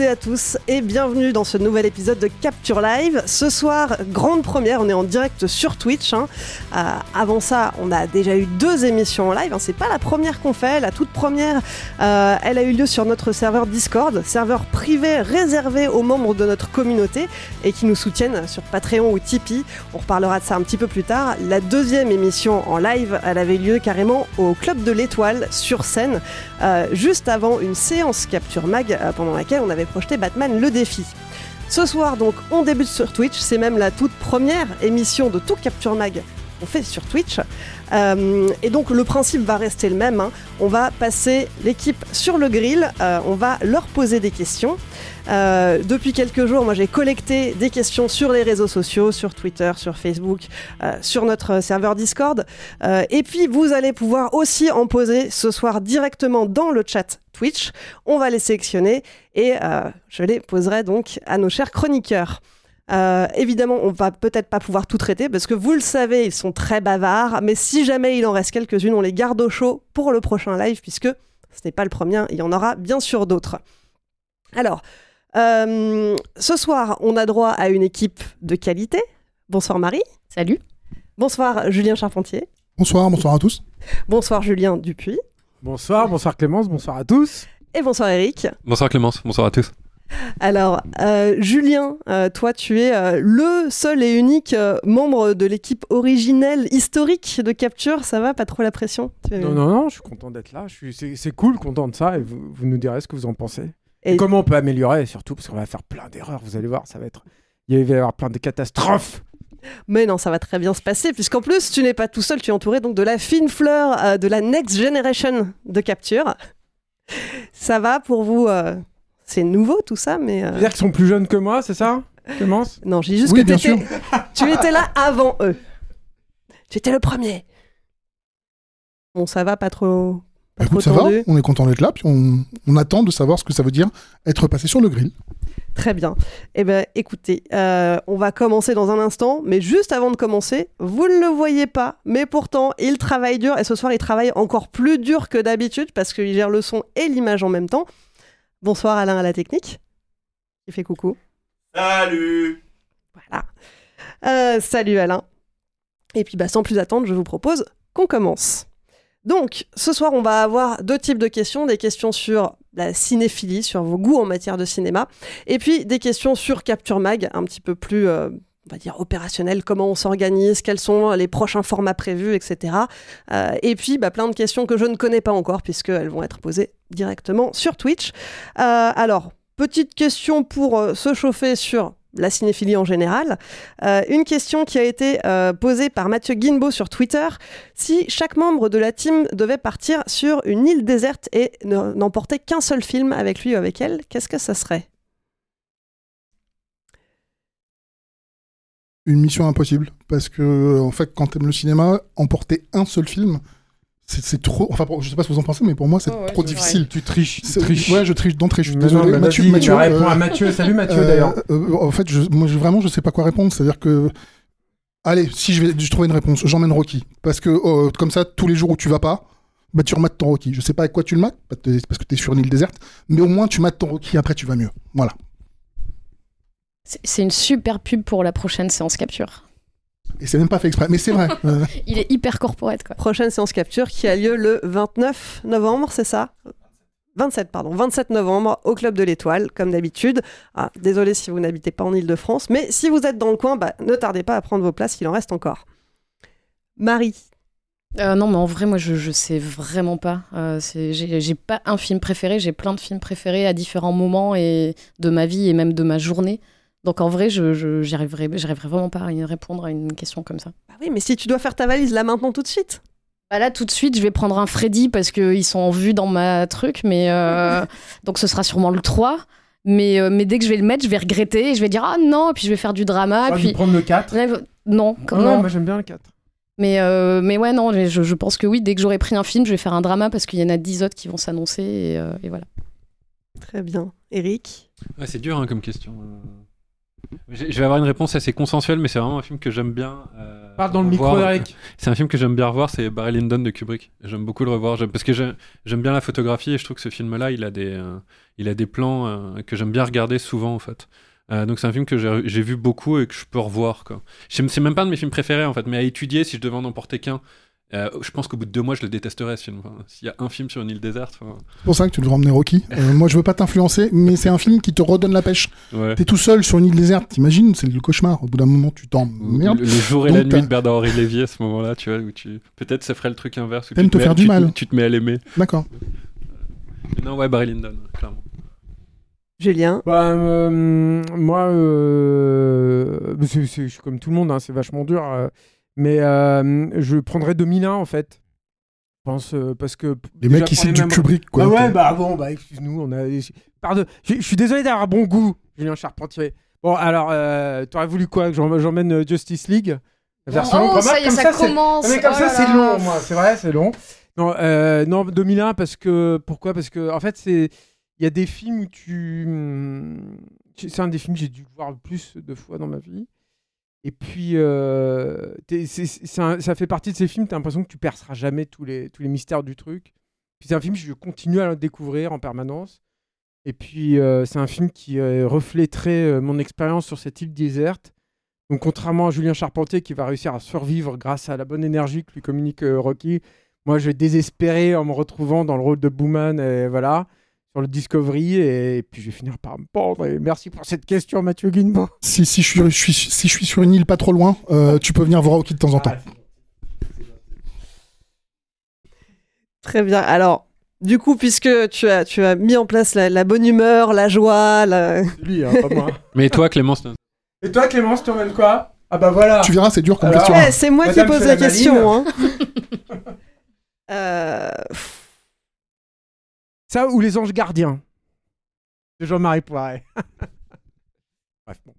À tous et bienvenue dans ce nouvel épisode de Capture Live. Ce soir, grande première, on est en direct sur Twitch. hein. Euh, avant ça, on a déjà eu deux émissions en live. hein. C'est pas la première qu'on fait. La toute première, euh, elle a eu lieu sur notre serveur Discord, serveur privé réservé aux membres de notre communauté et qui nous soutiennent sur Patreon ou Tipeee. On reparlera de ça un petit peu plus tard. La deuxième émission en live, elle avait lieu carrément au Club de l'Étoile sur scène, euh, juste avant une séance Capture Mag pendant laquelle on avait projeté Batman le défi. Ce soir donc on débute sur Twitch, c'est même la toute première émission de tout Capture Mag qu'on fait sur Twitch. Euh, et donc le principe va rester le même, hein. on va passer l'équipe sur le grill, euh, on va leur poser des questions. Euh, depuis quelques jours, moi j'ai collecté des questions sur les réseaux sociaux, sur Twitter, sur Facebook, euh, sur notre serveur Discord. Euh, et puis vous allez pouvoir aussi en poser ce soir directement dans le chat Twitch. On va les sélectionner et je les poserai donc à nos chers chroniqueurs. Évidemment, on va peut-être pas pouvoir tout traiter parce que vous le savez, ils sont très bavards. Mais si jamais il en reste quelques-unes, on les garde au chaud pour le prochain live puisque ce n'est pas le premier, il y en aura bien sûr d'autres. Alors, euh, ce soir, on a droit à une équipe de qualité. Bonsoir Marie. Salut. Bonsoir Julien Charpentier. Bonsoir, bonsoir à tous. Bonsoir Julien Dupuis. Bonsoir, bonsoir Clémence, bonsoir à tous. Et bonsoir Eric. Bonsoir Clémence, bonsoir à tous. Alors, euh, Julien, euh, toi, tu es euh, le seul et unique euh, membre de l'équipe originelle historique de Capture. Ça va Pas trop la pression? Tu es- Non, non, non, je suis content d'être là. C'est, c'est cool, content de ça. Et vous, vous nous direz ce que vous en pensez. Et- comment on peut améliorer, surtout, parce qu'on va faire plein d'erreurs. Vous allez voir, ça va être. Il va y avoir plein de catastrophes. Mais non, ça va très bien se passer, puisqu'en plus, tu n'es pas tout seul, tu es entouré donc de la fine fleur euh, de la next generation de Capture. Ça va pour vous euh, C'est nouveau tout ça, mais. euh, C'est-à-dire qu'ils sont plus jeunes que moi, c'est ça Clémence? Non, j'ai juste Oui, que bien tu étais là avant eux. Tu étais le premier. Bon, ça va, pas trop. Écoute, ça va, on est content d'être là, puis on, on attend de savoir ce que ça veut dire être passé sur le grill. Très bien. Eh bien, écoutez, euh, on va commencer dans un instant, mais juste avant de commencer, vous ne le voyez pas, mais pourtant, il travaille dur, et ce soir, il travaille encore plus dur que d'habitude, parce qu'il gère le son et l'image en même temps. Bonsoir Alain à la technique. Il fait coucou. Salut Voilà. Euh, salut Alain. Et puis, bah, sans plus attendre, je vous propose qu'on commence. Donc, ce soir, on va avoir deux types de questions. Des questions sur la cinéphilie, sur vos goûts en matière de cinéma. Et puis, des questions sur Capture Mag, un petit peu plus, euh, on va dire, opérationnelles. Comment on s'organise, quels sont les prochains formats prévus, etc. Euh, et puis, bah, plein de questions que je ne connais pas encore, puisqu'elles vont être posées directement sur Twitch. Euh, alors, petite question pour euh, se chauffer sur la cinéphilie en général. Euh, une question qui a été euh, posée par Mathieu Guinbeau sur Twitter. Si chaque membre de la team devait partir sur une île déserte et ne- n'emporter qu'un seul film avec lui ou avec elle, qu'est-ce que ça serait? Une mission impossible, parce que en fait, quand t'aimes le cinéma, emporter un seul film, c'est trop. Enfin, pour- je sais pas ce que vous en pensez, mais pour moi, c'est Oh ouais, trop difficile. Tu triches. Tu triches. Ouais, je triche d'entrée, je suis non, désolé. Mathieu, Mathieu, euh, à Mathieu. Salut Mathieu euh, d'ailleurs. euh, en fait, je, moi, je- vraiment, je sais pas quoi répondre. C'est-à-dire que. Allez, si je vais je trouve une réponse, j'emmène Rocky. Parce que, euh, comme ça, tous les jours où tu vas pas, bah, tu remates ton Rocky. Je sais pas avec quoi tu le mates, parce que- parce que t'es sur une île déserte, mais au moins, tu mates ton Rocky, après, tu vas mieux. Voilà. C'est une super pub pour la prochaine séance capture. Et c'est même pas fait exprès, mais c'est vrai. Il est hyper corporate, quoi. Prochaine séance capture qui a lieu le 29 novembre, c'est ça? 27, pardon, 27 novembre au Club de l'Étoile, comme d'habitude. Ah, désolé si vous n'habitez pas en Ile-de-France, mais si vous êtes dans le coin, bah, ne tardez pas à prendre vos places, il en reste encore. Marie, Euh, non, mais en vrai, moi, je, je sais vraiment pas. Euh, j'ai pas un film préféré, j'ai plein de films préférés à différents moments et de ma vie et même de ma journée. Donc en vrai, je je- j'y arriverai, j'arriverai vraiment pas à y répondre à une question comme ça. bah oui, mais si tu dois faire ta valise là maintenant tout de suite, Bah là, tout de suite, je vais prendre un Freddy parce qu'ils sont en vue dans ma truc, mais euh, donc ce sera sûrement le 3. Mais, euh, mais dès que je vais le mettre, je vais regretter et je vais dire ah non, puis je vais faire du drama. Tu vas puis prendre le 4. non, Ah non. non, moi j'aime bien le 4. Mais, euh, mais ouais, non, je, je pense que oui, dès que j'aurai pris un film, je vais faire un drama parce qu'il y en a 10 autres qui vont s'annoncer et, euh, et voilà. très bien. Eric, Ouais, c'est dur hein, comme question. Je vais avoir une réponse assez consensuelle, mais c'est vraiment un film que j'aime bien. euh, Parle dans le micro. Eric. C'est un film que j'aime bien revoir, c'est Barry Lyndon de Kubrick. J'aime beaucoup le revoir, parce que j'ai- j'aime bien la photographie et je trouve que ce film-là, il a des, euh, il a des plans euh, que j'aime bien regarder souvent en fait. Euh, donc c'est un film que j'ai vu beaucoup et que je peux revoir. c'est même pas un de mes films préférés en fait, mais à étudier, si je devais en emporter qu'un, euh, je pense qu'au bout de deux mois, je le détesterais ce film. Enfin, S'il y a un film sur une île déserte, enfin, C'est pour ça que tu devrais emmener Rocky. Euh, moi, je veux pas t'influencer, mais c'est un film qui te redonne la pêche. ouais. T'es tout seul sur une île déserte, t'imagines C'est le cauchemar. Au bout d'un moment, tu t'emmerdes. Le, le jour et la nuit de Bernard Henri Lévy à ce moment-là, tu vois, où tu peut-être ça ferait le truc inverse. où T'aimes tu te mets- faire du tu te- mal. Tu te mets à l'aimer. D'accord. Mais Non, ouais, Barry Lyndon, clairement. Julien Bah, euh, moi, euh, je suis comme tout le monde, hein, c'est vachement dur. Mais euh, je prendrais 2001 en fait. Je pense euh, parce que. Les mecs qui citent du Kubrick, quoi. Ah ouais, bah bon, bah excuse-nous, on a. Pardon, je, suis désolé d'avoir bon goût, Julien Charpentier. Bon, alors, euh, t'aurais voulu quoi j'emmène Justice League? La version Oh, combat, ça y est, comme ça, c'est- commence. Ah, mais comme Oh ça, c'est long, moi. C'est vrai, c'est long. Non, euh, non, 2001 parce que pourquoi? Parce que en fait, c'est il y a des films où tu, hum, c'est un des films que j'ai dû voir le plus de fois dans ma vie. Et puis, euh, ça fait partie de ces films. T'as l'impression que tu perceras jamais tous les mystères du truc. C'est un film que je continue à le découvrir en permanence. Et puis euh, c'est un film qui euh, reflèterait euh, mon expérience sur cette île déserte. Donc contrairement à Julien Charpentier qui va réussir à survivre grâce à la bonne énergie que lui communique Rocky, moi je vais désespérer en me retrouvant dans le rôle de Booman et voilà sur le Discovery et, puis je vais finir par me pendre. Et merci pour cette question Mathieu Guinbo. Si, si, je suis, je suis- si je suis sur une île pas trop loin, euh, tu peux venir voir Rocky de temps en temps. Très bien. Alors, du coup, puisque tu as, tu as mis en place la, la bonne humeur, la joie, la... C'est lui, hein, pas moi. Mais toi, Clémence, Et toi Clémence, tu emmènes quoi? Ah bah voilà. Tu verras, c'est dur comme Alors- question. Ouais, c'est moi qui pose la la question. Hein. Euh, Ça ou les anges gardiens de Jean-Marie Poiret. Bref, bon.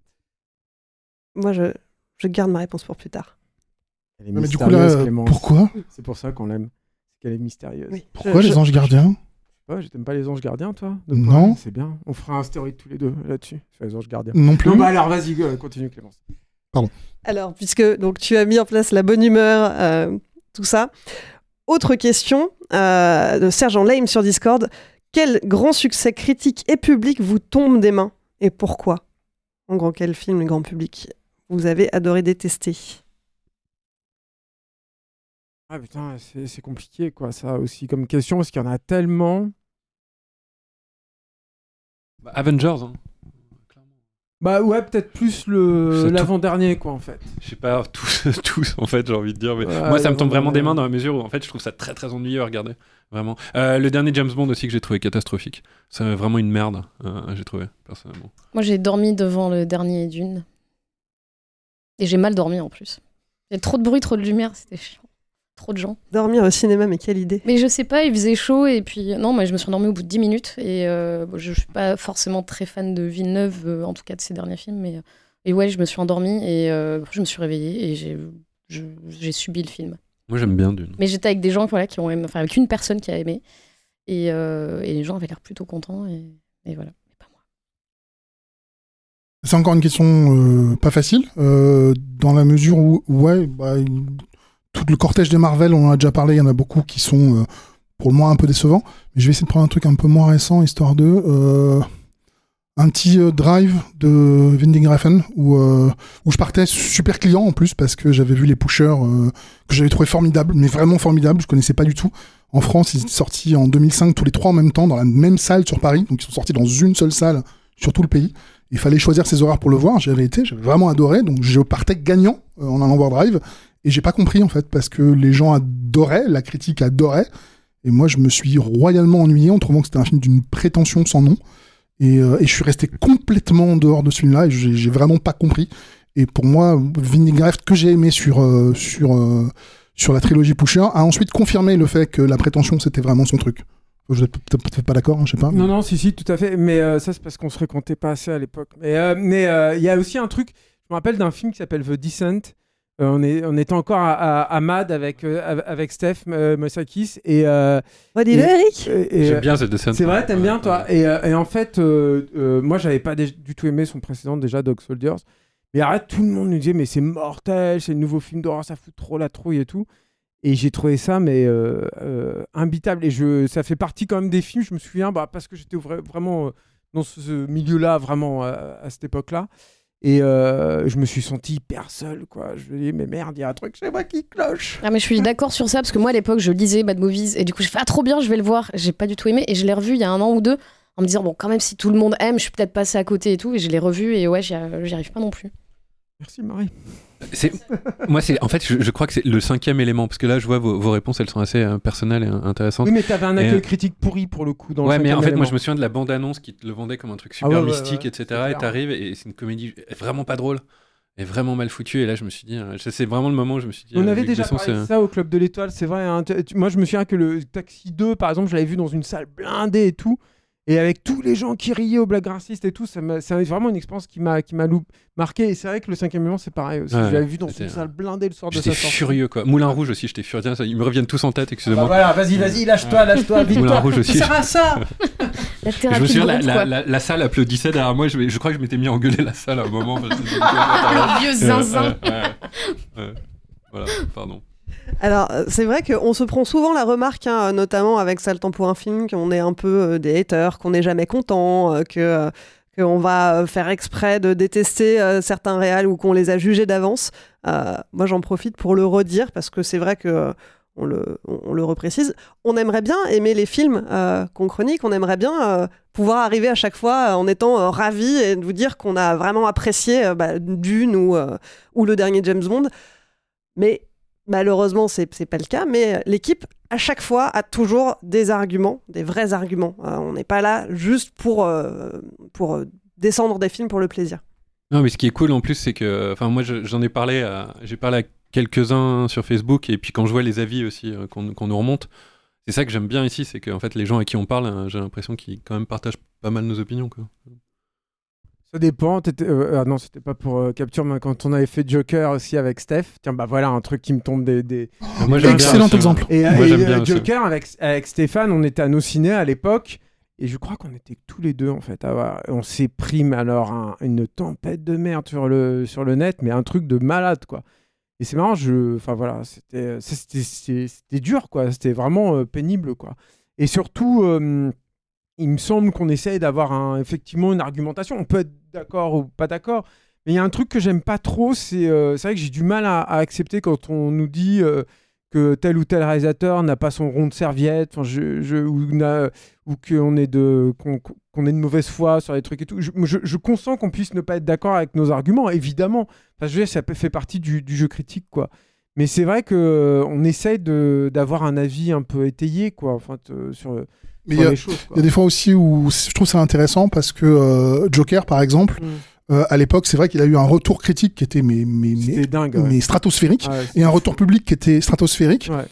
moi, je, je garde ma réponse pour plus tard. Elle est Mais du coup, là, mystérieuse, euh, Clémence. pourquoi C'est pour ça qu'on l'aime. C'est qu'elle est mystérieuse. Oui. Pourquoi Je- les je- anges gardiens? Ouais, je t'aime pas les anges gardiens, toi de Non. Poiret C'est bien. On fera un stéroïde tous les deux là-dessus, sur les anges gardiens. Non plus. Non, bah alors vas-y, euh, continue Clémence. Alors, puisque donc tu as mis en place la bonne humeur, euh, tout ça. Autre question euh, de Sergent Lame sur Discord. Quel grand succès critique et public vous tombe des mains et pourquoi? En gros, quel film, le grand public, vous avez adoré détester? Ah putain, c'est c'est compliqué quoi, ça aussi comme question, parce qu'il y en a tellement. Bah, Avengers, hein. Bah ouais, peut-être plus le l'avant-dernier quoi en fait. Je sais pas, tous, tous en fait, j'ai envie de dire. Mais Ouais, moi, ça me tombe vraiment des mains dans la mesure où, en fait, je trouve ça très très ennuyeux à regarder. Vraiment. Euh, le dernier James Bond aussi que j'ai trouvé catastrophique. C'est vraiment une merde, euh, j'ai trouvé, personnellement. Moi, j'ai dormi devant le dernier Dune. Et j'ai mal dormi en plus. Il y a trop de bruit, trop de lumière, c'était chiant. Trop de gens. Dormir au cinéma, mais quelle idée Mais je sais pas, il faisait chaud et puis non, moi je me suis endormie au bout de 10 minutes et euh, bon, je, suis pas forcément très fan de Villeneuve, euh, en tout cas de ses derniers films, mais euh, et ouais, je me suis endormie et euh, je me suis réveillée et j'ai je- j'ai subi le film. Moi, j'aime bien Dune. Mais j'étais avec des gens voilà, qui ont aimé, enfin avec une personne qui a aimé et, euh, et les gens avaient l'air plutôt contents et, et voilà. Mais pas moi. C'est encore une question euh, pas facile, euh, dans la mesure où, ouais, bah, tout le cortège des Marvel, on en a déjà parlé, il y en a beaucoup qui sont euh, pour le moins un peu décevants. Mais je vais essayer de prendre un truc un peu moins récent, histoire de. euh, un petit euh, drive de Winding Refn où, je partais super client en plus parce que j'avais vu les pushers que j'avais trouvé formidables, mais vraiment formidables, je connaissais pas du tout. En France, ils étaient sortis en 2005 tous les trois en même temps dans la même salle sur Paris, donc ils sont sortis dans une seule salle sur tout le pays. Il fallait choisir ses horaires pour le voir. J'avais été, j'avais vraiment adoré, donc je partais gagnant en allant voir Drive. Et j'ai pas compris en fait parce que les gens adoraient, la critique adorait, et moi je me suis royalement ennuyé en trouvant que c'était un film d'une prétention sans nom. Et, euh, et je suis resté complètement en dehors de ce film-là et j'ai vraiment pas compris. Et pour moi, Vinaigrette que j'ai aimé sur euh, sur euh, sur la trilogie Pusher a ensuite confirmé le fait que la prétention c'était vraiment son truc. Vous êtes peut-être pas d'accord, hein, je sais pas. Non, non, si, si, tout à fait. Mais ça, c'est parce qu'on se fréquentait pas assez à l'époque. Mais euh, il y a aussi un truc, je me rappelle d'un film qui s'appelle The Descent, on, est, on était encore à, à, à Mad avec, euh, av- avec Steph euh, Mosakis. Et, euh, dis-le, Et- Eric. J'aime bien cette scène. C'est vrai, t'aimes bien toi. ouais. Et, euh, et en fait, euh, euh, moi, j'avais pas du tout aimé son précédent déjà, Dog Soldiers. Mais arrête, tout le monde nous disait, mais c'est mortel, c'est le nouveau film d'horreur, ça fout trop la trouille et tout. Et j'ai trouvé ça, mais euh, euh, imbitable. Et je, ça fait partie quand même des films, je me souviens, bah, parce que j'étais vra- vraiment euh, dans ce, milieu-là, vraiment euh, à cette époque-là. Et euh, je me suis senti hyper seul, quoi. Je me dis, mais merde, il y a un truc chez moi qui cloche. Ah mais je suis d'accord sur ça parce que moi à l'époque je lisais Bad Movies et du coup je fais ah trop bien je vais le voir j'ai pas du tout aimé et je l'ai revu il y a un an ou deux en me disant bon quand même si tout le monde aime je suis peut-être passé à côté et tout et je l'ai revu et ouais j'y j'y arrive pas non plus Merci, Marie. Moi, c'est en fait, je, je crois que c'est le cinquième élément parce que là, je vois vos, vos réponses, elles sont assez euh, personnelles et euh, intéressantes. Oui, mais t'avais un Et, accueil euh, critique pourri pour le coup dans le ouais, mais en fait, moi, je me souviens de la bande-annonce qui te le vendait comme un truc Ah super ouais, mystique, ouais, etc. Et t'arrives et c'est une comédie vraiment pas drôle et vraiment mal foutue. Et là, je me suis dit, euh, c'est vraiment le moment où je me suis dit. On avait déjà parlé de ça au Club de l'Étoile, c'est vrai. hein. Moi, je me souviens que le Taxi 2, par exemple, je l'avais vu dans une salle blindée et tout. Et avec tous les gens qui riaient aux blagues racistes et tout, ça m'a- c'est vraiment une expérience qui m'a qui m'a loup- marqué. Et c'est vrai que le cinquième élément, c'est pareil aussi. Ouais, je l'avais vu dans une salle blindée le soir de J'étais sa sortie. furieux quoi. Moulin Rouge aussi, j'étais furieux. Ils me reviennent tous en tête, Bah excusez-moi. voilà, vas-y, vas-y, lâche-toi, lâche-toi, vite Moulin Rouge aussi. Ça sert à ça la Je me souviens, la, groupe, la, quoi. la- la salle applaudissait derrière moi. Je, je crois que je m'étais mis à engueuler la salle à un moment. le vieux zinzin. Voilà, pardon. Alors, euh, c'est vrai qu'on se prend souvent la remarque, hein, notamment avec ça le temps pour un film, qu'on est un peu euh, des haters, qu'on n'est jamais content, euh, que qu'on va faire exprès de détester certains réals ou qu'on les a jugés d'avance. Moi, j'en profite pour le redire parce que c'est vrai que on le, on le reprécise. On aimerait bien aimer les films qu'on chronique. On aimerait bien pouvoir arriver à chaque fois en étant ravi et vous dire qu'on a vraiment apprécié bah, Dune ou, ou le dernier James Bond. Mais Malheureusement, c'est c'est pas le cas, mais l'équipe, à chaque fois, a toujours des arguments, des vrais arguments. Euh, on n'est pas là juste pour, euh, pour euh, descendre des films pour le plaisir. Non, mais ce qui est cool en plus, c'est que, enfin, moi, je- j'en ai parlé, j'ai parlé à quelques-uns sur Facebook, et puis quand je vois les avis aussi qu'on nous remonte, c'est ça que j'aime bien ici, c'est que fait, les gens à qui on parle, j'ai l'impression qu'ils quand même partagent pas mal nos opinions. Ça dépend. euh, ah non, c'était pas pour euh, Capture, mais quand on avait fait Joker aussi avec Steph, tiens, bah voilà un truc qui me tombe des. des- Moi, j'aime bien Excellent exemple. Et, Moi, et, euh, bien. Joker avec, avec Stéphane, on était à nos ciné à l'époque. Et je crois qu'on était tous les deux en fait. à voir. on s'est pris mais alors un- une tempête de merde sur le, sur le net, mais un truc de malade quoi. Et c'est marrant, je, enfin voilà, c'était, c'était, c'était, c'était dur quoi. C'était vraiment euh, pénible quoi. Et surtout, euh, il me semble qu'on essaye d'avoir effectivement une argumentation. On peut être d'accord ou pas d'accord, mais il y a un truc que j'aime pas trop, c'est euh, vrai que j'ai du mal à, accepter quand on nous dit euh, que tel ou tel réalisateur n'a pas son rond de serviette, ou, qu'on est de qu'on qu'on ait de mauvaise foi sur les trucs et tout. Je, consens qu'on puisse ne pas être d'accord avec nos arguments, évidemment. Enfin, je veux dire, ça fait partie du, jeu critique, quoi. Mais c'est vrai que euh, on essaye d'avoir un avis un peu étayé, quoi, enfin, te- sur, Mais il y a- y des fois aussi où je trouve ça intéressant parce que euh, Joker, par exemple, Mm. euh, à l'époque, c'est vrai qu'il a eu un retour critique qui était mais, mais, mais, C'était dingue. ouais. mais stratosphérique Ah ouais, et un retour public qui était stratosphérique. Ouais.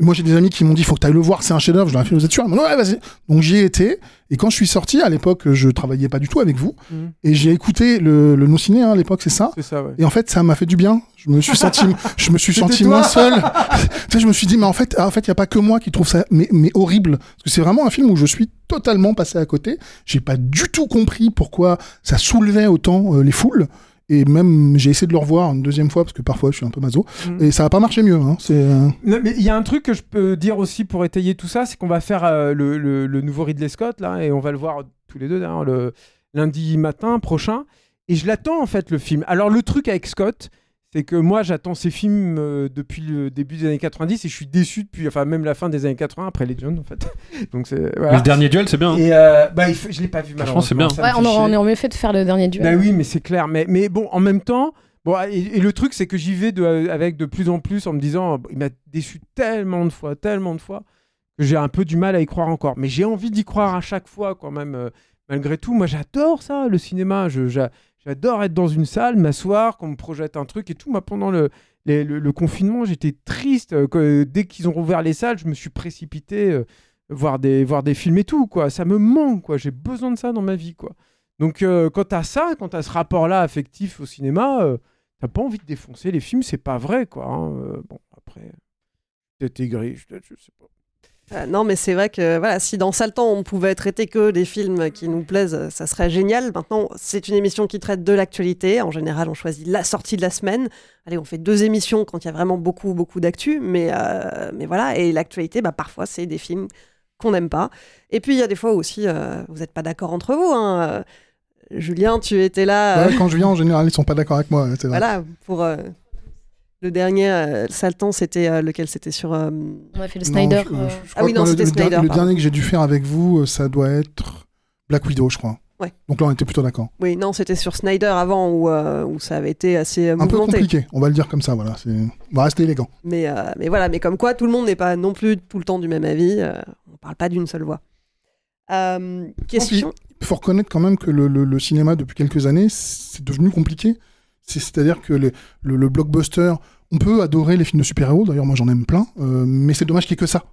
Moi, j'ai des amis qui m'ont dit, faut que tu ailles le voir, c'est un chef-d'œuvre. Je leur ai fait, vous êtes sûr? Dit, ouais, vas-y. Donc, j'y ai été. Et quand je suis sorti, à l'époque, je travaillais pas du tout avec vous. Mhm. Et j'ai écouté le, le non-ciné, hein, à l'époque, c'est ça? C'est ça, ouais. Et en fait, ça m'a fait du bien. Je me suis senti, je me suis senti moins seul. tu sais, je me suis dit, mais en fait, ah, en fait, il y a pas que moi qui trouve ça, mais, mais horrible. Parce que c'est vraiment un film où je suis totalement passé à côté. J'ai pas du tout compris pourquoi ça soulevait autant euh, les foules. Et même, j'ai essayé de le revoir une deuxième fois parce que parfois je suis un peu maso. Mhm. Et ça a pas marché mieux. Hein. C'est, euh, Non, mais il y a un truc que je peux dire aussi pour étayer tout ça, c'est qu'on va faire euh, le, le- le nouveau Ridley Scott là, et on va le voir tous les deux d'ailleurs le lundi matin prochain. Et je l'attends en fait le film. Alors le truc avec Scott, c'est que moi j'attends ces films euh, depuis le début des années 90 et je suis déçu depuis, enfin même la fin des années 80 après Legend en fait. Donc c'est Mais le dernier duel, c'est bien. hein. Et euh, bah, il faut- je l'ai pas vu Franchement, c'est bien. malheureusement, Ouais, on, est en mieux fait de faire le dernier duel. Bah oui, mais c'est clair. Mais, mais bon, en même temps, bon, et, et le truc, c'est que j'y vais de- avec de plus en plus en me disant, il m'a déçu tellement de fois, tellement de fois, que j'ai un peu du mal à y croire encore. Mais j'ai envie d'y croire à chaque fois, quand même, euh, malgré tout. Moi, j'adore ça, le cinéma. Je- J'adore être dans une salle, m'asseoir, qu'on me projette un truc et tout. Moi, pendant le, le, confinement, j'étais triste. euh, dès qu'ils ont rouvert les salles, je me suis précipité euh, voir, des, voir des films et tout. Quoi. Ça me manque. quoi. J'ai besoin de ça dans ma vie. quoi. Donc, euh, quand ça, quand tu as ce rapport-là affectif au cinéma, euh, t'as pas envie de défoncer les films, c'est pas vrai, quoi. hein. Euh, bon, après, peut-être aigri, je, je sais pas. Euh, non, mais c'est vrai que voilà, si dans Temps on pouvait traiter que des films qui nous plaisent, ça serait génial. Maintenant, c'est une émission qui traite de l'actualité. En général, on choisit la sortie de la semaine. Allez, on fait deux émissions quand il y a vraiment beaucoup, beaucoup d'actu. Mais, euh, mais voilà, et l'actualité, bah, parfois, c'est des films qu'on n'aime pas. Et puis, il y a des fois aussi, euh, vous n'êtes pas d'accord entre vous. hein. Julien, tu étais là. Ouais, quand je viens, en général, ils sont pas d'accord avec moi. Vrai. voilà, pour le dernier euh, Sale Temps, c'était euh, lequel? C'était sur. euh, On a fait le Non, Snyder. je- euh, je- je Ah oui, non, c'était Snyder, le pardon. dernier que j'ai dû faire avec vous, ça doit être Black Widow, je crois. Ouais. Donc là, on était plutôt d'accord. Oui, non, c'était sur Snyder avant où, euh, où ça avait été assez euh, Un peu compliqué, on va le dire comme ça. Voilà, c'est- on va rester élégant. Mais, euh, mais voilà, mais comme quoi, tout le monde n'est pas non plus tout le temps du même avis. euh, on parle pas d'une seule voix. Euh, question. Il faut reconnaître quand même que le, le- le cinéma, depuis quelques années, c'est devenu compliqué. C'est- C'est-à-dire que le, blockbuster, on peut adorer les films de super-héros, d'ailleurs moi j'en aime plein, euh, mais c'est dommage qu'il n'y ait que ça.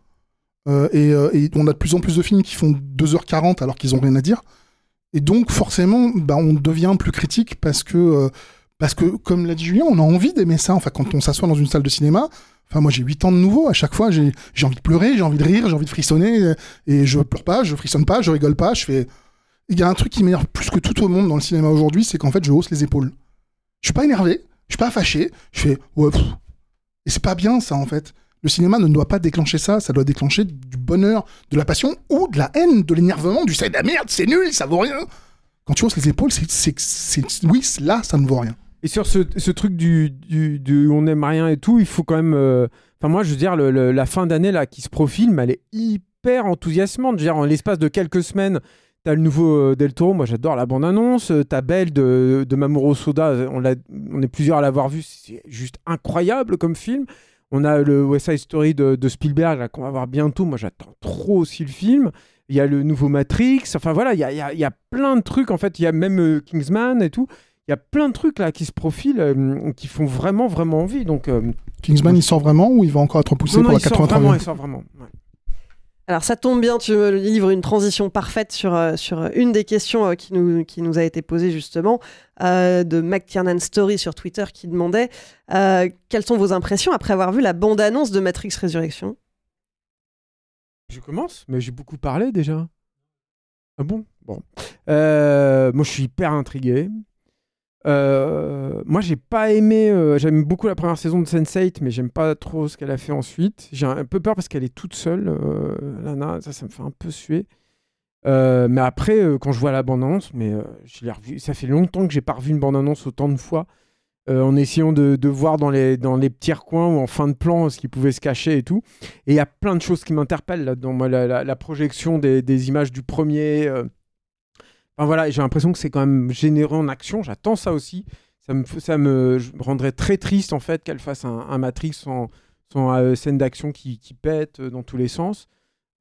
Euh, et, euh, et on a de plus en plus de films qui font 2h40 alors qu'ils ont rien à dire. Et donc forcément, bah, on devient plus critique parce que, comme l'a dit Julien, on a envie d'aimer ça. Enfin, quand on s'assoit dans une salle de cinéma, enfin moi j'ai 8 ans de nouveau, à chaque fois j'ai envie de pleurer, j'ai envie de rire, j'ai envie de frissonner, et je pleure pas, je frissonne pas, je rigole pas, je fais... Il y a un truc qui m'énerve plus que tout au monde dans le cinéma aujourd'hui, c'est qu'en fait je hausse les épaules. Je suis pas énervé, je suis pas fâché, je fais ouais. Et c'est pas bien ça en fait. Le cinéma ne doit pas déclencher ça, ça doit déclencher du bonheur, de la passion ou de la haine, de l'énervement, du c'est de la merde, c'est nul, ça vaut rien. Quand tu hausses les épaules, c'est, oui, là ça ne vaut rien. Et sur ce, truc du, du, du on n'aime rien et tout, il faut quand même. euh, Enfin, moi, je veux dire, la fin d'année là qui se profile, elle est hyper enthousiasmante. Je veux dire, en l'espace de quelques semaines, t'as le nouveau euh, Del Toro. Moi, j'adore la bande-annonce. Euh, T'as Belle de, de Mamoru Soda. On, on est plusieurs à l'avoir vu. C'est juste incroyable comme film. On a le West Side Story de, de Spielberg là, qu'on va voir bientôt. Moi, j'attends trop aussi le film. Il y a le nouveau Matrix. Enfin, voilà, il y a, y a- y a plein de trucs. En fait, il y a même euh, Kingsman et tout. Il y a plein de trucs là qui se profilent, euh, qui font vraiment, vraiment envie. Donc, euh, Kingsman il sort vraiment ou il va encore être poussé non, pour non, la il sort vraiment, 83 il sort vraiment. ouais. Alors ça tombe bien, tu me livres une transition parfaite sur, euh, sur une des questions euh, qui, nous, a été posée justement euh, de McTiernan Story sur Twitter qui demandait euh, quelles sont vos impressions après avoir vu la bande-annonce de Matrix Résurrection Je commence, mais j'ai beaucoup parlé déjà. Ah bon? Bon. Euh, moi, je suis hyper intrigué. Euh, moi, j'ai pas aimé. euh, J'aime beaucoup la première saison de Sense8, mais j'aime pas trop ce qu'elle a fait ensuite. J'ai un peu peur parce qu'elle est toute seule, euh, Lana. Ça, ça me fait un peu suer. Mais après, quand je vois la bande-annonce, mais je revu. Ça fait longtemps que j'ai pas revu une bande-annonce autant de fois. en essayant de, voir dans les, dans les petits recoins ou en fin de plan ce qui pouvait se cacher et tout. Et il y a plein de choses qui m'interpellent là-dedans. Moi, la, projection des images du premier. Voilà, j'ai l'impression que c'est quand même généreux en action. J'attends ça aussi. Ça me, ça me rendrait très triste en fait qu'elle fasse un, un Matrix sans, sans euh, scène d'action qui, qui pète euh, dans tous les sens.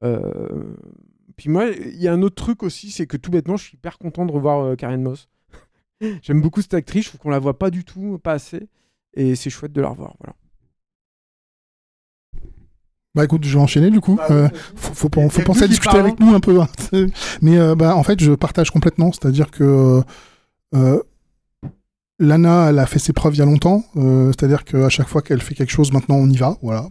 Euh, Puis moi, il y a un autre truc aussi, c'est que tout bêtement, je suis hyper content de revoir Karen Moss. J'aime beaucoup cette actrice. Je trouve qu'on la voit pas du tout, pas assez, et c'est chouette de la revoir. Voilà. Bah écoute, je vais enchaîner du coup. Bah, Euh, faut, penser à discuter parle, avec nous un peu. hein. Mais euh, bah, en fait, je partage complètement. C'est-à-dire que euh, Lana, elle a fait ses preuves il y a longtemps. C'est-à-dire qu'à chaque fois qu'elle fait quelque chose, maintenant, on y va. Voilà,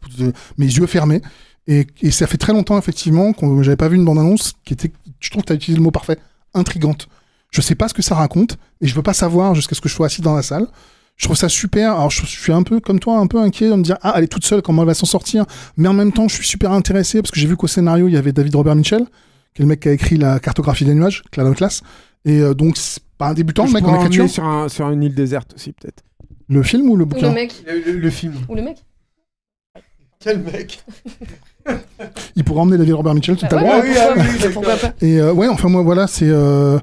mes yeux fermés. Et, et ça fait très longtemps, effectivement, que j'avais pas vu une bande-annonce qui était, je trouve que tu as utilisé le mot parfait, intrigante. Je sais pas ce que ça raconte et je veux pas savoir jusqu'à ce que je sois assis dans la salle. Je trouve ça super. Alors, je, suis un peu, comme toi, un peu inquiet de me dire, ah, elle est toute seule, comment elle va s'en sortir? Mais en même temps, je suis super intéressé parce que j'ai vu qu'au scénario, il y avait David Robert Mitchell, qui est le mec qui a écrit la cartographie des nuages, Cloud Atlas. Et euh, donc, c'est pas un débutant, le Je mec, pourrais en écriture. sur, un, sur une île déserte aussi, peut-être. Le film ou le Ou bouquin? le mec. Le, film. Ou le mec. Quel mec? Il pourrait emmener David Robert Mitchell tout à Ouais, l'heure. ouais, ah oui, pas? Et euh, ouais, enfin moi voilà, c'est euh,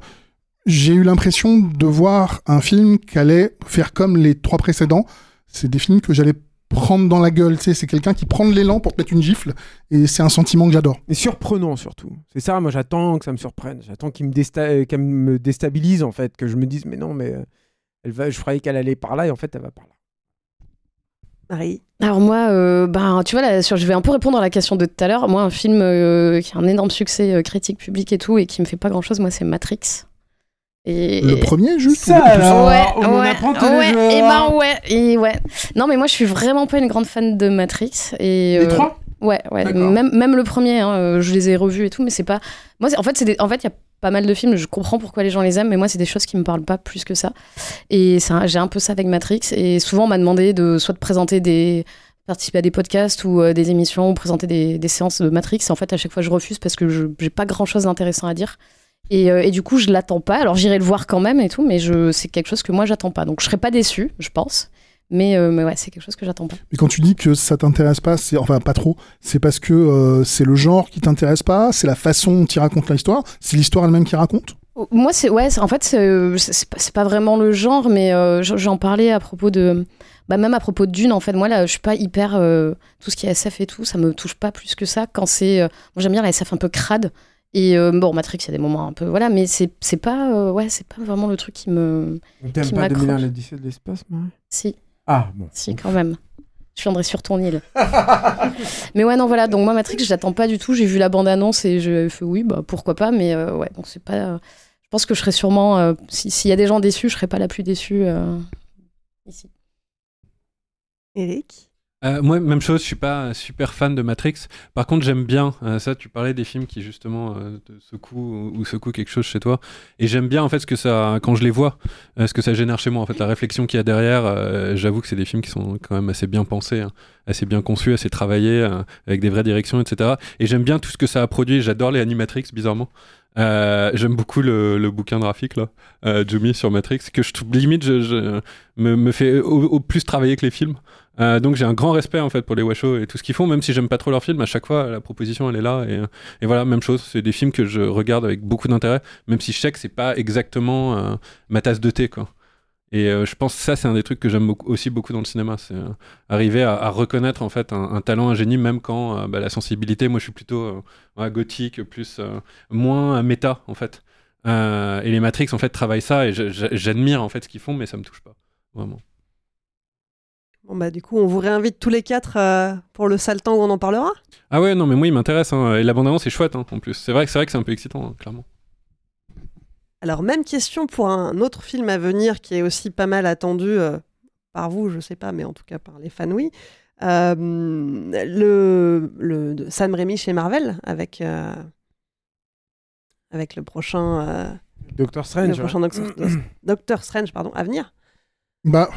j'ai eu l'impression de voir un film qui allait faire comme les trois précédents. C'est des films que j'allais prendre dans la gueule. Tu sais, c'est quelqu'un qui prend de l'élan pour te mettre une gifle, et c'est un sentiment que j'adore. Mais surprenant surtout. C'est ça, moi j'attends que ça me surprenne. J'attends qu'il me, désta- qu'elle me déstabilise en fait, que je me dise mais non mais euh, elle va, je croyais qu'elle allait par là et en fait elle va par là. Marie Alors moi, euh, ben, tu vois, là, sur, je vais un peu répondre à la question de tout à l'heure. Moi, un film euh, qui a un énorme succès euh, critique, public et tout, et qui me fait pas grand-chose, moi, c'est Matrix. Et, Le premier, juste Ça, alors. ouais, on ouais, apprend tous ouais, les jours. Et ben ouais, et ouais. Non, mais moi, je suis vraiment pas une grande fan de Matrix. Et, Les euh, trois? Ouais, ouais. Même, même le premier, hein, euh, je les ai revus et tout, mais c'est pas. Moi, en fait, c'est des- en fait, il y a pas mal de films. Je comprends pourquoi les gens les aiment, mais moi, c'est des choses qui me parlent pas plus que ça. Et un- j'ai un peu ça avec Matrix. Et souvent, on m'a demandé de soit de présenter des participer à des podcasts ou euh, des émissions ou présenter des, des séances de Matrix. Et en fait, à chaque fois, je refuse parce que je j'ai pas grand chose d'intéressant à dire. Et, euh, et du coup, je l'attends pas. Alors, j'irai le voir quand même et tout, mais c'est quelque chose que moi, j'attends pas. Donc, je serais pas déçue, je pense. Mais, euh, mais ouais, c'est quelque chose que j'attends pas. Mais quand tu dis que ça t'intéresse pas, c'est enfin pas trop, c'est parce que euh, c'est le genre qui t'intéresse pas, c'est la façon dont il raconte l'histoire, c'est l'histoire elle-même qui raconte? Moi, c'est ouais, en fait, c'est pas, pas vraiment le genre, mais j'en parlais à propos de, bah, même à propos de Dune. En fait, moi là, je suis pas hyper tout ce qui est SF et tout, ça me touche pas plus que ça. Quand c'est, moi j'aime bien la SF un peu crade. Et euh, bon, Matrix, il y a des moments un peu, voilà, mais c'est c'est pas, euh, ouais, c'est pas vraiment le truc qui me, On t'aime Qui pas m'accroche. 2001 l'Odyssée de l'espace, Marie? Si, Ah, bon. si quand même. Je viendrai sur ton île. mais ouais, non, voilà. Donc moi, Matrix, je l'attends pas du tout. J'ai vu la bande annonce et je fais oui, bah pourquoi pas. Mais euh, ouais, donc c'est pas. euh, je pense que je serais sûrement. euh, si- S'il y a des gens déçus, je serais pas la plus déçue euh, ici. Eric? Euh, moi, même chose, je suis pas super fan de Matrix. Par contre, j'aime bien euh, ça. Tu parlais des films qui justement euh, secouent ou, ou secouent quelque chose chez toi. Et j'aime bien en fait ce que ça, quand je les vois, ce que ça génère chez moi. En fait, la réflexion qu'il y a derrière. J'avoue que c'est des films qui sont quand même assez bien pensés, hein, assez bien conçus, assez travaillés, avec des vraies directions, etc. Et j'aime bien tout ce que ça a produit. J'adore les animatrix, bizarrement. Euh, j'aime beaucoup le, le bouquin graphique là, euh, Jumi sur Matrix, que je limite je, je- me, me fait au, au plus travailler que les films. Euh, donc j'ai un grand respect en fait pour les Washo et tout ce qu'ils font, même si j'aime pas trop leurs films. À chaque fois, la proposition elle est là et, et voilà, même chose. C'est des films que je regarde avec beaucoup d'intérêt, même si je sais que c'est pas exactement euh, ma tasse de thé quoi. Et euh, je pense que ça c'est un des trucs que j'aime beaucoup- aussi beaucoup dans le cinéma, c'est euh, arriver à, à reconnaître en fait un, un talent, un génie, même quand euh, bah, la sensibilité, moi je suis plutôt gothique, plus moins méta en fait. Et les Matrix en fait travaillent ça et j'admire en fait ce qu'ils font, mais ça me touche pas vraiment. Bon bah du coup, on vous réinvite tous les quatre euh, pour le sale temps où on en parlera? Ah ouais, non, mais moi, il m'intéresse. hein. Et l'abondance est chouette, hein, en plus. C'est vrai, que- c'est vrai que c'est un peu excitant, hein, clairement. Alors même question pour un autre film à venir qui est aussi pas mal attendu euh, par vous, je sais pas, mais en tout cas par les fans, oui. Euh, le, le de Sam Raimi chez Marvel avec euh, avec le prochain euh, Doctor le Strange. prochain Doctor, Doctor Strange pardon à venir. Bah,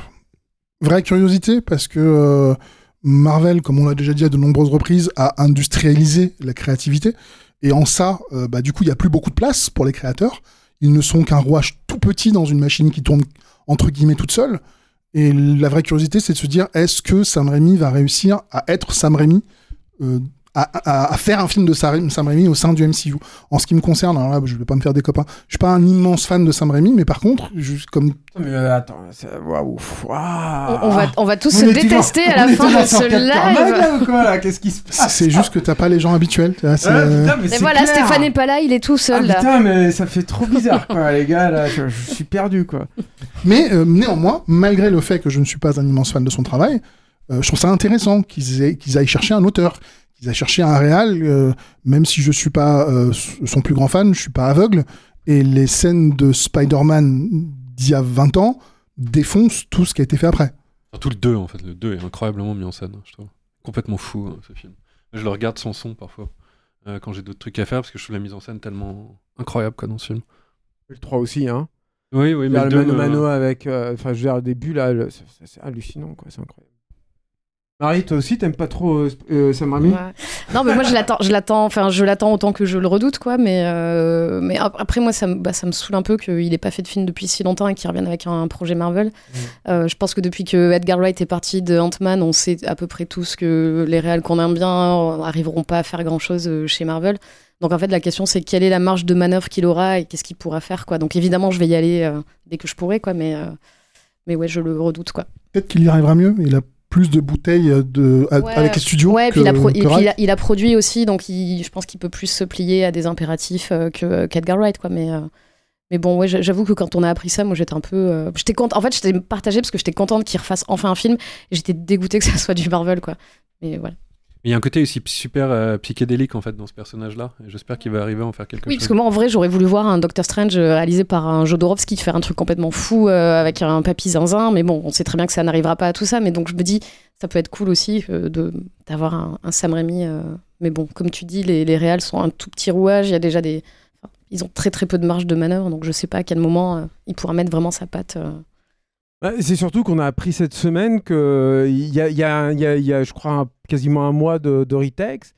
vraie curiosité parce que euh, Marvel, comme on l'a déjà dit à de nombreuses reprises, a industrialisé la créativité. Et en ça, euh, bah, du coup, il n'y a plus beaucoup de place pour les créateurs. Ils ne sont qu'un rouage tout petit dans une machine qui tourne entre guillemets toute seule. Et la vraie curiosité, c'est de se dire est-ce que Sam Raimi va réussir à être Sam Raimi euh, à, à- à faire un film de Sam Sam Raimi au sein du MCU. En ce qui me concerne, alors là, je vais pas me faire des copains. Je suis pas un immense fan de Sam Raimi, mais par contre, juste comme Mais euh, attends, ça- waouh. waouh. On, on va, on va tous On se est toujours- détester à la est fin de ce live. là, ou quoi, là Qu'est-ce qui se passe c'est juste que t'as pas les gens habituels. Ah, putain, mais c'est voilà, clair. Stéphane n'est pas là, il est tout Ah seul là. putain, mais ça fait trop bizarre, quoi, les gars, là, je, je suis perdu, quoi. Mais euh, néanmoins, malgré le fait que je ne suis pas un immense fan de son travail, euh, je trouve ça intéressant qu'ils aient- qu'ils aillent chercher un auteur, qu'ils aillent chercher un réal, euh, même si je suis pas euh, son plus grand fan, je suis pas aveugle. Et les scènes de Spider-Man d'il y a 20 ans défoncent tout ce qui a été fait après. Surtout le 2, en fait. Le 2 est incroyablement mis en scène, je trouve. Complètement fou, hein, ce film. Je le regarde sans son, parfois, euh, quand j'ai d'autres trucs à faire, parce que je trouve la mise en scène tellement incroyable, quoi, dans ce film. Le 3 aussi, hein. Oui, oui, mais le le 2... mano euh, avec. euh, Enfin, je veux dire, au début, là, le- c'est hallucinant, quoi, c'est incroyable. Marie, toi aussi, t'aimes pas trop euh, euh, Sam Raimi Ouais. Non, mais moi je l'attends, je l'attends, enfin je l'attends autant que je le redoute, quoi. Mais, euh, mais ap- après, moi, ça me, bah, ça me saoule un peu qu'il n'ait pas fait de film depuis si longtemps et qu'il revienne avec un, projet Marvel. Euh, je pense que depuis que Edgar Wright est parti de Ant-Man, on sait à peu près tous que les réals qu'on aime bien arriveront pas à faire grand chose chez Marvel. Donc en fait, la question c'est quelle est la marge de manœuvre qu'il aura et qu'est-ce qu'il pourra faire, quoi. Donc évidemment, je vais y aller euh, dès que je pourrai, quoi. Mais, euh, mais ouais, je le redoute, quoi. Peut-être qu'il y arrivera mieux. Il a plus de bouteilles de, à- Ouais. avec les studios. Ouais, que, puis, il a, pro- et puis il, a, il a produit aussi, donc il- je pense qu'il peut plus se plier à des impératifs euh, que qu'Edgar Wright, quoi. Mais, euh, mais bon, ouais, j'a- j'avoue que quand on a appris ça, moi j'étais un peu. euh, j'étais contente. En fait, j'étais partagée parce que j'étais contente qu'il refasse enfin un film. Et j'étais dégoûtée que ça soit du Marvel, quoi. Mais voilà. Il y a un côté aussi super euh, psychédélique en fait dans ce personnage-là. J'espère qu'il va arriver à en faire quelque Oui, chose. parce que moi, en vrai, j'aurais voulu voir un Doctor Strange euh, réalisé par un Jodorowsky faire un truc complètement fou euh, avec un papy zinzin. Mais bon, on sait très bien que ça n'arrivera pas à tout ça. Mais donc, je me dis, ça peut être cool aussi euh, de d'avoir un, un Sam Raimi. euh, mais bon, comme tu dis, les, les réals sont un tout petit rouage. Il y a déjà des. enfin, ils ont très très peu de marge de manœuvre. Donc, je sais pas à quel moment euh, il pourra mettre vraiment sa patte. euh. C'est surtout qu'on a appris cette semaine qu'il y y, a, il y, a, il y a, je crois, un- quasiment un mois de, de retex.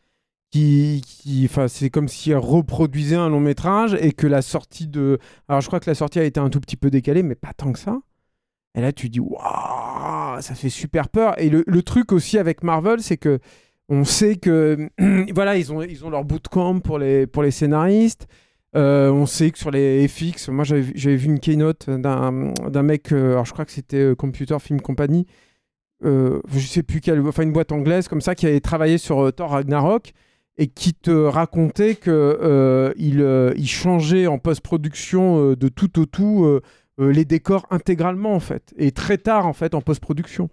Qui, qui, c'est comme si elle reproduisait un long métrage et que la sortie de. Alors, je crois que la sortie a été un tout petit peu décalée, mais pas tant que ça. Et là, tu dis, waouh, ça fait super peur. Et le, truc aussi avec Marvel, c'est que on sait que, voilà, ils ont, ils ont leur bootcamp pour les, pour les scénaristes. Euh, on sait que sur les FX, moi j'avais vu- une keynote d'un d'un mec, euh, alors je crois que c'était euh, Computer Film Company, euh, je sais plus quelle, enfin une boîte anglaise comme ça qui avait travaillé sur euh, Thor Ragnarok et qui te racontait que euh, il, euh, il changeait en post-production de tout au tout les décors intégralement en fait et très tard en fait en post-production.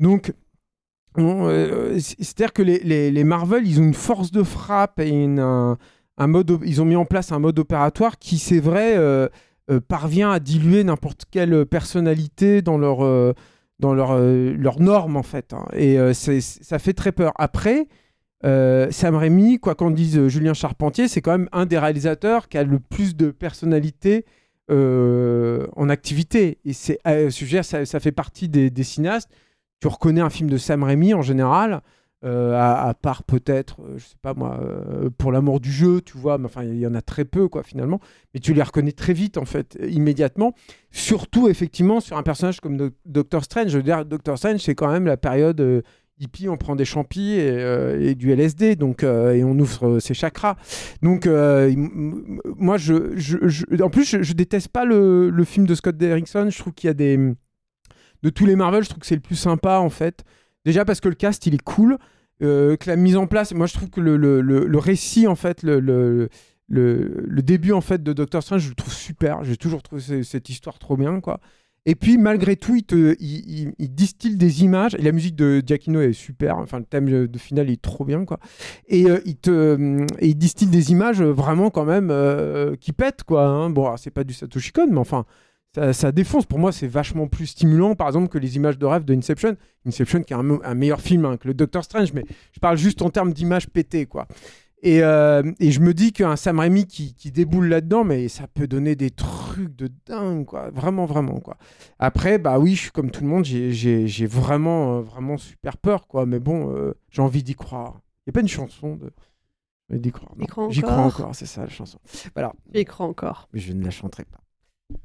Donc on, c'est- c'est-à-dire que les, les- Marvel, ils ont une force de frappe et un, un mode, ils ont mis en place un mode opératoire qui, c'est vrai, parvient à diluer n'importe quelle personnalité dans leur, dans leur, euh, leurs normes en fait. hein. Et euh, ça fait très peur. Après, euh, Sam Raimi, quoi qu'en dise Julien Charpentier, c'est quand même un des réalisateurs qui a le plus de personnalité en activité. Et c'est, euh, dire, ça, ça fait partie des, des cinéastes. Tu reconnais un film de Sam Raimi en général, euh, à, part peut-être, euh, je sais pas moi, euh, pour l'amour du jeu, tu vois, mais enfin il y en a très peu quoi finalement, mais tu les reconnais très vite en fait, immédiatement. Surtout effectivement sur un personnage comme Do- Doctor Strange. Je veux dire, Doctor Strange c'est quand même la période euh, hippie, on prend des champis et, du LSD, donc et on ouvre ses chakras. Donc moi en plus je, je déteste pas le film de Scott Derrickson. Je trouve qu'il y a des de tous les Marvel, je trouve que c'est le plus sympa en fait. Déjà parce que le cast il est cool, euh, que la mise en place, moi je trouve que le, le, le- récit en fait, le, le, début en fait de Doctor Strange, je le trouve super. J'ai toujours trouvé ce- cette histoire trop bien quoi. Et puis malgré tout, il, te, il, il- il distille des images. Et la musique de Giacchino est super. Enfin, le thème de finale est trop bien quoi. Et euh, il te, il distille des images vraiment quand même euh, qui pètent quoi. hein. Bon, c'est pas du Satoshi Kon, mais enfin ça, ça défonce. Pour moi, c'est vachement plus stimulant, par exemple, que les images de rêve de Inception. Inception, qui est un, meilleur film hein, que le Doctor Strange, mais je parle juste en termes d'images pétées, quoi. Et, euh, et je me dis qu'un Sam Raimi qui, qui déboule là-dedans, mais ça peut donner des trucs de dingue, quoi. Vraiment, vraiment, quoi. Après, bah oui, je suis comme tout le monde, j'ai- vraiment, euh, vraiment super peur, quoi. Mais bon, euh, j'ai envie d'y croire. Il n'y a pas une chanson de. D'y croire? J'y crois encore encore, c'est ça la chanson. Voilà, J'y crois encore. mais je ne la chanterai pas.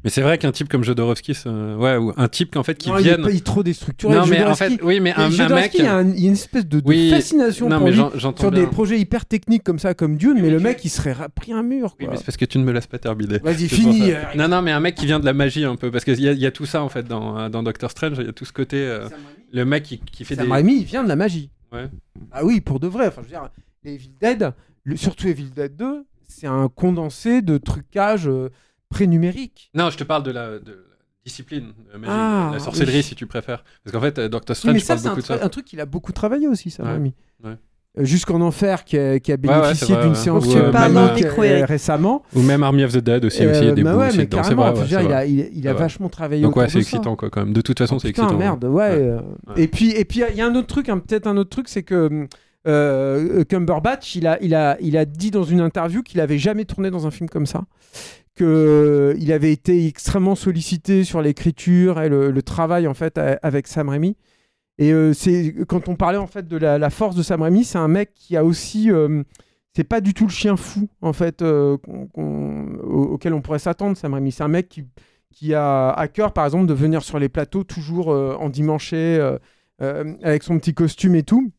Mais c'est vrai qu'un type comme Jodorowsky, ouais, ou un type en fait qui Non, vienne. pas- il est trop déstructuré. Non, mais en fait, oui, mais un, un mec. Il y, a un- il y a une espèce de, de Oui, fascination non, pour mais lui sur bien. des projets hyper techniques comme ça, comme Dune, mais mais le tu- mec, il serait ra- pris un mur. Oui, Quoi. mais c'est parce que tu ne me laisses pas terminer. Vas-y, C'est fini. pour ça. euh, Non, non, mais un mec qui vient de la magie un peu, parce qu'il y, y a tout ça en fait dans, dans Doctor Strange, il y a tout ce côté, euh, le mec qui, qui fait Sam des... Raimi, il vient de la magie. Ouais. Ah oui, pour de vrai. Enfin, je veux dire, les Evil Dead, le- surtout Evil Dead 2, c'est un condensé de trucage euh, pré-numérique. Non, je te parle de la, de la discipline, de la magie, Ah, la sorcellerie oui. si tu préfères. Parce qu'en fait, euh, Doctor Oui, Strange mais ça, parle c'est un, beaucoup de ça. un truc qu'il a beaucoup travaillé aussi, Sam Ouais, ouais. Euh, Jusqu'en Enfer, qui a, qui a ouais, bénéficié vrai, d'une ouais. séance Ou, de euh, micro, euh, récemment. Ou même Army of the Dead aussi, aussi il y a Euh, des bah ouais, mais dedans. Vrai, ouais, dire, il a, il, il vachement travaillé Donc ouais, c'est ça. excitant quoi quand même. De toute façon, c'est excitant. merde, ouais. Ouais. euh. Ouais. Et puis, et puis, il y a un autre truc, hein, peut-être un autre truc, c'est que euh, Cumberbatch, il a, il a, il a dit dans une interview qu'il avait jamais tourné dans un film comme ça, que euh, avait été extrêmement sollicité sur l'écriture et le, travail en fait avec Sam Raimi. Et euh, c'est quand on parlait en fait de la, force de Sam Raimi, c'est un mec qui a aussi euh, c'est pas du tout le chien fou en fait auquel on pourrait s'attendre Sam Raimi. C'est un mec qui, qui a à cœur par exemple de venir sur les plateaux toujours en dimanché euh, avec son petit costume et tout.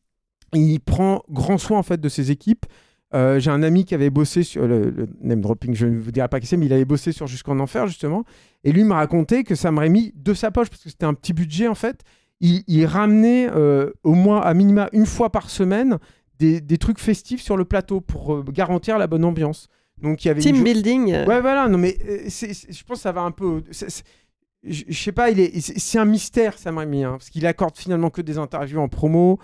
Il prend grand soin en fait de ses équipes Euh, j'ai un ami qui avait bossé sur le, le name dropping je ne vous dirai pas qui c'est mais il avait bossé sur Jusqu'en Enfer justement et lui m'a raconté que Sam Raimi de sa poche parce que c'était un petit budget en fait il, il ramenait euh, au moins à minima une fois par semaine des, des trucs festifs sur le plateau pour euh, garantir la bonne ambiance. Donc il y avait Team building. Ouais, voilà, non, mais c'est- c'est- je pense que ça va un peu. c'est- Je sais pas, il est, c'est c'est un mystère, Sam Raimi, hein, parce qu'il accorde finalement que des interviews en promo.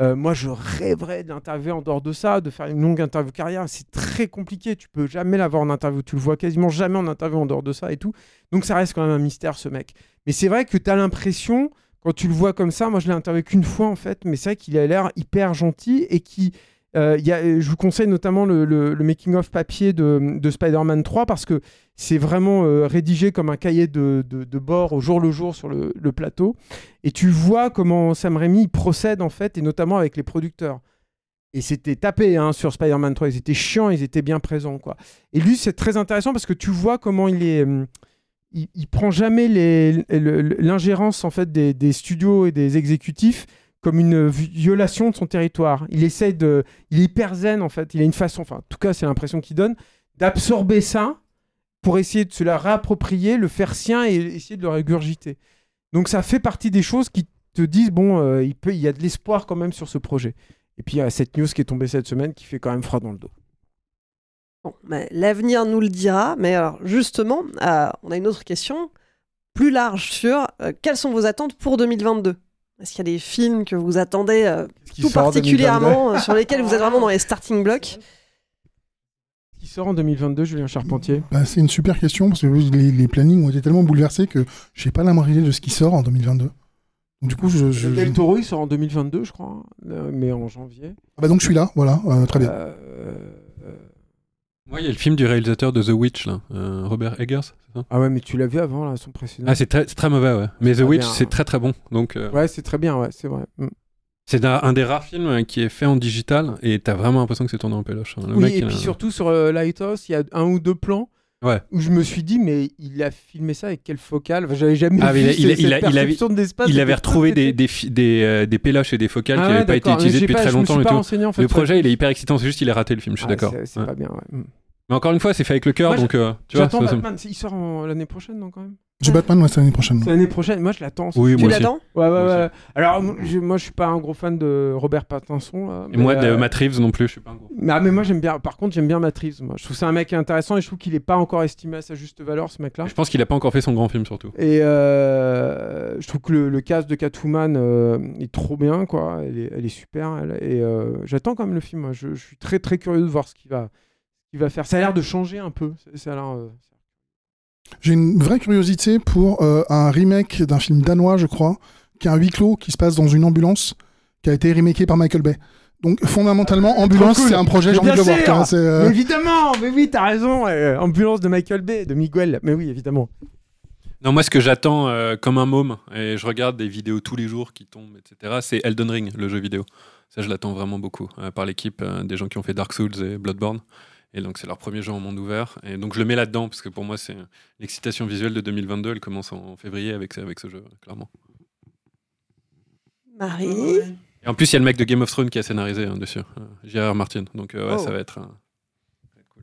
Euh, moi, je rêverais d'interviewer en dehors de ça, de faire une longue interview carrière. C'est très compliqué. Tu peux jamais l'avoir en interview. Tu le vois quasiment jamais en interview en dehors de ça et tout. Donc, ça reste quand même un mystère, ce mec. Mais c'est vrai que tu as l'impression, quand tu le vois comme ça, moi, je l'ai interviewé qu'une fois, en fait, mais c'est vrai qu'il a l'air hyper gentil et qui. Euh, y a, je vous conseille notamment le, le- making-of papier de, de Spider-Man 3 parce que c'est vraiment euh, rédigé comme un cahier de, de- de bord au jour le jour sur le, plateau. Et tu vois comment Sam Raimi procède en fait, et notamment avec les producteurs. Et c'était tapé hein, sur Spider-Man 3, ils étaient chiants, ils étaient bien présents. quoi. Et lui, c'est très intéressant parce que tu vois comment il est. hum, il, prend jamais l'ingérence en fait des, des studios et des exécutifs comme une violation de son territoire. Il essaye de, il est hyper zen en fait. Il a une façon, enfin en tout cas c'est l'impression qu'il donne, d'absorber ça pour essayer de se la réapproprier, le faire sien et essayer de le régurgiter. Donc ça fait partie des choses qui te disent bon, euh, il y a de l'espoir quand même sur ce projet. Et puis il y a cette news qui est tombée cette semaine qui fait quand même froid dans le dos. Bon, mais l'avenir nous le dira. Mais alors, justement, euh, on a une autre question plus large sur euh, quelles sont vos attentes pour 2022 Est-ce qu'il y a des films que vous attendez euh, tout sort en 2022 particulièrement, euh, sur lesquels vous êtes vraiment dans les starting blocks? Qui sort en 2022, Julien Charpentier? Bah, c'est une super question parce que les, les plannings ont été tellement bouleversés que j'ai pas la moindre idée de ce qui sort en 2022. Donc, du coup, je. je- Del Toro, il sort en 2022, je crois, euh, mais en janvier. Ah bah donc je suis là, voilà, euh, très bien. Euh, Moi, il y a le film du réalisateur de The Witch, là, euh, Robert Eggers, c'est ça? Ah ouais, mais tu l'as vu avant, là, son précédent? Ah, c'est très, c'est très mauvais, ouais. Mais The Witch, bien. c'est très très bon. Donc, euh, Ouais, c'est très bien, ouais, c'est vrai. Mm. c'est un, un des rares films euh, qui est fait en digital et t'as vraiment l'impression que c'est tourné en péloche. hein. Le Oui, mec, et il a- puis surtout sur euh, Lighthouse, il y a un ou deux plans Ouais. où je me suis dit, mais il a filmé ça avec quelle focale Enfin, J'avais jamais Ah, mais vu il a- il a- cette il a- il avait- perception de l'espace. il c'était avait retrouvé des, des, fi- des, euh, des péloches et des focales Ah qui ouais, n'avaient pas été utilisées depuis très longtemps et tout. Le projet, il est hyper excitant, c'est juste il a raté le film, je suis Ah, d'accord. c'est- C'est Ouais. pas bien, ouais. Mm. Mais encore une fois, c'est fait avec le cœur, donc euh, tu vois. J'attends Batman, il sort en- l'année prochaine, non, quand même J'ai Batman, moi, c'est l'année prochaine. C'est l'année prochaine, moi je l'attends. Oui. Tu l'attends Ouais, ouais, Moi ouais. Alors, moi je, moi, je suis pas un gros fan de Robert Pattinson. là, Et moi, de euh, Matt Reeves non plus, je suis pas un gros. Mais, ah, mais moi j'aime bien. Par contre, j'aime bien Matt Reeves, Moi, je trouve que c'est un mec intéressant et je trouve qu'il est pas encore estimé à sa juste valeur, ce mec-là. Je pense qu'il a pas encore fait son grand film surtout. Et euh, je trouve que le, le cast de Catwoman euh, est trop bien, quoi. Elle est, elle est super. elle- et euh, j'attends quand même le film. moi. Je, je suis très très curieux de voir ce qu'il va, ce qu'il va faire. Ça a l'air de changer un peu. Ça- Ça a l'air. euh, J'ai une vraie curiosité pour euh, un remake d'un film danois, je crois, qui est un huis clos qui se passe dans une ambulance, qui a été remaké par Michael Bay. Donc fondamentalement, ambulance, cool. c'est un projet, j'ai envie de le voir. euh, Mais évidemment, mais oui, t'as raison. euh, ambulance de Michael Bay, de Miguel. Mais oui, évidemment. Non, moi, ce que j'attends euh, comme un môme, et je regarde des vidéos tous les jours qui tombent, etc., c'est Elden Ring, le jeu vidéo. Ça, je l'attends vraiment beaucoup, euh, par l'équipe euh, des gens qui ont fait Dark Souls et Bloodborne. Et donc, c'est leur premier jeu en monde ouvert. Et donc, je le mets là-dedans, parce que pour moi, c'est l'excitation visuelle de 2022. Elle commence en février avec, avec ce jeu, clairement. Marie Et en plus, il y a le mec de Game of Thrones qui a scénarisé hein, dessus, euh, J.R.R. Martin. Donc, euh, ouais, Oh. ça va être. euh,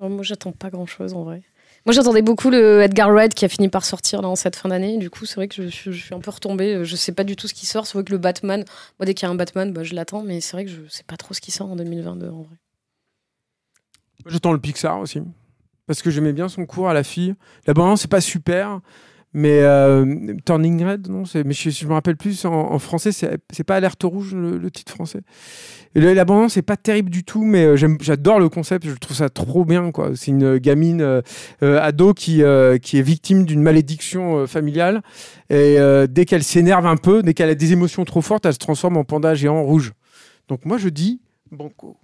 Oh, moi, j'attends pas grand chose en vrai. Moi, j'attendais beaucoup le Edgar Wright qui a fini par sortir dans cette fin d'année. Du coup, c'est vrai que je, suis- je suis un peu retombée. Je sais pas du tout ce qui sort. C'est vrai que le Batman, moi, dès qu'il y a un Batman, bah, je l'attends. Mais c'est vrai que je sais pas trop ce qui sort en 2022 en vrai. J'attends le Pixar aussi. Parce que j'aimais bien son cours à la fille. La bande c'est pas super. Mais euh, Turning Red, non Mais je, je me rappelle plus. En, français, c'est pas Alerte Rouge le, titre français. Et le- la bande c'est pas terrible du tout. Mais euh, j'adore le concept. Je trouve ça trop bien. C'est une gamine euh, ado qui, qui est victime d'une malédiction familiale. Et dès qu'elle s'énerve un peu, dès qu'elle a des émotions trop fortes, elle se transforme en panda géant rouge. Donc moi, je dis Banco.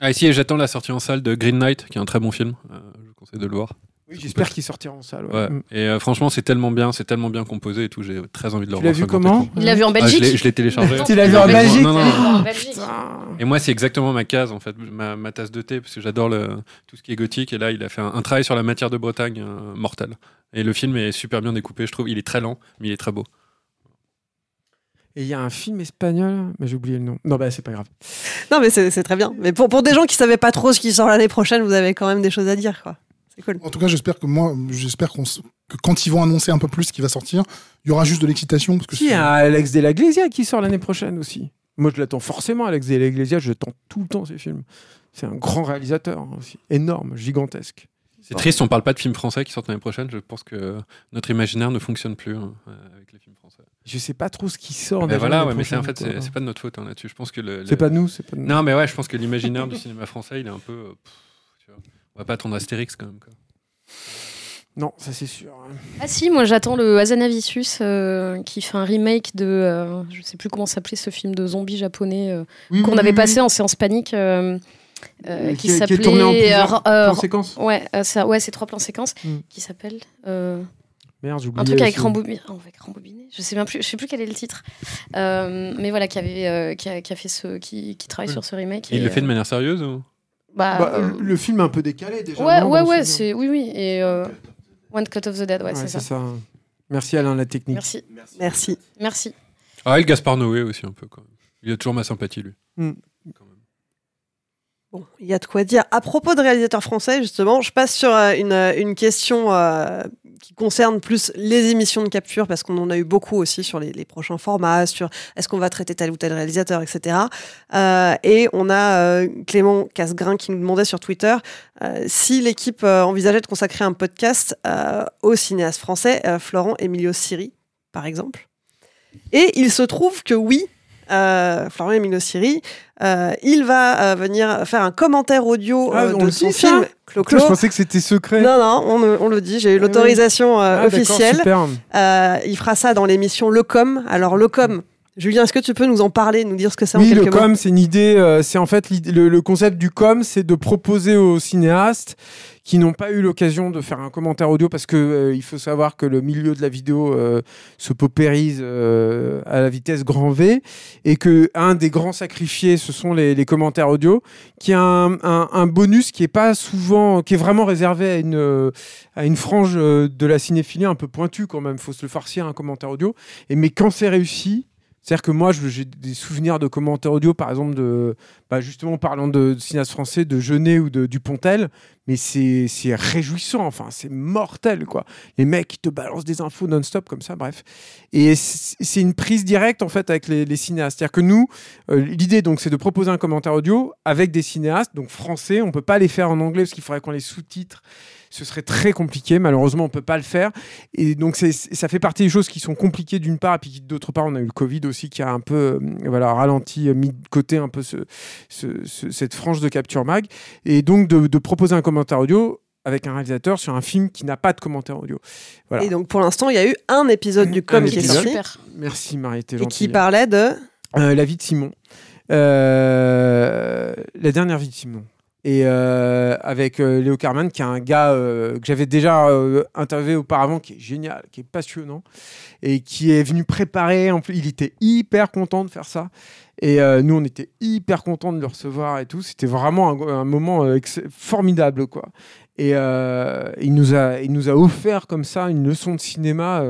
Ah, ici, j'attends la sortie en salle de Green Knight, qui est un très bon film. Euh, je vous conseille de le voir. Oui, j'espère qu'il sortira en salle. ouais. Ouais. Mm. Et euh, franchement, c'est tellement bien, c'est tellement bien composé et tout. J'ai très envie de le Tu l'as revoir. vu comment écran. Il l'a vu en Ah, je Belgique l'ai- je l'ai téléchargé. Tu l'as vu en Belgique Non, non, non. En Belgique. Putain. Et moi, c'est exactement ma case, en fait, ma, ma tasse de thé, parce que j'adore le- tout ce qui est gothique. Et là, il a fait un, un travail sur la matière de Bretagne euh, mortel. Et le film est super bien découpé, je trouve. Il est très lent, mais il est très beau. Et il y a un film espagnol, mais j'ai oublié le nom. Non, bah c'est pas grave. Non, mais c'est très bien. Mais pour, pour des gens qui savaient pas trop ce qui sort l'année prochaine, vous avez quand même des choses à dire, quoi. C'est cool. En tout cas, j'espère que moi, j'espère qu'on que quand ils vont annoncer un peu plus ce qui va sortir, il y aura juste de l'excitation. Parce que Si, il y a Alex de la Iglesia qui sort l'année prochaine aussi. Moi, je l'attends forcément, Alex de la Iglesia. Je tends tout le temps ces films. C'est un grand réalisateur hein, aussi. Énorme, gigantesque. C'est triste, on parle pas de films français qui sortent l'année prochaine. Je pense que notre imaginaire ne fonctionne plus hein, avec les films français. Je sais pas trop ce qui sort. Mais déjà voilà, l'année ouais, mais c'est en fait, c'est pas de notre faute hein, là-dessus. Je pense que le, le- C'est pas nous, c'est pas nous. Non, mais ouais, je pense que l'imaginaire du cinéma français, il est un peu. euh, pff, tu vois. On va pas attendre Astérix quand même. Quoi. Non, ça c'est sûr. Ah si, moi j'attends le Hazanavicius euh, qui fait un remake de, euh, je sais plus comment s'appelait ce film de zombies japonais euh, Oui, qu'on oui, avait oui, passé oui. en séance panique, euh, euh, Euh, qui, qui est- qui est s'appelait. tourné en plusieurs euh, plans euh, séquences. ouais, euh, ouais, c'est trois plans séquences Mm. qui s'appelle. Merde, j'ai oublié. un truc avec aussi. Rambobiné. oh, avec Rambobiné. Je sais même plus, je sais plus quel est le titre. Euh, mais voilà, qui avait, euh, qui, a, qui a fait ce, qui, qui travaille Ouais. sur ce remake. Et il le fait de euh, manière sérieuse ou? Bah, Bah, euh, Le film est un peu décalé déjà. ouais, non, ouais, ouais, c'est, oui, oui. Et euh, One Cut of the Dead, ouais, Ouais, c'est ça. Merci Alain, la technique. Merci, Merci. merci. Ah, et le Gaspard Noé aussi un peu. Quand même. Il a toujours ma sympathie lui. Mm. Bon, il y a de quoi dire. À propos de réalisateurs français, justement, je passe sur euh, une, euh, une question euh, qui concerne plus les émissions de capture, parce qu'on en a eu beaucoup aussi sur les, prochains formats, sur est-ce qu'on va traiter tel ou tel réalisateur, etc. Et on a Clément Casgrain qui nous demandait sur Twitter si l'équipe envisageait de consacrer un podcast euh, au cinéaste français Florent Emilio Siri, par exemple. Et il se trouve que oui, euh, Florent Emilio Siri, euh, il va euh, venir faire un commentaire audio Ah, euh, de le son dit, film Clo-Clo. je pensais que c'était secret. Non, non, on, on le dit, j'ai eu Ah l'autorisation Ah, officielle. Il fera ça dans l'émission Le Com. Alors, Le Com, Julien, est-ce que tu peux nous en parler, nous dire ce que c'est en Oui, le quelques mots com, c'est une idée. euh, c'est en fait le, le concept du com, c'est de proposer aux cinéastes qui n'ont pas eu l'occasion de faire un commentaire audio parce que euh, il faut savoir que le milieu de la vidéo euh, se paupérise euh, à la vitesse grand V et que un des grands sacrifiés ce sont les, commentaires audio qui est un, bonus qui est pas souvent qui est vraiment réservé à une à une frange de la cinéphilie un peu pointue quand même. Faut se le farcir un commentaire audio. Et mais quand c'est réussi c'est-à-dire que moi, j'ai des souvenirs de commentaires audio, par exemple, de, bah, justement, parlant de, cinéastes français, de Jeunet ou de Dupontel, mais c'est réjouissant, enfin, c'est mortel, quoi. Les mecs qui te balancent des infos non-stop comme ça, bref. Et c'est une prise directe, en fait, avec les, cinéastes. C'est-à-dire que nous, euh, l'idée, donc, c'est de proposer un commentaire audio avec des cinéastes, donc français, on peut pas les faire en anglais parce qu'il faudrait qu'on les sous-titre. Ce serait très compliqué, malheureusement, on peut pas le faire. Et donc, ça fait partie des choses qui sont compliquées d'une part, et puis d'autre part, on a eu le Covid aussi qui a un peu euh, voilà, ralenti, euh, mis de côté un peu ce, ce- ce- cette frange de capture mag. Et donc, de, de proposer un commentaire audio avec un réalisateur sur un film qui n'a pas de commentaire audio. Voilà. Et donc, pour l'instant, il y a eu un épisode du Com qui est sorti Super. Merci, Marie, t'es et qui parlait de. Euh, la vie de Simon. Euh, la dernière vie de Simon. Et euh, avec euh, Léo Carman, qui est un gars euh, que j'avais déjà interviewé auparavant, qui est génial, qui est passionnant, et qui est venu préparer. En plus, il était hyper content de faire ça. Et nous, on était hyper contents de le recevoir et tout. C'était vraiment un, moment formidable, quoi. Et il, nous a, il nous a offert comme ça une leçon de cinéma.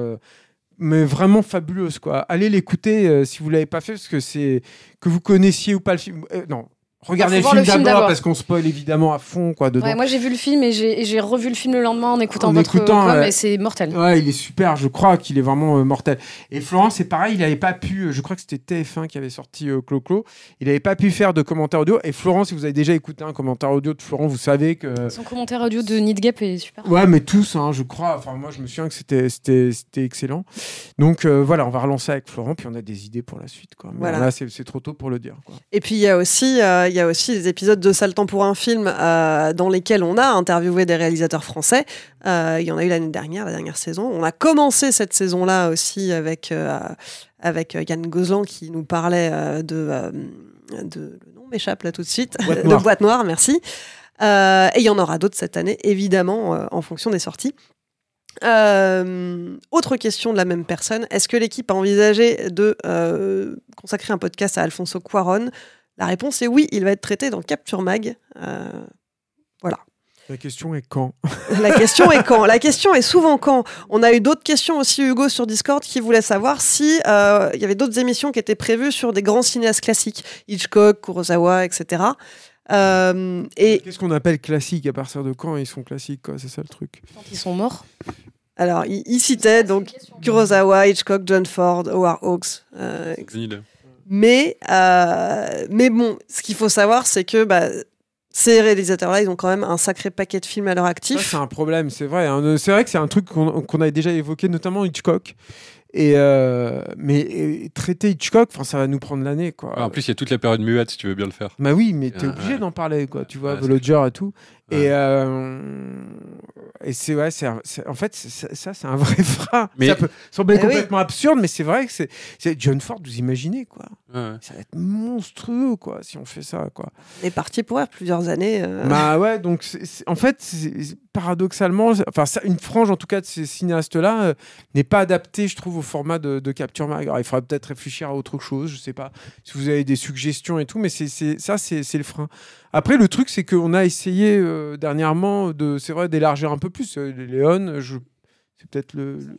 mais vraiment fabuleuse quoi. Allez l'écouter si vous l'avez pas fait parce que c'est que vous connaissiez ou pas le film. Non, regardez faut le film, d'abord parce qu'on spoil évidemment à fond quoi dedans. Ouais, moi j'ai vu le film et j'ai revu le film le lendemain en écoutant En votre écoutant, com ouais. et c'est mortel. Ouais, il est super, je crois qu'il est vraiment euh, mortel. Et Florent, c'est pareil, il n'avait pas pu, euh, je crois que c'était TF1 qui avait sorti euh, Clo-Clo, il n'avait pas pu faire de commentaire audio. Et Florent, si vous avez déjà écouté un commentaire audio de Florent, vous savez que. Son commentaire audio de Need Gap est super. Ouais, mais tous, hein, je crois. Enfin, moi, je me souviens que c'était, c'était, c'était excellent. Donc euh, voilà, on va relancer avec Florent, puis on a des idées pour la suite. Quoi. Mais Voilà. là, c'est, c'est trop tôt pour le dire. Quoi. Et puis il y a aussi, euh, il y a aussi des épisodes de Sale temps pour un film euh, dans lesquels on a interviewé des réalisateurs français. Euh, il y en a eu l'année dernière, la dernière saison. On a commencé cette saison-là aussi avec euh, avec Yann Gozlan qui nous parlait de, de le nom m'échappe là tout de suite Boîte de boîte noire, merci. Et il y en aura d'autres cette année, évidemment, en fonction des sorties. Euh, autre question de la même personne. Est-ce que l'équipe a envisagé de euh, consacrer un podcast à Alfonso Cuaron La réponse est oui, il va être traité dans Capture Mag. Euh, La question est quand? La question est quand La question est souvent quand. On a eu d'autres questions aussi, Hugo, sur Discord, qui voulait savoir si euh, il y avait d'autres émissions qui étaient prévues sur des grands cinéastes classiques, Hitchcock, Kurosawa, etc. Euh, et Qu'est-ce qu'on appelle classique À partir de quand ils sont classiques quoi? C'est ça le truc. Quand ils sont morts. alors, il, il citait donc Kurosawa, Hitchcock, John Ford, Howard Hawks, euh. Mais, euh, mais bon, ce qu'il faut savoir, c'est que bah, ces réalisateurs-là, ils ont quand même un sacré paquet de films à leur actif. c'est un problème, c'est vrai. hein. C'est vrai que c'est un truc qu'on qu'on avait déjà évoqué, notamment Hitchcock. Et euh, mais et traiter Hitchcock, enfin, ça va nous prendre l'année, quoi. En plus, il y a toute la période muette si tu veux bien le faire. Bah oui, mais t'es Ah, obligé ouais. d'en parler, quoi. Tu vois, Ouais, The Lodger et tout. Ouais. Et, euh, et c'est ouais, c'est en fait, c'est- ça, c'est un vrai frein. Mais- Ça peut sembler Eh oui. complètement absurde, mais c'est vrai que c'est c'est John Ford. Vous imaginez, quoi. Ouais. Ça va être monstrueux, quoi, si on fait ça, quoi. On est parti pour plusieurs années. euh, Bah ouais, donc c'est- c'est- en fait, c'est- c'est- paradoxalement, c'est- enfin ça, une frange en tout cas de ces cinéastes-là euh, n'est pas adaptée, je trouve, au format de, de Capture Mag. Alors, il faudrait peut-être réfléchir à autre chose, je sais pas si vous avez des suggestions et tout, mais c'est c'est- ça, c'est c'est le frein. Après, le truc, c'est qu'on a essayé euh, dernièrement de, c'est vrai, d'élargir un peu plus. Euh, Léon, je, c'est peut-être le, le-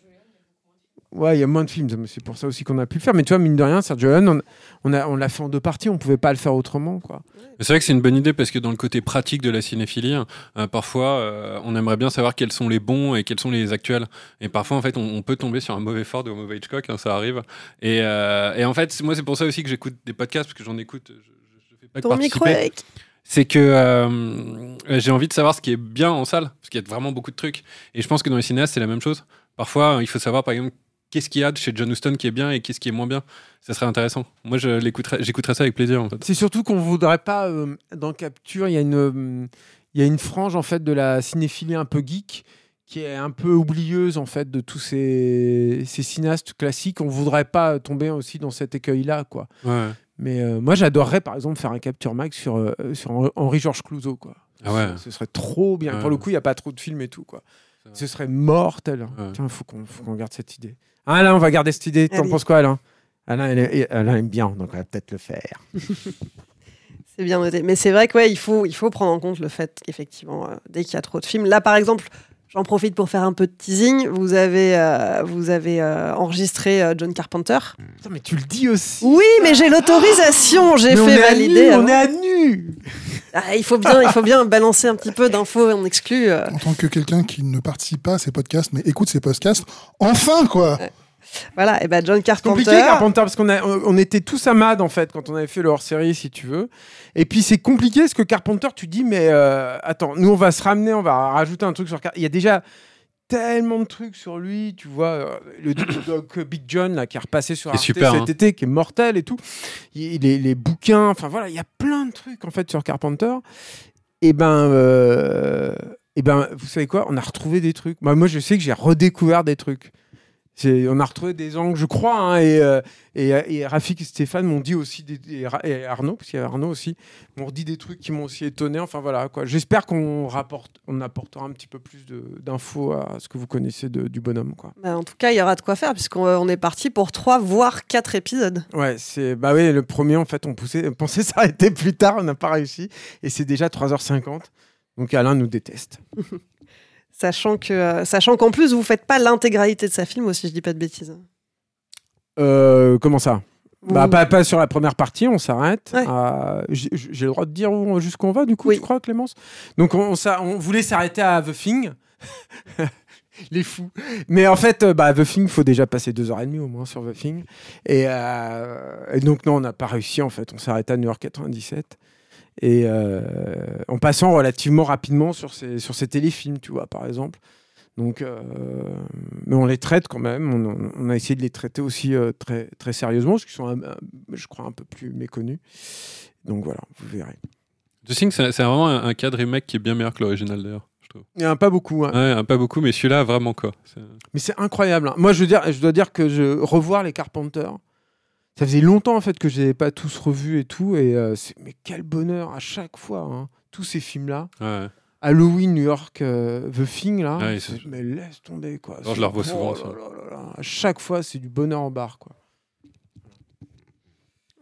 Ouais, il y a moins de films, c'est pour ça aussi qu'on a pu le faire. Mais tu vois, mine de rien, Sergio Leone, on, on a, on l'a fait en deux parties, on pouvait pas le faire autrement, quoi. C'est vrai que c'est une bonne idée parce que dans le côté pratique de la cinéphilie, euh, parfois euh, on aimerait bien savoir quels sont les bons et quels sont les actuels. Et parfois en fait on, on peut tomber sur un mauvais Ford ou un mauvais Hitchcock, hein, ça arrive. Et, euh, et en fait moi c'est pour ça aussi que j'écoute des podcasts parce que j'en écoute. Je, je, je fais pas Ton micro, Eric. C'est que euh, j'ai envie de savoir ce qui est bien en salle parce qu'il y a vraiment beaucoup de trucs. Et je pense que dans les cinéastes c'est la même chose. Parfois il faut savoir par exemple qu'est-ce qu'il y a de chez John Huston qui est bien et qu'est-ce qui est moins bien. Ça serait intéressant. Moi je l'écouterais, j'écouterais ça avec plaisir en fait. C'est surtout qu'on voudrait pas euh, dans Capture, il y a une euh, il y a une frange en fait de la cinéphilie un peu geek qui est un peu oublieuse en fait de tous ces, ces cinéastes classiques. On voudrait pas tomber aussi dans cet écueil là quoi. Ouais. Mais euh, moi j'adorerais par exemple faire un Capture Mag sur euh, sur Henri Georges Clouzot quoi. Ah ouais. Ce serait trop bien. Ouais. Pour le coup, il y a pas trop de films et tout quoi. Ce serait mortel. Ouais. Tiens, faut qu'on faut qu'on garde cette idée. Ah là, on va garder cette idée. T'en penses quoi Alain? Alain, elle Alain aime bien, donc on va peut-être le faire. C'est bien noté. Mais c'est vrai que ouais, il faut, il faut prendre en compte le fait qu'effectivement, euh, dès qu'il y a trop de films, là par exemple, j'en profite pour faire un peu de teasing. Vous avez, euh, vous avez euh, enregistré euh, John Carpenter. Putain, mais tu le dis aussi. Oui, mais j'ai l'autorisation, j'ai fait est à valider. nu, on avant. est à nu. Ah, il faut bien, il faut bien balancer un petit peu d'infos en exclu. euh. En tant que quelqu'un qui ne participe pas à ces podcasts, mais écoute ces podcasts, enfin quoi Voilà, et ben John Carpenter. Compliqué Carpenter parce qu'on a, on était tous à Mad en fait quand on avait fait le hors-série si tu veux. Et puis c'est compliqué parce que Carpenter tu dis mais euh, attends nous on va se ramener on va rajouter un truc sur Car- il y a déjà tellement de trucs sur lui tu vois euh, le doc Big John là qui est repassé sur Arte super, cet hein. été qui est mortel et tout il, les, les bouquins enfin voilà il y a plein de trucs en fait sur Carpenter et ben euh, et ben vous savez quoi on a retrouvé des trucs moi moi je sais que j'ai redécouvert des trucs on a retrouvé des angles, je crois, hein, et, euh, et, et Rafik et Stéphane m'ont dit aussi, des, et Arnaud, parce qu'il y avait Arnaud aussi, m'ont dit des trucs qui m'ont aussi étonné. Enfin voilà, quoi. J'espère qu'on rapporte, on apportera un petit peu plus d'infos à ce que vous connaissez de- du bonhomme, quoi. Bah, en tout cas, il y aura de quoi faire puisqu'on on est parti pour trois voire quatre épisodes. Ouais, c'est bah oui, le premier en fait, on poussait, on pensait s'arrêter plus tard, on n'a pas réussi, et c'est déjà 3h50. Donc Alain nous déteste. Sachant que, euh, sachant qu'en plus, vous faites pas l'intégralité de sa film aussi, je dis pas de bêtises. Euh, comment ça? Bah, pas, pas sur la première partie, on s'arrête. Ouais. à- J'ai le droit de dire où- jusqu'où on va, du coup, Oui. tu crois, Clémence? Donc, on, on voulait s'arrêter à The Thing. Les fous. Mais en fait, euh, bah, The Thing, faut déjà passer deux heures et demie au moins sur The Thing. Et, euh, et donc, non, on n'a pas réussi, en fait. On s'est arrêté à 9h97. Et euh, en passant relativement rapidement sur ces, sur ces téléfilms, tu vois, par exemple. Donc, euh, mais on les traite quand même. On, a essayé de les traiter aussi euh, très, très sérieusement, parce qu'ils sont, un- un- je crois, un peu plus méconnus. Donc voilà, vous verrez. The Thing, c'est c'est vraiment un, un cadre remake qui est bien meilleur que l'original d'ailleurs. Il n'y en a pas beaucoup, hein. Ouais, pas beaucoup, mais celui-là, vraiment quoi. Mais c'est incroyable. hein. Moi, je veux dire, je dois dire que je revoir les Carpenters. Ça faisait longtemps en fait que je les avais pas tous revus et tout, et euh, c'est- mais quel bonheur à chaque fois. hein. Tous ces films-là, Ouais. Halloween, New York, euh, The Thing là, Ouais, mais laisse tomber quoi. Je le revois souvent, oh ça. là là là là. À chaque fois, c'est du bonheur en barre quoi.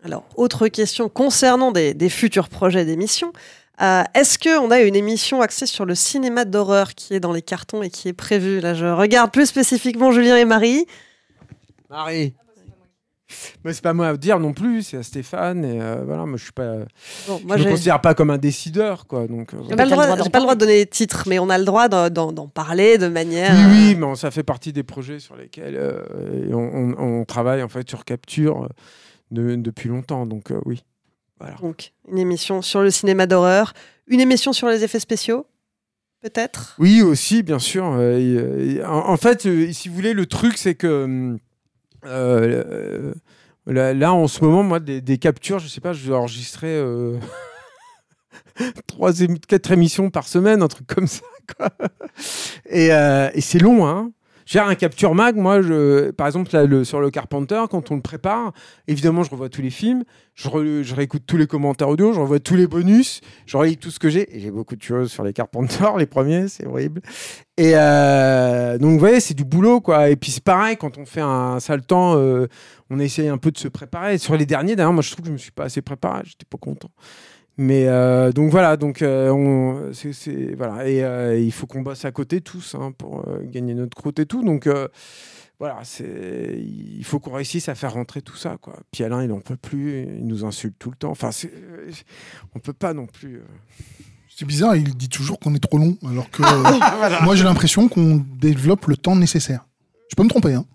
Alors, autre question concernant des, des futurs projets d'émissions. Euh, Est-ce qu'on a une émission axée sur le cinéma d'horreur qui est dans les cartons et qui est prévue? Là, je regarde plus spécifiquement Julien et Marie. Marie. Mais c'est pas moi à dire non plus, c'est à Stéphane et euh, voilà, moi je suis pas, Bon, moi, je me considère pas comme un décideur quoi, donc. euh, j'ai voilà. pas, le droit, droit d'en j'ai pas le droit de donner les titres, mais on a le droit d'en- parler de manière. Oui, euh, oui, mais on- ça fait partie des projets sur lesquels euh, on, on- on travaille en fait sur capture euh, de- depuis longtemps, donc euh, oui. Voilà. Donc, une émission sur le cinéma d'horreur, une émission sur les effets spéciaux, peut-être? Oui, aussi, bien sûr. Euh, et, euh, en, en fait, euh, si vous voulez, le truc, c'est que hum, euh, euh, là, en ce moment, moi, des, captures, je sais pas, je vais enregistrer euh, trois, quatre émissions par semaine, un truc comme ça. Quoi. Et, euh, et c'est long, hein. J'ai un capture mag, moi, par exemple, sur le Carpenter, quand on le prépare, évidemment, je revois tous les films, je, réécoute tous les commentaires audio, je revois tous les bonus, je relis tout ce que j'ai, et j'ai beaucoup de choses sur les Carpenter, les premiers, c'est horrible. Et euh, donc, vous voyez, c'est du boulot, quoi. Et puis, c'est pareil, quand on fait un sale temps, euh, on essaye un peu de se préparer. Sur les derniers, d'ailleurs, moi, je trouve que je me suis pas assez préparé, j'étais pas content. Mais euh, donc voilà, donc euh, on, voilà, et euh, il faut qu'on bosse à côté tous hein, pour euh, gagner notre croûte et tout. Donc euh, voilà, c'est, il faut qu'on réussisse à faire rentrer tout ça, quoi. Puis Alain, il en peut plus, il nous insulte tout le temps. Enfin, euh, on peut pas non plus. euh. C'est bizarre, il dit toujours qu'on est trop long, alors que euh, moi j'ai l'impression qu'on développe le temps nécessaire. Je peux me tromper, hein.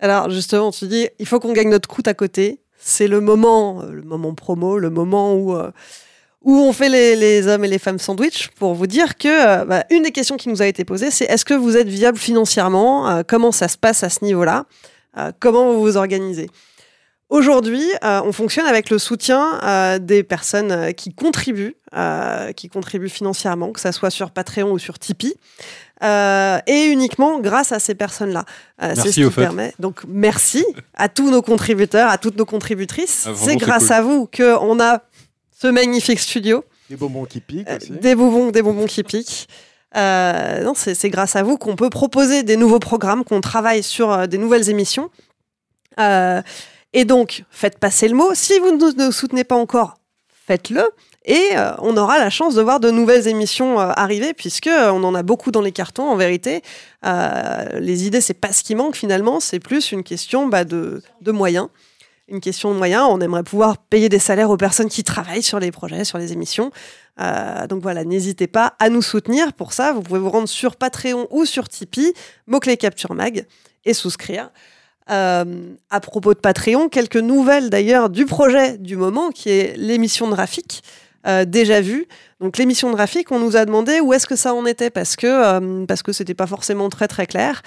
Alors justement, tu dis, il faut qu'on gagne notre croûte à côté. C'est le moment, euh, le moment promo, le moment où, euh, où on fait les, les hommes et les femmes sandwich pour vous dire que euh, bah, une des questions qui nous a été posée, c'est est-ce que vous êtes viable financièrement? Comment ça se passe à ce niveau-là? Comment vous vous organisez? Aujourd'hui, euh, on fonctionne avec le soutien euh, des personnes euh, qui contribuent, euh, qui contribuent financièrement, que ça soit sur Patreon ou sur Tipeee, euh, et uniquement grâce à ces personnes-là. Euh, Merci c'est ce qui au fait. permet. Donc merci à tous nos contributeurs, à toutes nos contributrices. Ah, c'est grâce cool. à vous que on a ce magnifique studio, Des bonbons qui piquent euh, aussi. des bonbons, des bonbons qui piquent. Euh, non, c'est c'est grâce à vous qu'on peut proposer des nouveaux programmes, qu'on travaille sur euh, des nouvelles émissions. Euh, et donc, faites passer le mot. Si vous ne nous soutenez pas encore, faites-le. Et euh, on aura la chance de voir de nouvelles émissions euh, arriver, puisque euh, on en a beaucoup dans les cartons. En vérité, Euh, les idées, c'est pas ce qui manque finalement. C'est plus une question bah, de, moyens. Une question de moyens. On aimerait pouvoir payer des salaires aux personnes qui travaillent sur les projets, sur les émissions. Donc voilà, n'hésitez pas à nous soutenir. Pour ça, vous pouvez vous rendre sur Patreon ou sur Tipeee, mot-clé Capture Mag, et souscrire. Euh, à propos de Patreon, quelques nouvelles d'ailleurs du projet du moment, qui est l'émission de Rafik, euh, déjà vue. Donc l'émission de Rafik, on nous a demandé où est-ce que ça en était, parce que euh, parce que c'était pas forcément très très clair.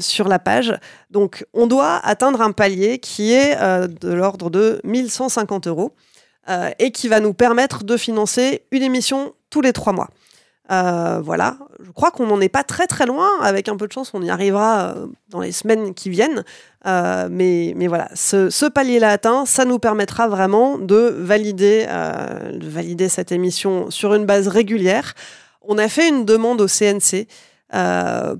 sur la page. Donc, on doit atteindre un palier qui est de l'ordre de 1150 euros et qui va nous permettre de financer une émission tous les trois mois. Euh, voilà, je crois qu'on n'en est pas très très loin. Avec un peu de chance, on y arrivera euh, dans les semaines qui viennent. Euh, mais, mais voilà, ce, palier-là atteint, ça nous permettra vraiment de valider, de valider cette émission sur une base régulière. On a fait une demande au CNC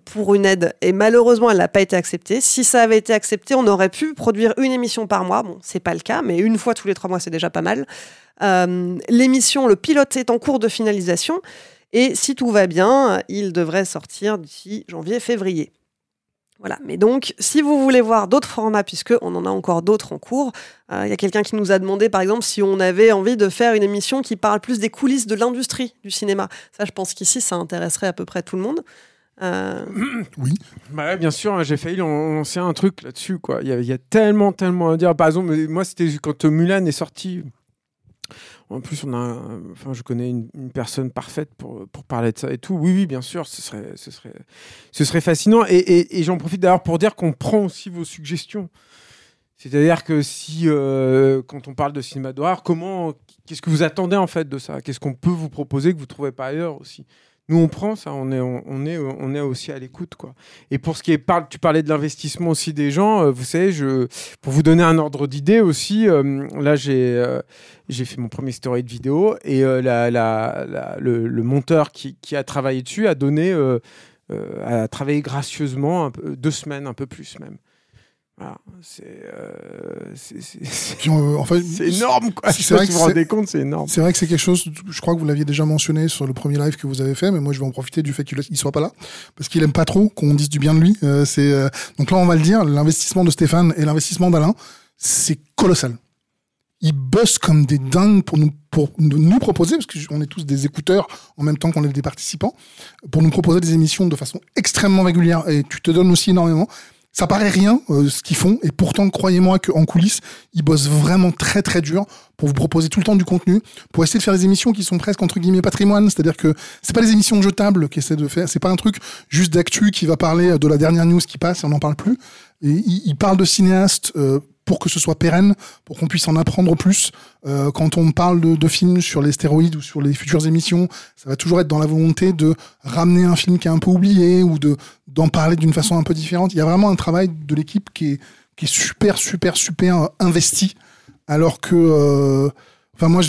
pour une aide et malheureusement, elle n'a pas été acceptée. Si ça avait été accepté, on aurait pu produire une émission par mois. Bon, c'est pas le cas, mais une fois tous les trois mois, c'est déjà pas mal. L'émission, le pilote est en cours de finalisation. Et si tout va bien, il devrait sortir d'ici janvier-février. Voilà. Mais donc, si vous voulez voir d'autres formats, puisque on en a encore d'autres en cours, euh, il y a quelqu'un qui nous a demandé, par exemple, si on avait envie de faire une émission qui parle plus des coulisses de l'industrie du cinéma. Ça, je pense qu'ici, ça intéresserait à peu près tout le monde. Euh, Oui. Bah ouais, bien sûr, hein, j'ai failli lan- lancer un truc là-dessus. quoi. Il y, a, il y a tellement, tellement à dire. Par exemple, mais moi, c'était quand Mulan est sorti. En plus, on a, enfin, je connais une, personne parfaite pour, pour parler de ça et tout. Oui, oui, bien sûr, ce serait, ce serait, ce serait fascinant. Et, et- et j'en profite d'ailleurs pour dire qu'on prend aussi vos suggestions. C'est-à-dire que si, euh, quand on parle de cinéma d'horreur, comment, qu'est-ce que vous attendez en fait de ça? Qu'est-ce qu'on peut vous proposer que vous trouvez pas ailleurs aussi? Nous, on prend ça, on est, on, est, on est aussi à l'écoute, quoi. Et pour ce qui est, tu parlais de l'investissement aussi des gens, euh, vous savez, je, pour vous donner un ordre d'idée aussi, euh, là j'ai euh, j'ai fait mon premier story de vidéo et euh, la, la- le, monteur qui, qui a travaillé dessus a donné, euh, euh, a travaillé gracieusement deux semaines, un peu plus même. Voilà, c'est euh, en fait, énorme, quoi. si que vous vous rendez compte, c'est énorme. C'est vrai que c'est quelque chose, je crois que vous l'aviez déjà mentionné sur le premier live que vous avez fait, mais moi je vais en profiter du fait qu'il ne soit pas là, parce qu'il aime pas trop qu'on dise du bien de lui. Euh, c'est euh, Donc là, on va le dire, l'investissement de Stéphane et l'investissement d'Alain, c'est colossal. Ils bossent comme des dingues pour nous, pour nous proposer, parce qu'on est tous des écouteurs en même temps qu'on est des participants, pour nous proposer des émissions de façon extrêmement régulière, et tu te donnes aussi énormément. Ça paraît rien euh, ce qu'ils font, et pourtant, croyez-moi qu'en coulisses, ils bossent vraiment très très dur pour vous proposer tout le temps du contenu, pour essayer de faire des émissions qui sont presque entre guillemets patrimoine, c'est-à-dire que c'est pas les émissions jetables qui essaient de faire, c'est pas un truc juste d'actu qui va parler de la dernière news qui passe et on n'en parle plus. Et ils, ils parlent de cinéastes euh, pour que ce soit pérenne, pour qu'on puisse en apprendre plus. Euh, quand on parle de, de, films sur les stéroïdes ou sur les futures émissions, ça va toujours être dans la volonté de ramener un film qui est un peu oublié ou de d'en parler d'une façon un peu différente. Il y a vraiment un travail de l'équipe qui est, super, super, super investi. Alors que, euh, enfin moi,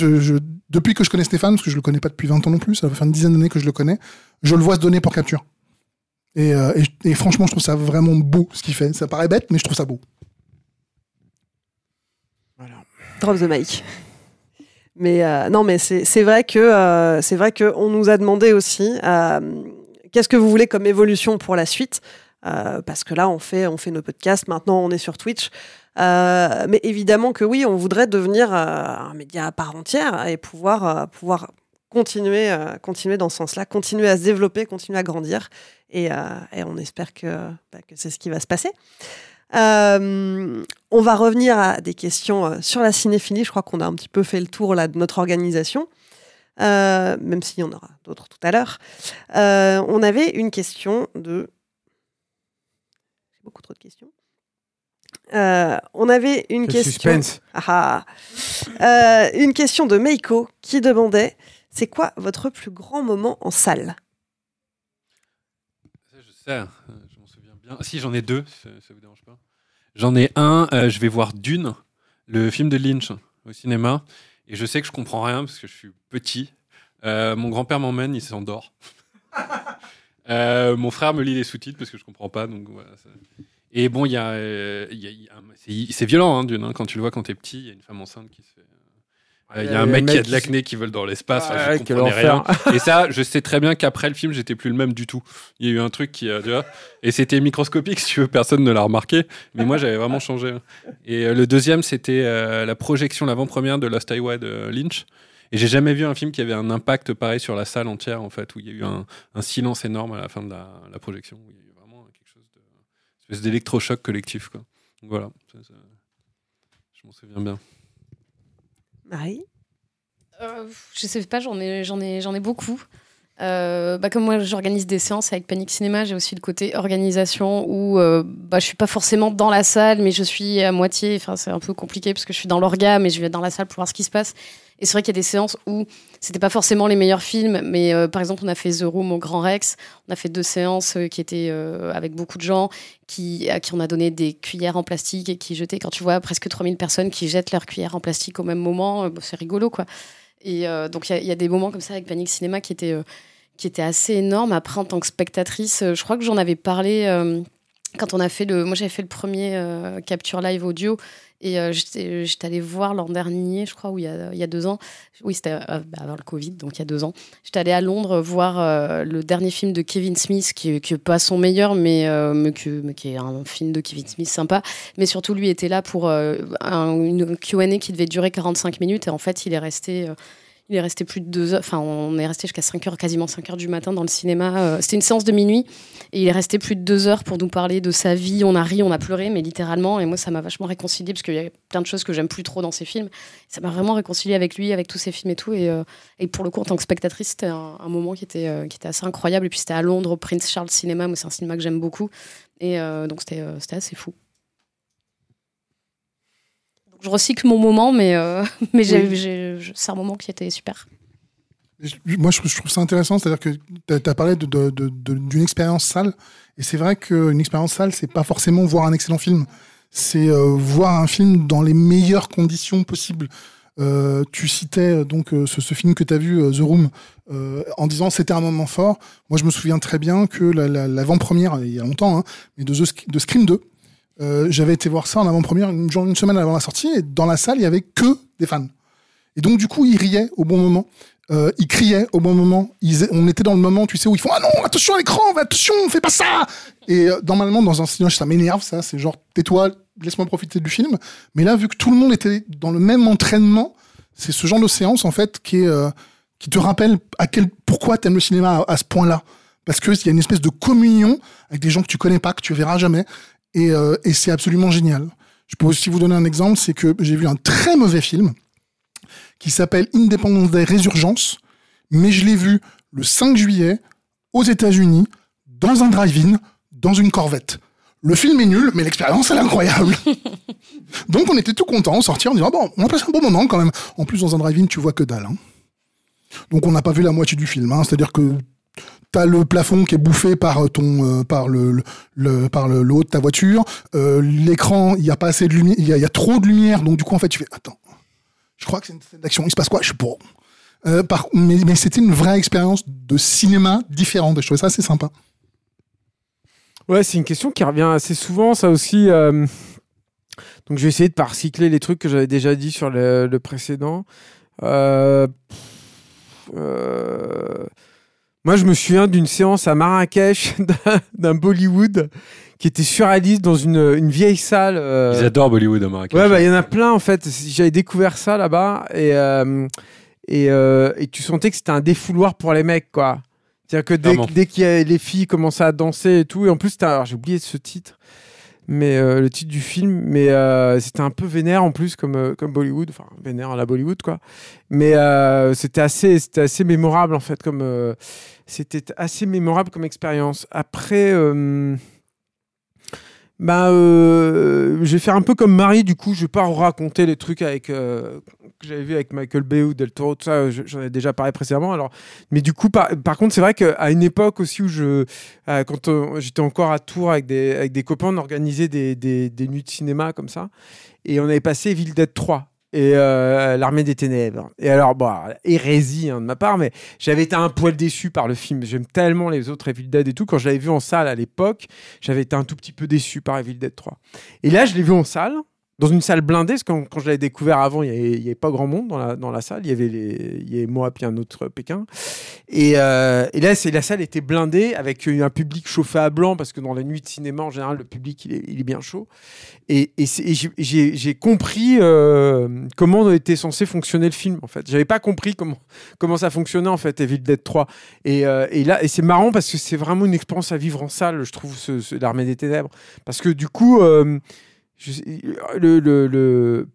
depuis que je connais Stéphane, parce que je le connais pas depuis 20 ans non plus, ça va faire une dizaine d'années que je le connais, je le vois se donner pour capture. Et, euh, franchement, je trouve ça vraiment beau ce qu'il fait. Ça paraît bête, mais je trouve ça beau. Drop the mic. Mais euh, non, mais c'est vrai que euh, c'est vrai que on nous a demandé aussi euh, qu'est-ce que vous voulez comme évolution pour la suite, euh, parce que là on fait on fait nos podcasts, maintenant on est sur Twitch. Euh, mais évidemment que oui, on voudrait devenir un média à part entière et pouvoir pouvoir continuer continuer dans ce sens-là, continuer à se développer, continuer à grandir, et, on espère que, bah, que c'est ce qui va se passer. Euh, on va revenir à des questions euh, sur la cinéphilie. Je crois qu'on a un petit peu fait le tour là, de notre organisation, euh, même s'il y en aura d'autres tout à l'heure. Euh, on avait une question de... Beaucoup trop de questions. Euh, on avait une Quel question... suspense. Ah, ah. une question de Meiko qui demandait c'est quoi votre plus grand moment en salle? Ça, je sais, euh, je m'en souviens bien. Si, j'en ai deux, ça, ça vous dérange pas. J'en ai un, euh, je vais voir Dune, le film de Lynch au cinéma, et je sais que je comprends rien parce que je suis petit. Euh, mon grand-père m'emmène, il s'endort. Euh, mon frère me lit les sous-titres parce que je comprends pas, donc voilà. ça- Et bon, il y a, il y a- il y a un- c'est c'est violent, hein, Dune. hein, quand tu le vois quand t'es petit, il y a une femme enceinte qui se fait. Euh, Il y a un mec qui a de l'acné qui vole dans l'espace. je comprenais rien. Et ça, je sais très bien qu'après le film, j'étais plus le même du tout. Il y a eu un truc qui, euh, tu vois, et c'était microscopique, si tu veux, personne ne l'a remarqué. Mais moi, j'avais vraiment changé. hein. Et euh, le deuxième, c'était euh, la projection, l'avant-première de Lost Highway de Lynch. Et j'ai jamais vu un film qui avait un impact pareil sur la salle entière, en fait, où il y a eu un, un silence énorme à la fin de la, la projection. Où il y a eu vraiment quelque chose de. une espèce d'électrochoc collectif, quoi. Donc voilà. Ça, ça- je m'en souviens bien. Marie? Euh, je sais pas, j'en ai, j'en ai, j'en ai beaucoup. Euh, bah, comme moi, j'organise des séances avec Panic Cinéma, j'ai aussi le côté organisation où euh, bah, je suis pas forcément dans la salle, mais je suis à moitié. Enfin, c'est un peu compliqué parce que je suis dans l'orga, mais je vais dans la salle pour voir ce qui se passe. Et c'est vrai qu'il y a des séances où c'était pas forcément les meilleurs films, mais euh, par exemple, on a fait The Room au Grand Rex. On a fait deux séances euh, qui étaient euh, avec beaucoup de gens qui, à qui on a donné des cuillères en plastique et qui jetaient. Quand tu vois presque 3000 personnes qui jettent leurs cuillères en plastique au même moment, euh, bah, c'est rigolo, quoi. Et euh, donc, il y, a- des moments comme ça avec Panic Cinéma qui étaient, euh, qui étaient assez énormes. Après, en tant que spectatrice, euh, je crois que j'en avais parlé quand on a fait le. Moi, j'avais fait le premier euh, capture live audio. Et euh, j'étais allée voir l'an dernier, je crois, ou il y a, il y a deux ans. Oui, c'était euh, bah, avant le Covid, donc il y a deux ans. J'étais allée à Londres voir euh, le dernier film de Kevin Smith, qui n'est pas son meilleur, mais, qui est un film de Kevin Smith sympa. Mais surtout, lui était là pour un- une QA qui devait durer 45 minutes. Et en fait, il est resté. Il est resté plus de deux heures, enfin on est resté jusqu'à 5 heures, quasiment 5 heures du matin dans le cinéma. Euh, C'était une séance de minuit et il est resté plus de deux heures pour nous parler de sa vie. On a ri, on a pleuré, mais littéralement. Et moi, ça m'a vachement réconcilié parce qu'il y a plein de choses que j'aime plus trop dans ses films. Ça m'a vraiment réconcilié avec lui, avec tous ses films et tout. Et, euh, pour le coup, en tant que spectatrice, c'était un, moment qui était, euh, qui était assez incroyable. Et puis c'était à Londres, au Prince Charles Cinema. Moi, c'est un cinéma que j'aime beaucoup. Et euh, donc c'était assez fou. Je recycle mon moment, mais, euh, mais Oui. c'est un moment qui était super. Moi, je, trouve ça intéressant, c'est-à-dire que tu as, parlé d'une expérience salle, et c'est vrai qu'une expérience salle, c'est pas forcément voir un excellent film, c'est euh, voir un film dans les meilleures conditions possibles. Euh, tu citais donc ce, ce film que tu as vu, The Room, euh, en disant c'était un moment fort. Moi, je me souviens très bien que la- la- l'avant-première, il y a longtemps, hein, mais de, The Sc- de Scream 2, euh, j'avais été voir ça en avant-première une, semaine avant la sortie, et dans la salle, il y avait que des fans. Et donc, du coup, ils riaient au bon moment. Euh, ils criaient au bon moment. On était dans le moment, tu sais, où ils font Ah non, attention à l'écran, attention, fais pas ça Et euh, normalement, dans un cinéma, ça m'énerve, ça. C'est genre, tais-toi, laisse-moi profiter du film. Mais là, vu que tout le monde était dans le même entraînement, c'est ce genre de séance, en fait, qui, te rappelle à quel, pourquoi t'aimes le cinéma à, à ce point-là. Parce qu'il y a une espèce de communion avec des gens que tu connais pas, que tu verras jamais. Et, euh, et c'est absolument génial. Je peux aussi vous donner un exemple, c'est que j'ai vu un très mauvais film qui s'appelle Independence Day Résurgence, mais je l'ai vu le 5 juillet aux États-Unis, dans un drive-in, dans une corvette. Le film est nul, mais l'expérience, elle est incroyable. Donc on était tout contents, sortir en disant, bon, on a passé un bon moment quand même. En plus, dans un drive-in, tu vois que dalle. hein. Donc on n'a pas vu la moitié du film. hein. C'est-à-dire que t'as le plafond qui est bouffé par ton, euh, par le, par le, haut de ta voiture. Euh, L'écran, il y a pas assez de lumière, il y, a- trop de lumière. Donc du coup, en fait, tu fais, attends, je crois que c'est une scène d'action. Il se passe quoi? Je sais pas. Euh, mais c'était une vraie expérience de cinéma différente. Je trouvais ça assez sympa. Ouais, c'est une question qui revient assez souvent, ça aussi. euh, Donc, je vais essayer de pas recycler les trucs que j'avais déjà dit sur le, précédent. Euh, Moi, je me souviens d'une séance à Marrakech d'un- Bollywood qui était surréaliste dans une, une vieille salle. euh, Ils adorent Bollywood à Marrakech. Ouais, bah, il y en a plein en fait. J'avais découvert ça là-bas et, euh, et, euh, et tu sentais que c'était un défouloir pour les mecs, quoi. C'est-à-dire que dès, dès a les filles commençaient à danser et tout, et en plus, alors, j'ai oublié ce titre, mais euh, le titre du film, mais euh, c'était un peu vénère en plus comme, euh, comme Bollywood, enfin vénère à la Bollywood, quoi. Mais c'était assez, mémorable en fait, comme c'était assez mémorable comme expérience. Après. euh, je vais faire un peu comme Marie, du coup, je vais pas raconter les trucs avec que j'avais vu avec Michael Bay ou Del Toro, tout ça, je- j'en ai déjà parlé précédemment. Alors, mais du coup, par, par contre, c'est vrai qu'à une époque aussi où je, euh, quand euh, j'étais encore à Tours avec des, avec des copains, on organisait des, des, des nuits de cinéma comme ça, et on avait passé Evil Dead 3 et euh, l'armée des ténèbres. Et alors, bon, hérésie hein, de ma part, mais j'avais été un poil déçu par le film. J'aime tellement les autres Evil Dead et tout. Quand je l'avais vu en salle à l'époque, j'avais été un tout petit peu déçu par Evil Dead 3. Et là, je l'ai vu en salle, dans une salle blindée, parce que quand, quand je l'avais découvert avant, il n'y avait, pas grand monde dans la, salle. Il y avait, les, il moi puis un autre Pékin. Et, euh, et là, la salle était blindée avec un public chauffé à blanc, parce que dans la nuit de cinéma, en général, le public, il est, bien chaud. Et, j'ai, compris euh, comment était censé fonctionner le film, en fait. J'avais pas compris comment, comment ça fonctionnait, en fait, Evil Dead 3. Et, là, et c'est marrant parce que c'est vraiment une expérience à vivre en salle, je trouve, l'Armée des Ténèbres. Parce que du coup, euh,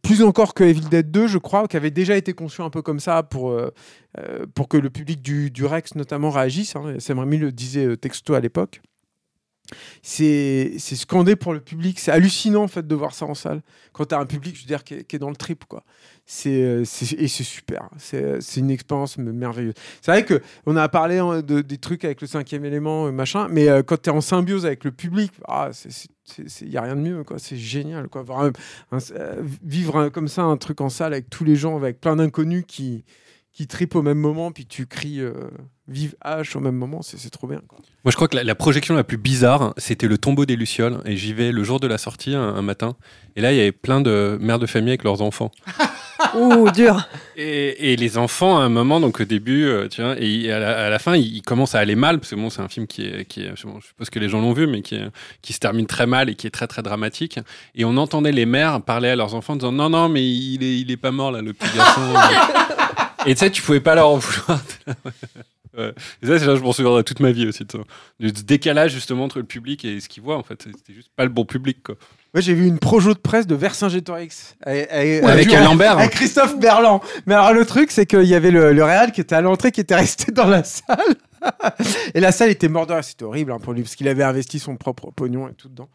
plus encore que Evil Dead 2, je crois, qui avait déjà été conçu un peu comme ça pour, euh, euh, pour que le public du, du Rex notamment réagisse. Hein, Sam Raimi le disait euh, texto à l'époque. C'est scandé pour le public. C'est hallucinant en fait de voir ça en salle. Quand tu as un public, je veux dire, qui est, dans le trip, quoi. C'est et c'est super. C'est une expérience me- merveilleuse. C'est vrai que on a parlé hein, de, des trucs avec le cinquième élément, euh, machin, mais euh, quand tu es en symbiose avec le public, ah, il n'y a rien de mieux, quoi. C'est génial, quoi. Euh, vivre comme ça un truc en salle avec tous les gens, avec plein d'inconnus qui, qui tripent au même moment, puis tu cries euh, vive H au même moment, c'est c'est trop bien, quoi. Moi, je crois que la, la projection la plus bizarre, c'était le tombeau des Lucioles. Et j'y vais le jour de la sortie, un, un matin. Et là, il y avait plein de mères de famille avec leurs enfants. Ouh, dur. Et, et les enfants, à un moment, donc au début, euh, tu vois, et à la, à la fin, ils, ils commencent à aller mal, parce que bon, c'est un film qui est, qui est je je suppose que les gens l'ont vu, mais qui, est- qui se termine très mal et qui est très très dramatique. Et on entendait les mères parler à leurs enfants en disant non, non, mais il est, il est pas mort là, le petit garçon. et tu sais, tu pouvais pas leur en vouloir. Ouais. Et ça, c'est là, je m'en souviendrai toute ma vie aussi. Du décalage justement entre le public et ce qu'il voit, en fait. C'était juste pas le bon public, quoi. Moi, j'ai vu une projo de presse de Vercingétorix avec, avec, Avec avec- Lambert. avec Christophe Berland. Mais alors, le truc, c'est qu'il y avait le, le Real qui était à l'entrée, qui était resté dans la salle. et la salle était morte de rire. C'était horrible hein, pour lui, parce qu'il avait investi son propre pognon et tout dedans.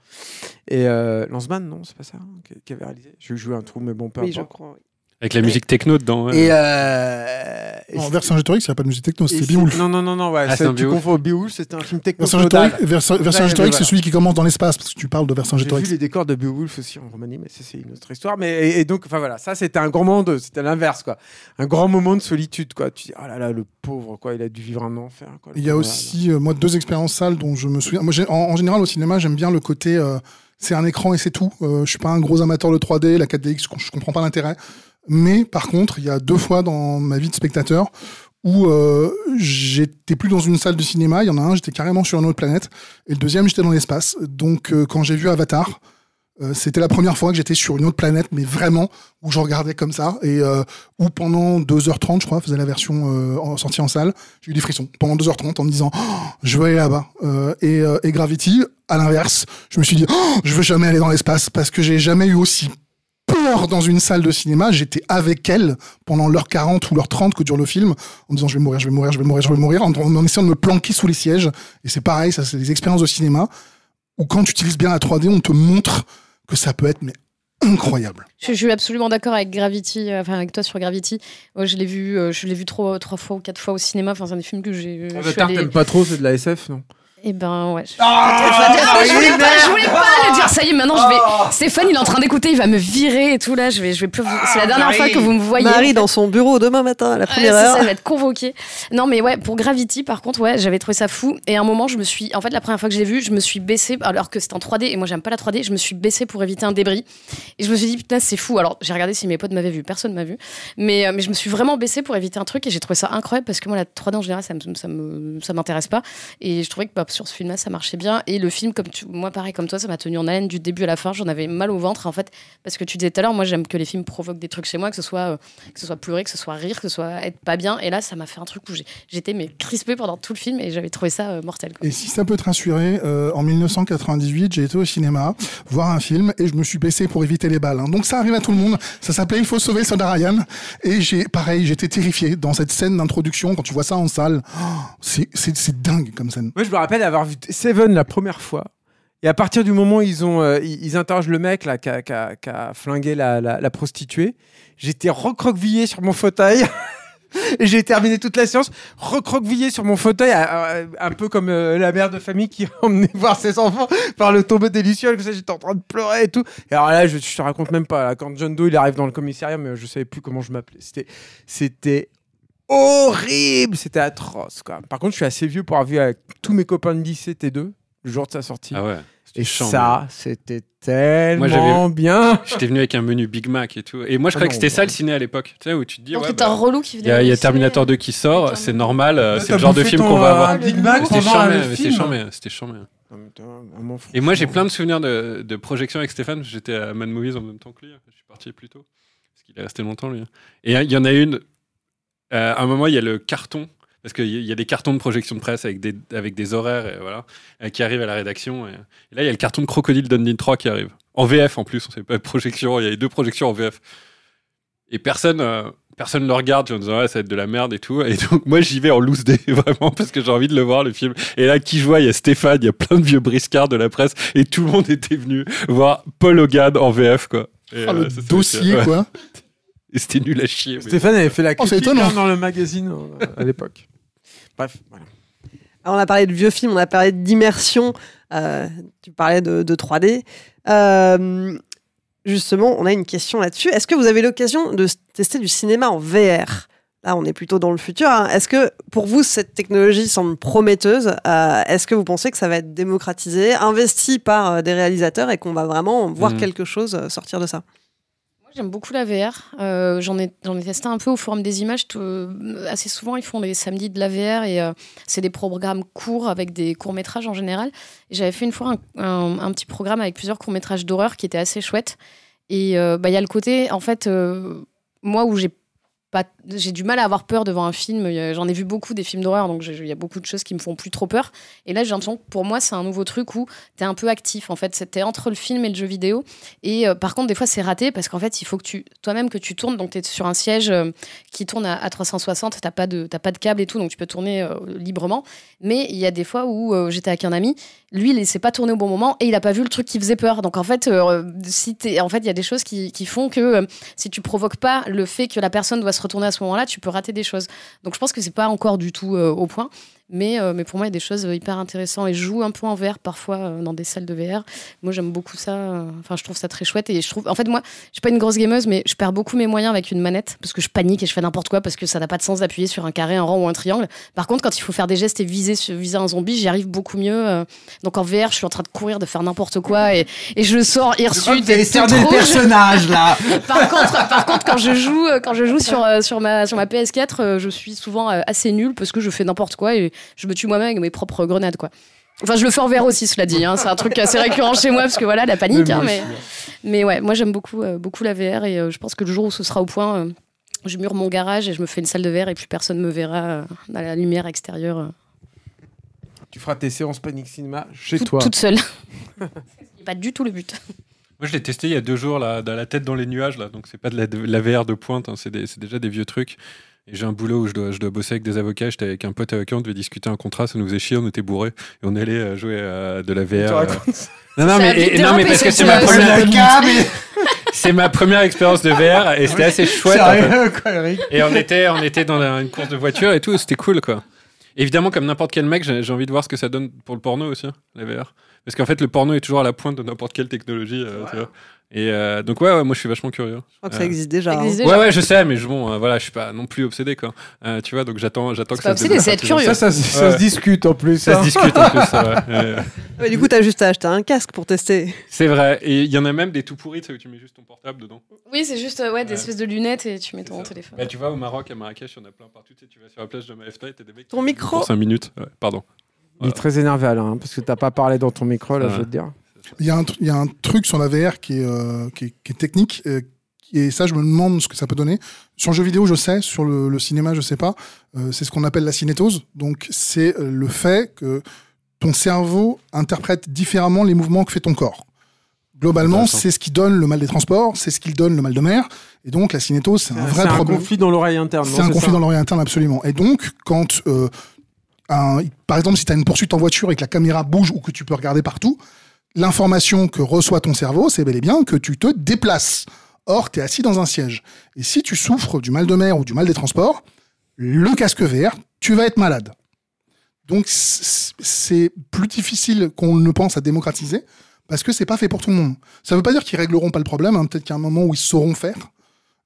Et euh, Lanzmann, non, c'est pas ça hein, qui, avait réalisé. Je joué un trou, mais bon, peu Oui, je crois. oui. Avec la musique techno dedans. ouais. Et, euh, Vercingétorix, il n'y a pas de musique techno, c'est- Beowulf. Non, non, non, non, ouais, Ah, c'est- tu Beowulf. confonds Beowulf, c'était un film techno. Vercingétorix, Vercingétorix, c'est celui qui commence dans l'espace, parce que tu parles de J'ai vu Vercingétorix. les décors de Beowulf aussi en Roumanie, mais c'est une autre histoire. Mais et, et donc, enfin voilà, ça c'était un grand moment de, c'était l'inverse quoi, un grand moment de solitude quoi. Tu dis oh là là le pauvre quoi, il a dû vivre un enfer quoi. Il y a pauvre, aussi, euh, moi, deux expériences salles dont je me souviens. Moi, en général, au cinéma, j'aime bien le côté, euh, c'est un écran et c'est tout. Euh, je suis pas un gros amateur de 3D, la 4DX, je comprends pas l'intérêt. Mais par contre, il y a deux fois dans ma vie de spectateur où euh, j'étais plus dans une salle de cinéma. Il y en a un, j'étais carrément sur une autre planète, et le deuxième, j'étais dans l'espace. Donc, euh, quand j'ai vu Avatar. euh, c'était la première fois que j'étais sur une autre planète, mais vraiment, où je regardais comme ça, et euh, où pendant 2h30, je crois, faisait la version euh, sortie en salle, j'ai eu des frissons pendant 2h30 en me disant Oh, je veux aller là-bas. Euh, et, et Gravity, à l'inverse, je me suis dit, oh, je veux jamais aller dans l'espace parce que j'ai jamais eu aussi peur dans une salle de cinéma. J'étais avec elle pendant l'heure 40 ou l'heure 30 que dure le film, en me disant je vais mourir, je vais mourir, je vais mourir, je vais mourir, en, en essayant de me planquer sous les sièges. Et c'est pareil, ça c'est des expériences de cinéma où quand tu utilises bien la 3D, on te montre que ça peut être mais incroyable. Je, je suis absolument d'accord avec Gravity, euh, enfin avec toi sur Gravity. Moi, je l'ai vu, euh, je l'ai vu trois, trois fois ou quatre fois au cinéma. Enfin, c'est un des films que j'ai. je suis Avatar, allée- t'aimes pas trop, c'est de la SF, non? Eh ben ouais. je- Ah, je voulais pas, je voulais pas le dire. Ça y est, maintenant je vais. Stéphane, il est en train d'écouter, il va me virer et tout là. Je vais, je vais plus. vous- C'est la dernière Marie. fois que vous me voyez. Marie dans son bureau demain matin à la Ouais, première c'est heure. ça, elle va être convoquée. Non, mais ouais, pour Gravity, par contre, ouais, j'avais trouvé ça fou. Et à un moment, je me suis. En fait, la première fois que je l'ai vu, je me suis baissée, alors que c'était en 3D, et moi, j'aime pas la 3D, je me suis baissée pour éviter un débris. Et je me suis dit, putain, c'est fou. Alors, j'ai regardé si mes potes m'avaient vu, personne m'a vu. Mais, euh, mais je me suis vraiment baissée pour éviter un truc, et j'ai trouvé ça incroyable parce que moi, la 3D en général, ça me- ça me- ça m'intéresse pas. Et je trouvais que bah, sur ce film-là, ça marchait bien. Et le film, comme tu, moi, pareil, comme toi, ça m'a tenu en haleine du début à la fin. J'en avais mal au ventre, en fait, parce que tu disais tout à l'heure, moi, j'aime que les films provoquent des trucs chez moi, que ce soit, euh, que ce soit pleurer, que ce soit rire, que ce soit être pas bien. Et là, ça m'a fait un truc où j'étais mais crispée pendant tout le film et j'avais trouvé ça euh, mortel. Quoi. Et si ça peut te rassurer, euh, en 1998, j'ai été au cinéma voir un film et je me suis baissé pour éviter les balles. hein. Donc ça arrive à tout le monde. Ça s'appelait Il faut sauver le soldat Ryan. Et j'ai, pareil, j'étais terrifié dans cette scène d'introduction. Quand tu vois ça en salle, oh, c'est, c'est, c'est dingue comme scène. Moi, je me rappelle avoir vu Seven la première fois. Et à partir du moment où ils, ont, euh, ils, interrogent le mec là, qui, a, qui a- flingué la, la- prostituée, j'étais recroquevillé sur mon fauteuil. Et j'ai terminé toute la séance recroquevillé sur mon fauteuil, un peu comme euh, la mère de famille qui emmenait voir ses enfants par le tombeau des Lucioles. J'étais en train de pleurer et tout. Et alors là, je, je te raconte même pas. quand John Doe il arrive dans le commissariat, mais je savais plus comment je m'appelais. C'était horrible. C'était atroce. Quoi. Par contre, je suis assez vieux pour avoir vu avec tous mes copains de lycée T2 le jour de sa sortie. Ah ouais. c'était et ça, c'était tellement bien. J'étais venu avec un menu Big Mac et tout. Et moi, je Ah croyais non, que c'était bah. ça le ciné à l'époque. Tu sais, où tu te dis, Donc, ouais, t'es un bah, relou qui il y a, il y a Terminator 2 qui sort, c'est normal, euh, c'est le genre de film qu'on va avoir. Big Mac C'était charmé, c'était charmé, Et moi, j'ai plein de souvenirs de, de projections avec Stéphane. J'étais à Mad Movies en même temps que lui. Je suis parti plus tôt. Parce qu'il est resté longtemps, lui. Et il y en a une. Euh, à un moment, il y a le carton. Parce qu'il y a- des cartons de projection de presse avec des, avec des horaires et voilà, euh, qui arrivent à la rédaction. Et, et là, il y a le carton de Crocodile Dundee 3 qui arrive. En VF en plus, on sait pas projection. Il y a les deux projections en VF. Et personne. euh, Personne le regarde en disant ouais, ça va être de la merde et tout. Et donc moi j'y vais en loose day vraiment parce que j'ai envie de le voir le film. Et là qui je vois, il y a Stéphane, il y a plein de vieux briscards de la presse et tout le monde était venu voir Paul Hogan en VF quoi. Et, Ah, euh, le c'est- dossier, quoi. Et c'était nul à chier. mais- Stéphane avait fait la Oh, c'est critique étonnant. hein, dans le magazine euh, à l'époque. Bref, voilà. Alors, on a parlé de vieux films, on a parlé d'immersion, euh, tu parlais de, de 3D. Euh, justement, on a une question là-dessus. Est-ce que vous avez l'occasion de tester du cinéma en VR Là, on est plutôt dans le futur. hein. Est-ce que pour vous, cette technologie semble prometteuse? Euh, Est-ce que vous pensez que ça va être démocratisé, investi par euh, des réalisateurs et qu'on va vraiment voir Mhm. quelque chose euh, sortir de ça? J'aime beaucoup la VR. Euh, j'en ai, j'en ai testé un peu au Forum des images. Euh, assez souvent, ils font les samedis de la VR et euh, c'est des programmes courts avec des courts métrages en général. J'avais fait une fois un, petit programme avec plusieurs courts métrages d'horreur qui était assez chouette. Et bah, il y a le côté, en fait, moi où j'ai j'ai du mal à avoir peur devant un film. J'en ai vu beaucoup des films d'horreur, donc il y a beaucoup de choses qui me font plus trop peur. Et là, j'ai l'impression que pour moi, c'est un nouveau truc où tu es un peu actif. En fait, c'était entre le film et le jeu vidéo. Et euh, par contre, des fois, c'est raté parce qu'en fait, il faut que tu, toi-même, que tu tournes. Donc, tu es sur un siège euh, qui tourne à, à 360. Tu pas, de- t'as pas de câble et tout, donc tu peux tourner euh, librement. Mais il y a des fois où j'étais avec un ami, lui, il ne s'est pas tourné au bon moment et il a pas vu le truc qui faisait peur. Donc, en fait, si t'es- en fait, il y a des choses qui, qui font que si tu provoques pas le fait que la personne doit se retourner à ce moment-là, tu peux rater des choses. Donc, je pense que c'est pas encore du tout euh, au point. Mais, euh, mais pour moi, il y a des choses hyper intéressantes. Et je joue un peu en VR parfois euh, dans des salles de VR. Moi, j'aime beaucoup ça. euh, Enfin, je trouve ça très chouette. Et je trouve, en fait, moi, je suis pas une grosse gameuse, mais je perds beaucoup mes moyens avec une manette parce que je panique et je fais n'importe quoi parce que ça n'a pas de sens d'appuyer sur un carré, un rond ou un triangle. Par contre, quand il faut faire des gestes et viser, viser un zombie, j'y arrive beaucoup mieux. Donc en VR, je suis en train de courir, de faire n'importe quoi et, et je sors hirsute. et tout rouge. personnage là. Par contre, par contre, quand je joue, quand je joue sur, sur, ma, sur ma PS4, euh, je suis souvent assez nulle parce que je fais n'importe quoi et je me tue moi-même avec mes propres grenades, quoi. Enfin, je le fais en VR aussi, cela dit. hein. C'est un truc assez récurrent chez moi parce que voilà, la panique. hein, mais, mais ouais, moi j'aime beaucoup, euh, beaucoup la VR et euh, je pense que le jour où ce sera au point, euh, je mure mon garage et je me fais une salle de VR et plus personne me verra euh, à la lumière extérieure. tu feras tes séances Panic Cinéma chez Tout- toi. Toute seule. C'est pas du tout le but. Moi, je l'ai testé il y a deux jours, là, dans la tête dans les nuages, là. Donc, c'est pas de la, de la VR de pointe, hein, c'est déjà des vieux trucs. Et j'ai un boulot où je dois, je dois bosser avec des avocats. J'étais avec un pote avocat, on devait discuter un contrat, ça nous faisait chier, on était bourrés. Et on allait euh, jouer à de la VR. euh. Non, non, mais, et- non, mais parce que c'est ma, première- c'est ma première expérience de VR et c'était assez chouette. Sérieux, quoi, Eric Et on était, on était dans la- une course de voiture et tout, c'était cool quoi. Évidemment, comme n'importe quel mec, j'ai envie de voir ce que ça donne pour le porno aussi, hein, la VR. Parce qu'en fait, le porno est toujours à la pointe de n'importe quelle technologie. euh, tu vois. Et euh, donc, ouais, ouais, moi je suis vachement curieux. Je crois que ça Euh, existe déjà. Hein. existe Ouais, déjà. ouais, je sais, mais je, bon, euh, voilà, je suis pas non plus obsédé quoi. Euh, tu vois, donc j'attends, j'attends que pas ça. obsédé, c'est être curieux. Ça, ça, se- ça Ouais. se discute en plus. Ça hein. se discute en plus, ça, ouais. Ouais, du coup, t'as juste à acheter un casque pour tester. C'est vrai. Et il y en a même des tout pourris, tu sais, où tu mets juste ton portable dedans. Oui, c'est juste euh, ouais, des Ouais. espèces de lunettes et tu mets ton téléphone. Bah, tu vois, au Maroc, à Marrakech, il y en a plein partout. Tu sais, tu vas sur la plage de Maefta et t'as des mecs. Ton micro Pour 5 minutes. Ouais, pardon. Il est très énervé Alain, hein, parce que t'as pas parlé dans ton micro, là, Ouais. je veux te dire. Il y, a un tr- il y a un truc sur la VR qui est, euh, qui est, qui est technique. euh, et ça, je me demande ce que ça peut donner. Sur le jeu vidéo, je sais. Sur le, le cinéma, je sais pas. Euh, c'est ce qu'on appelle la cinétose. Donc, c'est le fait que ton cerveau interprète différemment les mouvements que fait ton corps. Globalement, c'est ce qui donne le mal des transports, c'est ce qui donne le mal de mer. Et donc, la cinétose, c'est un C'est vrai un problème. conflit dans l'oreille interne. C'est un conflit ça dans l'oreille interne, absolument. Et donc, quand, euh, un- par exemple, si tu as une poursuite en voiture et que la caméra bouge ou que tu peux regarder partout, l'information que reçoit ton cerveau, c'est bel et bien que tu te déplaces. Or, tu es assis dans un siège. Et si tu souffres du mal de mer ou du mal des transports, le casque VR, tu vas être malade. Donc, c'est plus difficile qu'on ne pense à démocratiser parce que c'est pas fait pour tout le monde. Ça veut pas dire qu'ils régleront pas le problème. hein. Peut-être a un moment où ils sauront faire.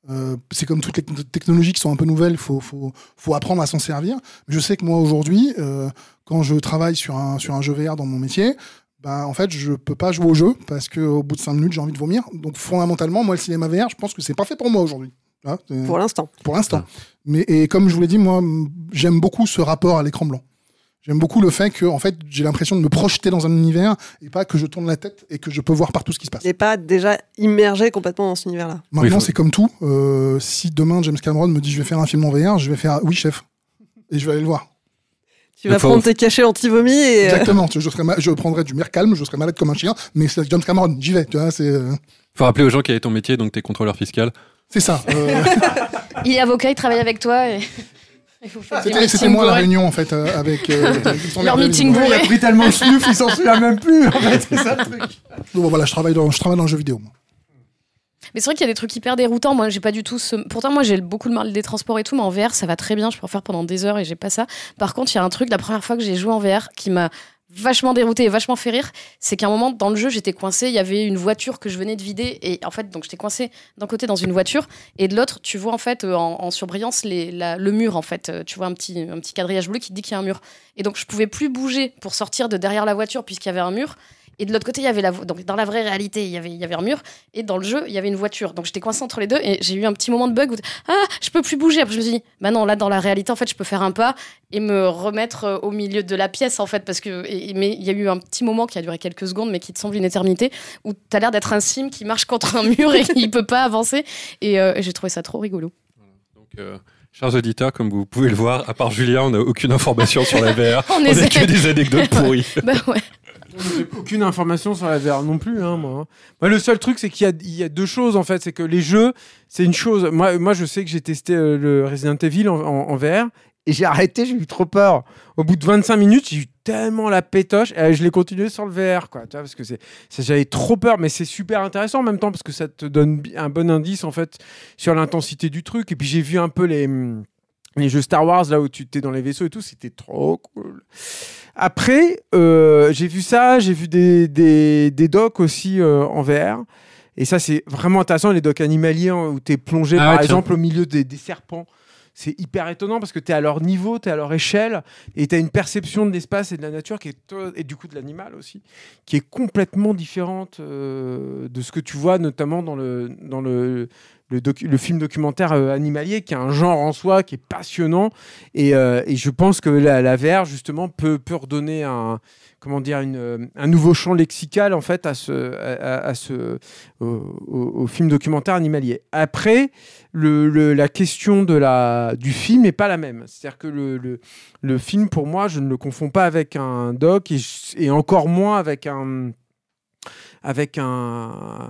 Euh, c'est comme toutes les technologies qui sont un peu nouvelles, il faut, apprendre à s'en servir. Je sais que moi aujourd'hui, euh, quand je travaille sur un jeu VR dans mon métier, bah, en fait, je peux pas jouer au jeu parce qu'au bout de 5 minutes, j'ai envie de vomir. Donc fondamentalement, moi, le cinéma VR, je pense que c'est pas fait pour moi aujourd'hui. Hein, Pour l'instant. pour l'instant. Mais et comme je vous l'ai dit, moi, j'aime beaucoup ce rapport à l'écran blanc. J'aime beaucoup le fait que, en fait, j'ai l'impression de me projeter dans un univers et pas que je tourne la tête et que je peux voir partout ce qui se passe. Et pas déjà immergé complètement dans cet univers-là. Maintenant, faut- c'est comme tout. Euh, si demain James Cameron me dit je vais faire un film en VR, je vais faire oui chef et je vais aller le voir. Tu vas faut- prendre tes cachets anti-vomi et. euh, Exactement. Je, serai ma- je prendrai du mer calme, je serai malade comme un chien, mais c'est James Cameron, j'y vais. Tu vois, c'est euh, Faut rappeler aux gens quel est ton métier, donc t'es contrôleur fiscal. c'est ça. Euh, Il est avocat, il travaille avec toi et, c'était moi la réunion en fait euh, avec. euh, Leur meeting ils sont- Il a bourré. pris tellement de snuff, il s'en souvient même plus. En fait, c'est ça le truc. Bon, voilà, je travaille dans, je travaille dans le jeu vidéo. moi. Mais c'est vrai qu'il y a des trucs hyper déroutants. Moi, j'ai pas du tout ce. Pourtant, moi, j'ai beaucoup le mal des transports et tout, mais en VR, ça va très bien. Je peux en faire pendant des heures et j'ai pas ça. Par contre, il y a un truc, la première fois que j'ai joué en VR, qui m'a vachement dérouté et vachement fait rire, c'est qu'à un moment dans le jeu, j'étais coincé. Il y avait une voiture que je venais de vider et en fait, donc j'étais coincé d'un côté dans une voiture et de l'autre, tu vois en fait euh, en, surbrillance le mur en fait. Euh, Tu vois un petit un petit quadrillage bleu qui te dit qu'il y a un mur. Et donc, je pouvais plus bouger pour sortir de derrière la voiture puisqu'il y avait un mur. Et de l'autre côté, il y avait la donc dans la vraie réalité, il y avait il y avait un mur et dans le jeu, il y avait une voiture. Donc j'étais coincé entre les deux et j'ai eu un petit moment de bug où ah, je peux plus bouger. Après je me suis dit bah non, là dans la réalité en fait, je peux faire un pas et me remettre euh, au milieu de la pièce en fait parce que et- mais il y a eu un petit moment qui a duré quelques secondes mais qui te semble une éternité où tu as l'air d'être un sim qui marche contre un mur et il peut pas avancer et, euh, j'ai trouvé ça trop rigolo. Donc, euh, chers auditeurs, comme vous pouvez le voir, à part Julien, on n'a aucune information sur la VR. On on que des anecdotes pourries. Bah ouais. Aucune information sur la VR non plus, hein. Moi, le seul truc, c'est qu'il y a, deux choses, en fait. C'est que les jeux, c'est une chose. Moi, je sais que j'ai testé euh, le Resident Evil en, VR et j'ai arrêté, j'ai eu trop peur. Au bout de 25 minutes, j'ai eu tellement la pétoche et je l'ai continué sur le VR, quoi. Que j'avais trop peur, mais c'est super intéressant en même temps parce que ça te donne un bon indice, en fait, sur l'intensité du truc. Et puis, j'ai vu un peu les. Les jeux Star Wars, là où tu étais dans les vaisseaux et tout, c'était trop cool. Après, euh, j'ai vu ça, j'ai vu des, des, des docs aussi euh, en VR. Et ça, c'est vraiment intéressant, les docs animaliers hein, où tu es plongé, Ah par exemple, au milieu des, des serpents. C'est hyper étonnant parce que tu es à leur niveau, tu es à leur échelle et tu as une perception de l'espace et de la nature qui est et du coup de l'animal aussi qui est complètement différente euh, de ce que tu vois notamment dans le dans le le, film documentaire euh, animalier, qui est un genre en soi, qui est passionnant. Et, euh, je pense que la, la VR, justement, peut, redonner un, comment dire, euh, un nouveau champ lexical, en fait, à ce, au, film documentaire animalier. Après, le, la question de la, du film n'est pas la même. C'est-à-dire que le, le, film, pour moi, je ne le confonds pas avec un doc et encore moins avec un avec un,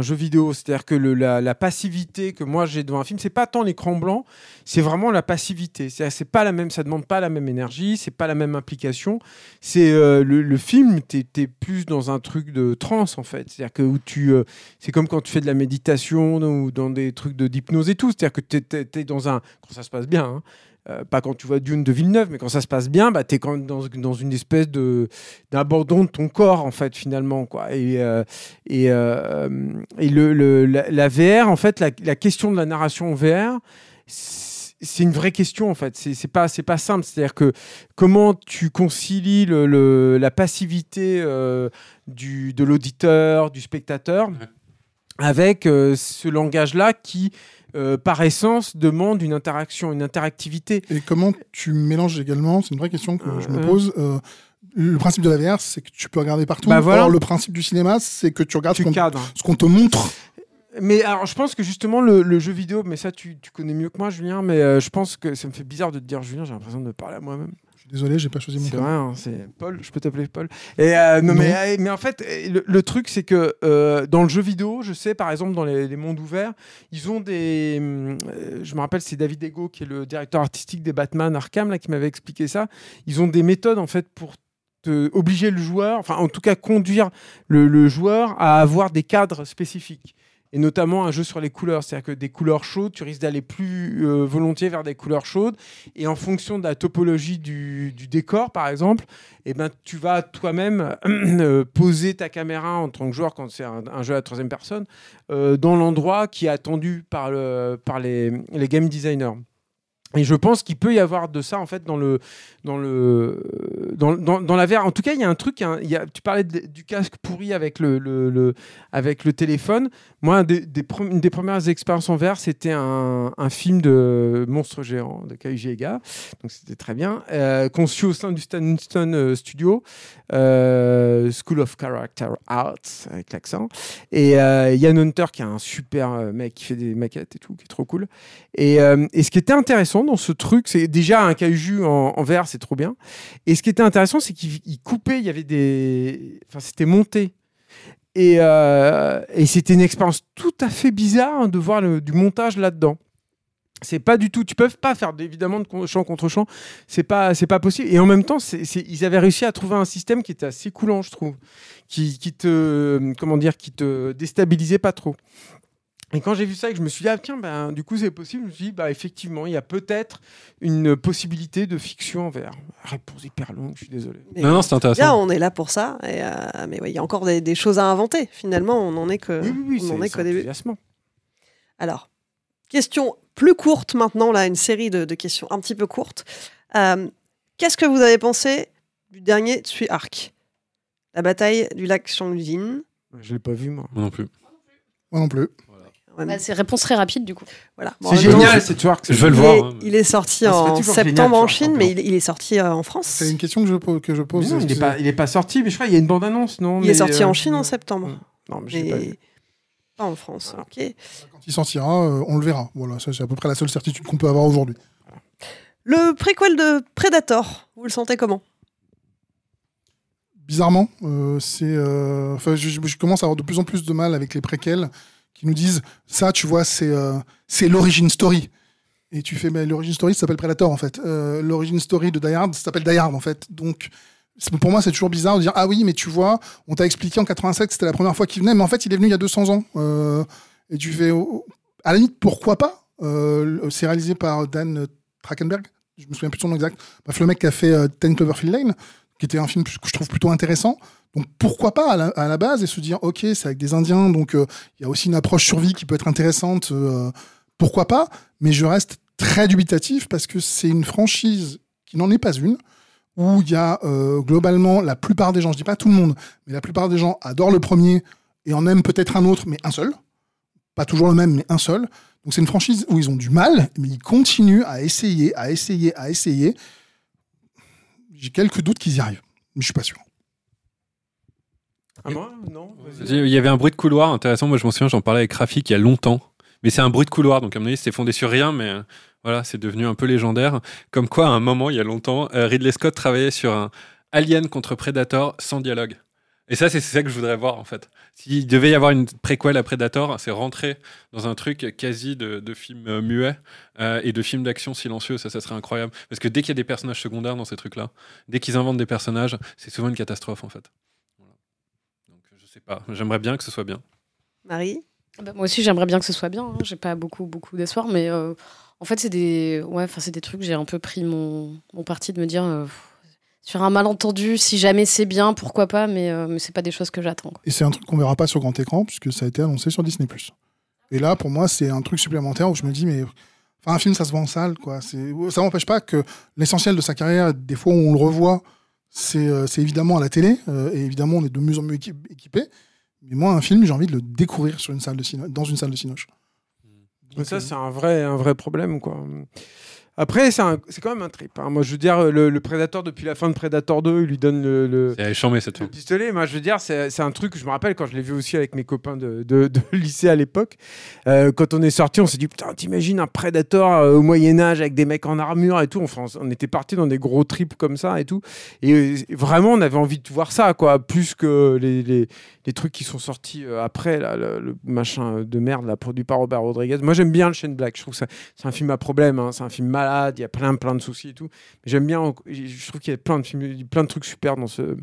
jeu vidéo. C'est-à-dire que la, passivité que moi j'ai devant un film, c'est pas tant l'écran blanc, c'est vraiment la passivité. C'est pas la même, ça demande pas la même énergie, c'est pas la même implication. C'est euh, le, film, t'es es plus dans un truc de transe en fait. C'est-à-dire que où tu, euh, c'est comme quand tu fais de la méditation ou dans des trucs de d'hypnose et tout. C'est-à-dire que tu es, dans un, quand ça se passe bien. hein, euh, pas quand tu vois Dune de Villeneuve, mais quand ça se passe bien, bah, tu es quand même dans, dans une espèce de d'abandon de ton corps, en fait, finalement. Quoi. Et, euh, et, euh, et le, le- la, la VR, en fait, la, la question de la narration en VR, c'est une vraie question, en fait. C'est pas, c'est pas simple. C'est-à-dire que comment tu concilies le, le- la passivité du, de l'auditeur, du spectateur, avec ce langage-là qui, euh, par essence, demande une interaction, une interactivité. Et comment tu mélanges également C'est une vraie question que je me Euh. pose. Euh, le principe de la VR, c'est que tu peux regarder partout. Bah voilà. Le principe du cinéma, c'est que tu regardes ce Tu qu'on cadres. ce qu'on te montre. Mais alors, je pense que justement, le, le jeu vidéo, mais ça, tu, tu connais mieux que moi, Julien, mais euh, je pense que ça me fait bizarre de te dire Julien, j'ai l'impression de parler à moi-même. Désolé, j'ai pas choisi mon prénom. hein, c'est Paul, je peux t'appeler Paul. Et euh, non, Non. Mais, euh, mais en fait, euh, le, le truc, c'est que euh, dans le jeu vidéo, je sais, par exemple, dans les, les mondes ouverts, ils ont des. hum, euh, je me rappelle, c'est David Ego, qui est le directeur artistique des Batman Arkham, là, qui m'avait expliqué ça. Ils ont des méthodes, en fait, pour te obliger le joueur, enfin, en tout cas, conduire le, le joueur à avoir des cadres spécifiques. Et notamment un jeu sur les couleurs, c'est-à-dire que des couleurs chaudes, tu risques d'aller plus euh, volontiers vers des couleurs chaudes. Et en fonction de la topologie du, décor, par exemple, eh ben, tu vas toi-même euh, poser ta caméra en tant que joueur, quand c'est un, jeu à troisième personne, euh, dans l'endroit qui est attendu par, le, par les, game designers. Et je pense qu'il peut y avoir de ça en fait dans le dans le dans, dans, la VR. En tout cas, il y a un truc. tu parlais du casque pourri avec le- avec le téléphone. Moi, une des premières expériences en VR, c'était un, film de monstre géant de Kaiji Ega. Donc c'était très bien. Euh, conçu au sein du Stan Winston euh, Studio, euh, School of Character Arts avec l'accent. Et euh, Yann Hunter qui est un super euh, mec qui fait des maquettes et tout, qui est trop cool. Et, euh, ce qui était intéressant dans ce truc, c'est déjà un kaiju en, VR, c'est trop bien. Et ce qui était intéressant, c'est qu'il il coupait, il y avait des. Enfin, c'était monté. Et, euh, et c'était une expérience tout à fait bizarre hein, de voir du montage là-dedans. C'est pas du tout. Tu peux pas faire évidemment de champ contre champ. C'est pas, c'est pas possible. Et en même temps, ils avaient réussi à trouver un système qui était assez coulant, je trouve, qui, qui te, comment dire, qui te déstabilisait pas trop. Et quand j'ai vu ça et que je me suis dit, ah tiens, ben, du coup c'est possible, je me suis dit, bah, effectivement, il y a peut-être une possibilité de fiction en VR. Réponse hyper longue, je suis désolé. Mais Non, non, c'est Bien, intéressant. on est là pour ça. Et, euh, mais ouais, il y a encore des, des choses à inventer. Finalement, on n'en est que, oui, oui, oui, on en c'est, est c'est qu'au début. Alors, question plus courte maintenant, là, une série de, de questions un petit peu courtes. Euh, Qu'est-ce que vous avez pensé du dernier Tsui Arc? La bataille du lac Changjin. Je l'ai pas vu, moi. Moi non plus. Moi non plus. Bah, c'est réponse très rapide du coup. voilà. Bon, C'est génial, cette soirée. Je vais le voir. hein. il est sorti Ah, en septembre génial, en Chine, mais il, il est sorti euh, en France. C'est une question que je, po- que je pose. Non, il n'est pas, il est pas sorti, mais je crois qu'il y a une bande-annonce, non Il est sorti euh, en Chine en septembre. Non, mais je pas vu. pas en France. Voilà. ok. Quand il sortira, euh, on le verra. Voilà, ça c'est à peu près la seule certitude qu'on peut avoir aujourd'hui. Le préquel de Predator, vous le sentez comment? Bizarrement, euh, c'est, enfin, je commence à avoir de plus en plus de mal avec les préquels qui nous disent ça, tu vois, c'est euh, story. Et tu fais, mais l'origin story, s'appelle Predator en fait. Euh, l'origin story de Die Hard, s'appelle Die Hard en fait. Donc, pour moi, c'est toujours bizarre de dire ah oui, mais tu vois, on t'a expliqué en 87 que c'était la première fois qu'il venait, mais en fait, il est venu il y a 200 ans. Euh, et tu fais, oh, oh, à la limite, pourquoi pas Euh, C'est réalisé par Dan Trachtenberg. Je me souviens plus de son nom exact. Bref, le mec qui a fait euh, Ten Cloverfield Lane, qui était un film que je trouve plutôt intéressant. Donc pourquoi pas à la, base et se dire ok c'est avec des Indiens donc euh, il y a aussi une approche survie qui peut être intéressante euh, pourquoi pas mais je reste très dubitatif parce que c'est une franchise qui n'en est pas une où il y a euh, globalement la plupart des gens je dis pas tout le monde mais la plupart des gens adorent le premier et en aiment peut-être un autre mais un seul pas toujours le même, mais un seul. Donc c'est une franchise où ils ont du mal, mais ils continuent à essayer, à essayer, à essayer. J'ai quelques doutes qu'ils y arrivent, mais je suis pas sûr. Ah, moi Non. Il y avait un bruit de couloir intéressant. Moi, je m'en souviens, j'en parlais avec Rafik il y a longtemps. Mais c'est un bruit de couloir, donc à mon avis, c'était fondé sur rien, mais euh, voilà, c'est devenu un peu légendaire. Comme quoi, à un moment, il y a longtemps, euh, Ridley Scott travaillait sur un Alien contre Predator sans dialogue. Et ça, c'est c'est ça que je voudrais voir, en fait. S'il devait y avoir une préquelle à Predator, c'est rentrer dans un truc quasi de, de film euh, muet euh, et de film d'action silencieux. Ça, ça serait incroyable. Parce que dès qu'il y a des personnages secondaires dans ces trucs-là, dès qu'ils inventent des personnages, c'est souvent une catastrophe, en fait. Voilà. Donc, je sais pas. J'aimerais bien que ce soit bien. Marie? Bah, moi aussi, j'aimerais bien que ce soit bien. hein. J'ai pas beaucoup, beaucoup d'espoir, mais euh, en fait, c'est des, ouais, enfin, c'est des trucs. J'ai un peu pris mon, mon parti de me dire, euh, sur un malentendu, si jamais c'est bien, pourquoi pas, mais, euh, mais c'est pas des choses que j'attends. quoi. Et c'est un truc qu'on verra pas sur grand écran, puisque ça a été annoncé sur Disney+. Et là, pour moi, c'est un truc supplémentaire où je me dis, mais enfin, un film, ça se vend en salle, quoi. C'est- Ça n'empêche pas que l'essentiel de sa carrière, des fois où on le revoit, c'est euh, c'est évidemment à la télé, euh, et évidemment, on est de mieux en mieux équi- équipé. Mais moi, un film, j'ai envie de le découvrir sur une salle de cino- dans une salle de cinoche. Donc, ça, euh, c'est un vrai, un vrai problème, quoi. Après, c'est quand même un trip. hein. Moi, je veux dire, le, le Predator, depuis la fin de Predator 2, il lui donne le, le- cette le pistolet. Moi, je veux dire, c'est c'est un truc que je me rappelle quand je l'ai vu aussi avec mes copains de, de- de lycée à l'époque. Euh, quand on est sorti, on s'est dit, putain, t'imagines un Predator euh, au Moyen-Âge avec des mecs en armure et tout. Enfin, on était parti dans des gros trips comme ça et tout. Et euh, vraiment, on avait envie de voir ça, quoi. Plus que les, les, les trucs qui sont sortis après, là, le, le machin de merde, là, produit par Robert Rodriguez. Moi, j'aime bien le Shane Black. Je trouve que ça- c'est un film à problème. hein. C'est un film Il y a plein, plein de soucis et tout. J'aime bien. Je trouve qu'il y a plein de films, plein de trucs super dans ce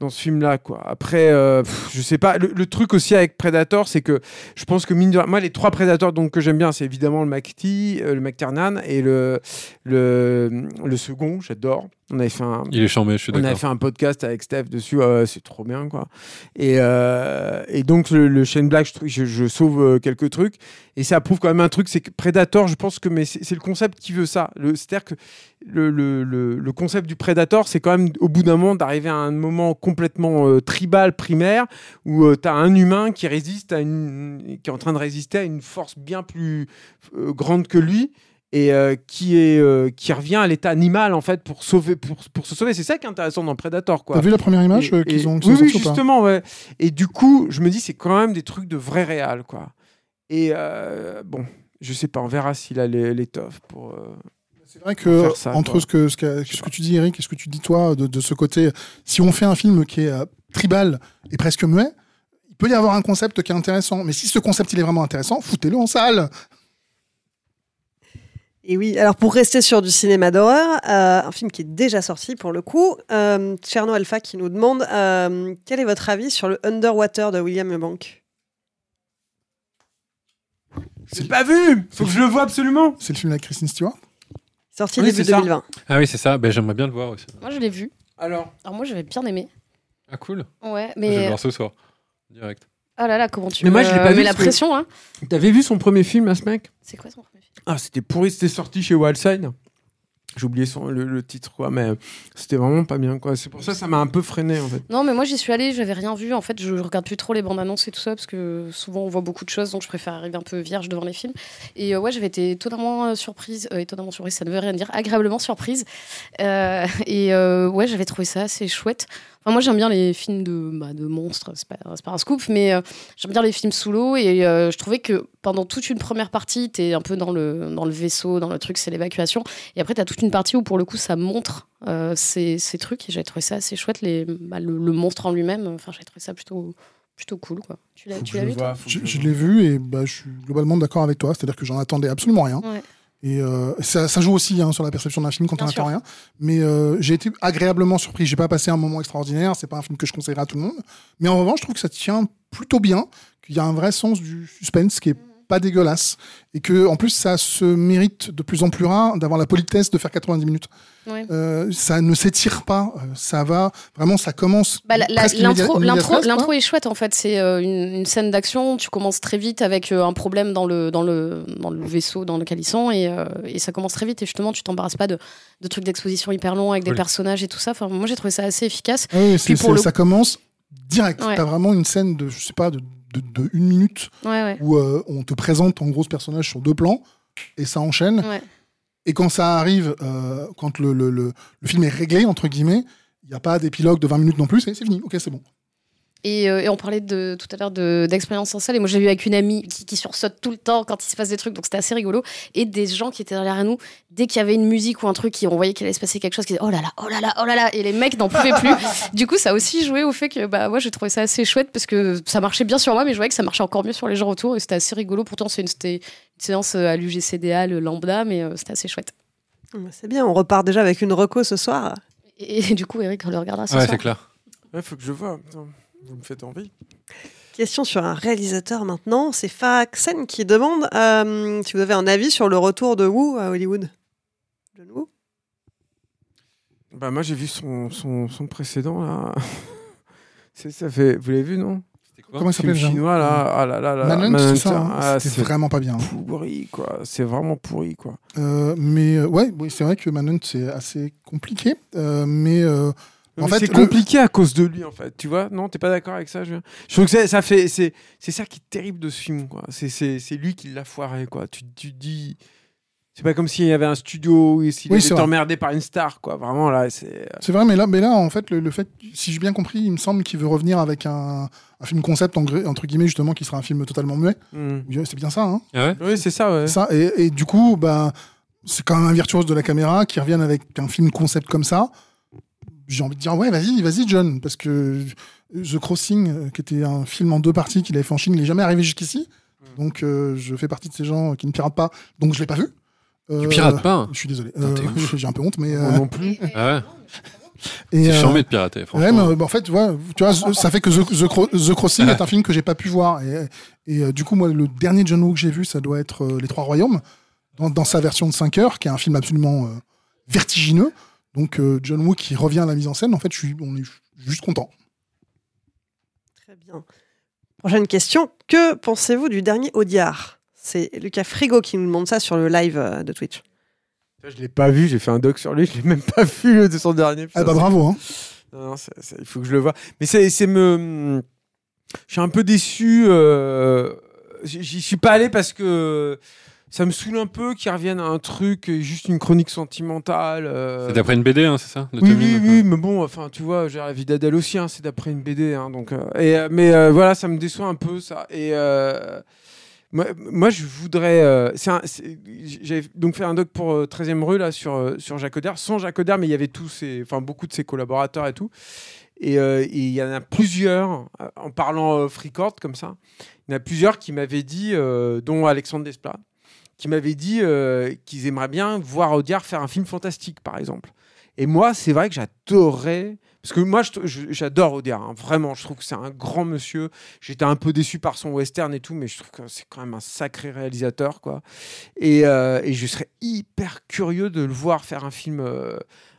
dans ce film-là. Après, euh, je sais pas. Le, truc aussi avec Predator, c'est que je pense que mine de moi, les trois Predators donc que j'aime bien, c'est évidemment le McT, euh, le McTiernan et le le, le second. J'adore. On avait fait un, Il est chambé, je suis on avait fait un podcast avec Steph dessus, ouais, c'est trop bien quoi. Et, euh, et donc le, le Shane Black, je, trouve- je, je sauve euh, quelques trucs. Et ça prouve quand même un truc, c'est que Predator, je pense que mais c'est le concept qui veut ça. C'est-à-dire que le, le, le, le concept du Predator, c'est quand même au bout d'un moment d'arriver à un moment complètement euh, tribal, primaire, où tu as un humain qui résiste à une, qui est en train de résister à une force bien plus grande que lui et euh, qui est euh, qui revient à l'état animal en fait pour sauver pour, pour se sauver c'est ça qui est intéressant dans Predator quoi T'as vu la première image euh, qu'ils ont, oui, oui justement ouais et du coup je me dis c'est quand même des trucs de vrai réal quoi et bon je sais pas on verra s'il a l'étoffe pour C'est vrai que ça, entre quoi. ce que, ce, que, ce que tu dis Eric et ce que tu dis toi de, de ce côté, si on fait un film qui est tribal et presque muet, il peut y avoir un concept qui est intéressant. Mais si ce concept il est vraiment intéressant, foutez-le en salle. Et oui, alors pour rester sur du cinéma d'horreur, euh, un film qui est déjà sorti pour le coup, euh, Cherno Alpha qui nous demande euh, quel est votre avis sur le Underwater de William Eubank j'ai pas vu faut que je le vois absolument C'est le film avec Kristen Stewart? Sorti Oui, début c'est ça. 2020. Ah oui, c'est ça. Ben, J'aimerais bien le voir aussi. Moi, je l'ai vu. alors? Alors moi, j'avais bien aimé. Ah cool. Ouais, Je vais le mais voir ce soir. Direct. oh là là, comment tu Mais moi, je l'ai pas mets vu, la pression, hein t'avais vu son premier film à ce mec? C'est quoi son premier film ah c'était pourri c'était sorti chez Wildside j'ai oublié son, le, titre quoi mais c'était vraiment pas bien quoi c'est pour ça que ça m'a un peu freiné en fait Non, mais moi j'y suis allée, j'avais rien vu. En fait, je regarde plus trop les bandes annonces et tout ça parce que souvent on voit beaucoup de choses, donc je préfère arriver un peu vierge devant les films. Et euh, ouais, j'avais été étonnamment euh, surprise, euh, étonnamment surprise, ça ne veut rien dire, agréablement surprise. Et ouais, j'avais trouvé ça assez chouette. Enfin, moi j'aime bien les films de, bah, de monstres, c'est pas, c'est pas un scoop, mais euh, j'aime bien les films sous l'eau et euh, je trouvais que pendant toute une première partie, t'es un peu dans le, dans le vaisseau, dans le truc, c'est l'évacuation. Et après, t'as toute une partie où pour le coup ça montre euh, ces, ces trucs et j'avais trouvé ça assez chouette les, bah, le, le monstre en lui-même enfin j'avais trouvé ça plutôt plutôt cool quoi tu l'as vu toi? vois, que Je, l'ai vu et bah, je suis globalement d'accord avec toi. C'est-à-dire que j'en attendais absolument rien. Ouais. Et euh, ça, ça joue aussi hein, sur la perception d'un film quand Bien on n'attend rien. Mais euh, j'ai été agréablement surpris. J'ai pas passé un moment extraordinaire. C'est pas un film que je conseillerais à tout le monde. Mais en revanche, je trouve que ça tient plutôt bien. Qu'il y a un vrai sens du suspense qui est pas dégueulasse. Et que en plus, ça se mérite de plus en plus rare d'avoir la politesse de faire 90 minutes. Ouais. Euh, ça ne s'étire pas. euh, ça va. Vraiment, ça commence. Bah, l'intro, est chouette en fait. C'est euh, une, une scène d'action. Tu commences très vite avec euh, un problème dans le, dans, le, dans le vaisseau dans lequel ils sont et, et ça commence très vite. Et justement, tu t'embarrasses pas de, de trucs d'exposition hyper longs avec des Oui. personnages et tout ça. Enfin, moi, j'ai trouvé ça assez efficace. Ah oui, Puis pour c'est- le- ça commence direct. Ouais. T'as vraiment une scène de, je sais pas, de de, de une minute Ouais, ouais. où euh, on te présente en gros ce personnage sur deux plans et ça enchaîne. Ouais. Et quand ça arrive, euh, quand le, le, le, le film est réglé, entre guillemets, il n'y a pas d'épilogue de 20 minutes non plus, et c'est fini, ok, c'est bon. Et, euh, et on parlait de, tout à l'heure de- d'expérience en salle. Et moi, j'ai vu avec une amie qui, qui sursaute tout le temps quand il se passe des trucs. Donc, c'était assez rigolo. Et des gens qui étaient derrière nous, dès qu'il y avait une musique ou un truc, qui, on voyait qu'il allait se passer quelque chose, qui disaient Oh là là, oh là là, oh là là. Et les mecs n'en pouvaient plus. du coup, ça a aussi joué au fait que, bah, moi, j'ai trouvé ça assez chouette parce que ça marchait bien sur moi, mais je voyais que ça marchait encore mieux sur les gens autour. Et c'était assez rigolo. Pourtant, une, c'était une séance euh, à l'UGCDA, le lambda, mais euh, c'était assez chouette. Bah, C'est bien, on repart déjà avec une reco ce soir. Et, et du coup, Eric, on le regardera ce Ouais, soir. c'est clair. Ouais, faut que je vois. Vous me faites envie. Question sur un réalisateur maintenant. C'est Faxen qui demande euh, si vous avez un avis sur le retour de Wu à Hollywood? John Woo Bah, moi, j'ai vu son, son, son précédent, là. Ça fait... Vous l'avez vu, non? Comment il Film s'appelle déjà chinois, là. Ah là là là. Manhunt, c'est ça hein ah, vraiment pas bien. pourri, quoi. C'est vraiment pourri, quoi. Euh, mais euh, ouais, oui, c'est vrai que Manhunt, c'est assez compliqué. euh, mais euh, En Mais fait, c'est le- compliqué à cause de lui, en fait. Tu vois Non, t'es pas d'accord avec ça je... je trouve que ça, ça fait. C'est c'est ça qui est terrible de ce film, quoi. C'est- C'est c'est lui qui l'a foiré, quoi. Tu, tu dis. C'est pas comme s'il y avait un studio et s'il Oui, était emmerdé par une star, quoi. Vraiment, là, c'est. c'est vrai, mais là, mais là, en fait, le, le fait, si j'ai bien compris, il me semble qu'il veut revenir avec un, un film concept, entre guillemets, justement, qui sera un film totalement muet. Hmm. C'est bien ça, hein Ah ouais? Oui, c'est ça, ouais. Ça, et, et du coup, bah, c'est quand même un virtuose de la caméra qui revienne avec un film concept comme ça. J'ai envie de dire, ouais, vas-y, vas-y, John, parce que The Crossing, euh, qui était un film en deux parties qu'il avait fait en Chine, il n'est jamais arrivé jusqu'ici. Donc, euh, je fais partie de ces gens qui ne piratent pas, donc je l'ai pas vu. Euh, Tu pirates pas? hein Je suis désolé. Euh. J'ai un peu honte, mais. Moi euh, non plus. Ah ouais et, C'est euh, charmé de pirater, Ouais, franchement. mais euh, bah, en fait, ouais, tu vois, ça fait que The, The Cro- The Crossing est un film que j'ai pas pu voir. Et, et, euh, du coup, moi, le dernier John Woo que j'ai vu, ça doit être euh, Les Trois Royaumes, dans, dans sa version de 5 heures, qui est un film absolument euh, vertigineux. Donc, euh, John Woo qui revient à la mise en scène, en fait, je suis, on est juste content. Très bien. Prochaine question. Que pensez-vous du dernier Audiard? C'est Lucas Frigo qui nous demande ça sur le live euh, de Twitch. Je l'ai pas vu, j'ai fait un doc sur lui, je l'ai même pas vu le de son dernier. Ah bah bravo, hein. Non, non, il faut que je le vois. Mais c'est c'est me. Je suis un peu déçu. euh, j'y suis pas allé parce que ça me saoule un peu qu'ils reviennent à un truc, juste une chronique sentimentale. euh. C'est d'après une BD, hein, c'est ça de Oui, oui, oui, mais bon, enfin, tu vois, j'ai la vie d'Adèle aussi, hein, c'est d'après une BD, hein, donc. euh, et, euh, mais euh, voilà, ça me déçoit un peu, ça. Et moi, moi, je voudrais. J'avais donc fait un doc pour euh, 13e rue là sur sur Jacques Audiard, sans Jacques Audiard, mais il y avait tous ses, enfin beaucoup de ses collaborateurs et tout. Et il y en a plusieurs, en parlant euh, Freecord comme ça, il y en a plusieurs qui m'avaient dit, dont Alexandre Desplat, qui m'avaient dit euh, qu'ils aimeraient bien voir Audiard faire un film fantastique, par exemple. Et moi, c'est vrai que j'adorais. Parce que moi, j'adore Audiard, hein, vraiment. Je trouve que c'est un grand monsieur. J'étais un peu déçu par son western et tout, mais je trouve que c'est quand même un sacré réalisateur, quoi. Et, euh, je serais hyper curieux de le voir faire un film, euh,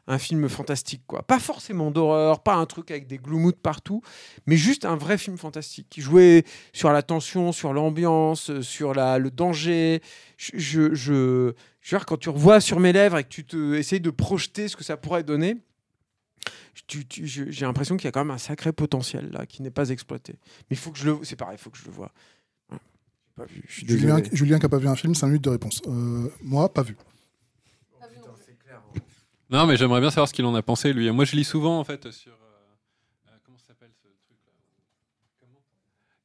un film fantastique, quoi. Pas forcément d'horreur, pas un truc avec des gloomouts partout, mais juste un vrai film fantastique qui jouait sur la tension, sur l'ambiance, euh, sur la, le danger. Je, je, je, je veux dire, quand tu revois sur mes lèvres et que tu te essayes de projeter ce que ça pourrait donner, tu- tu- je- j'ai l'impression qu'il y a quand même un sacré potentiel là qui n'est pas exploité. Mais il faut que je le, c'est pareil, il faut que je le vois. J'ai pas vu. Julien qui n'a pas vu un film, 5 minutes de réponse. Euh, moi, pas vu. Non, mais j'aimerais bien savoir ce qu'il en a pensé, lui. Moi, je lis souvent, en fait, sur. euh, euh, comment ça s'appelle ce truc-là comment,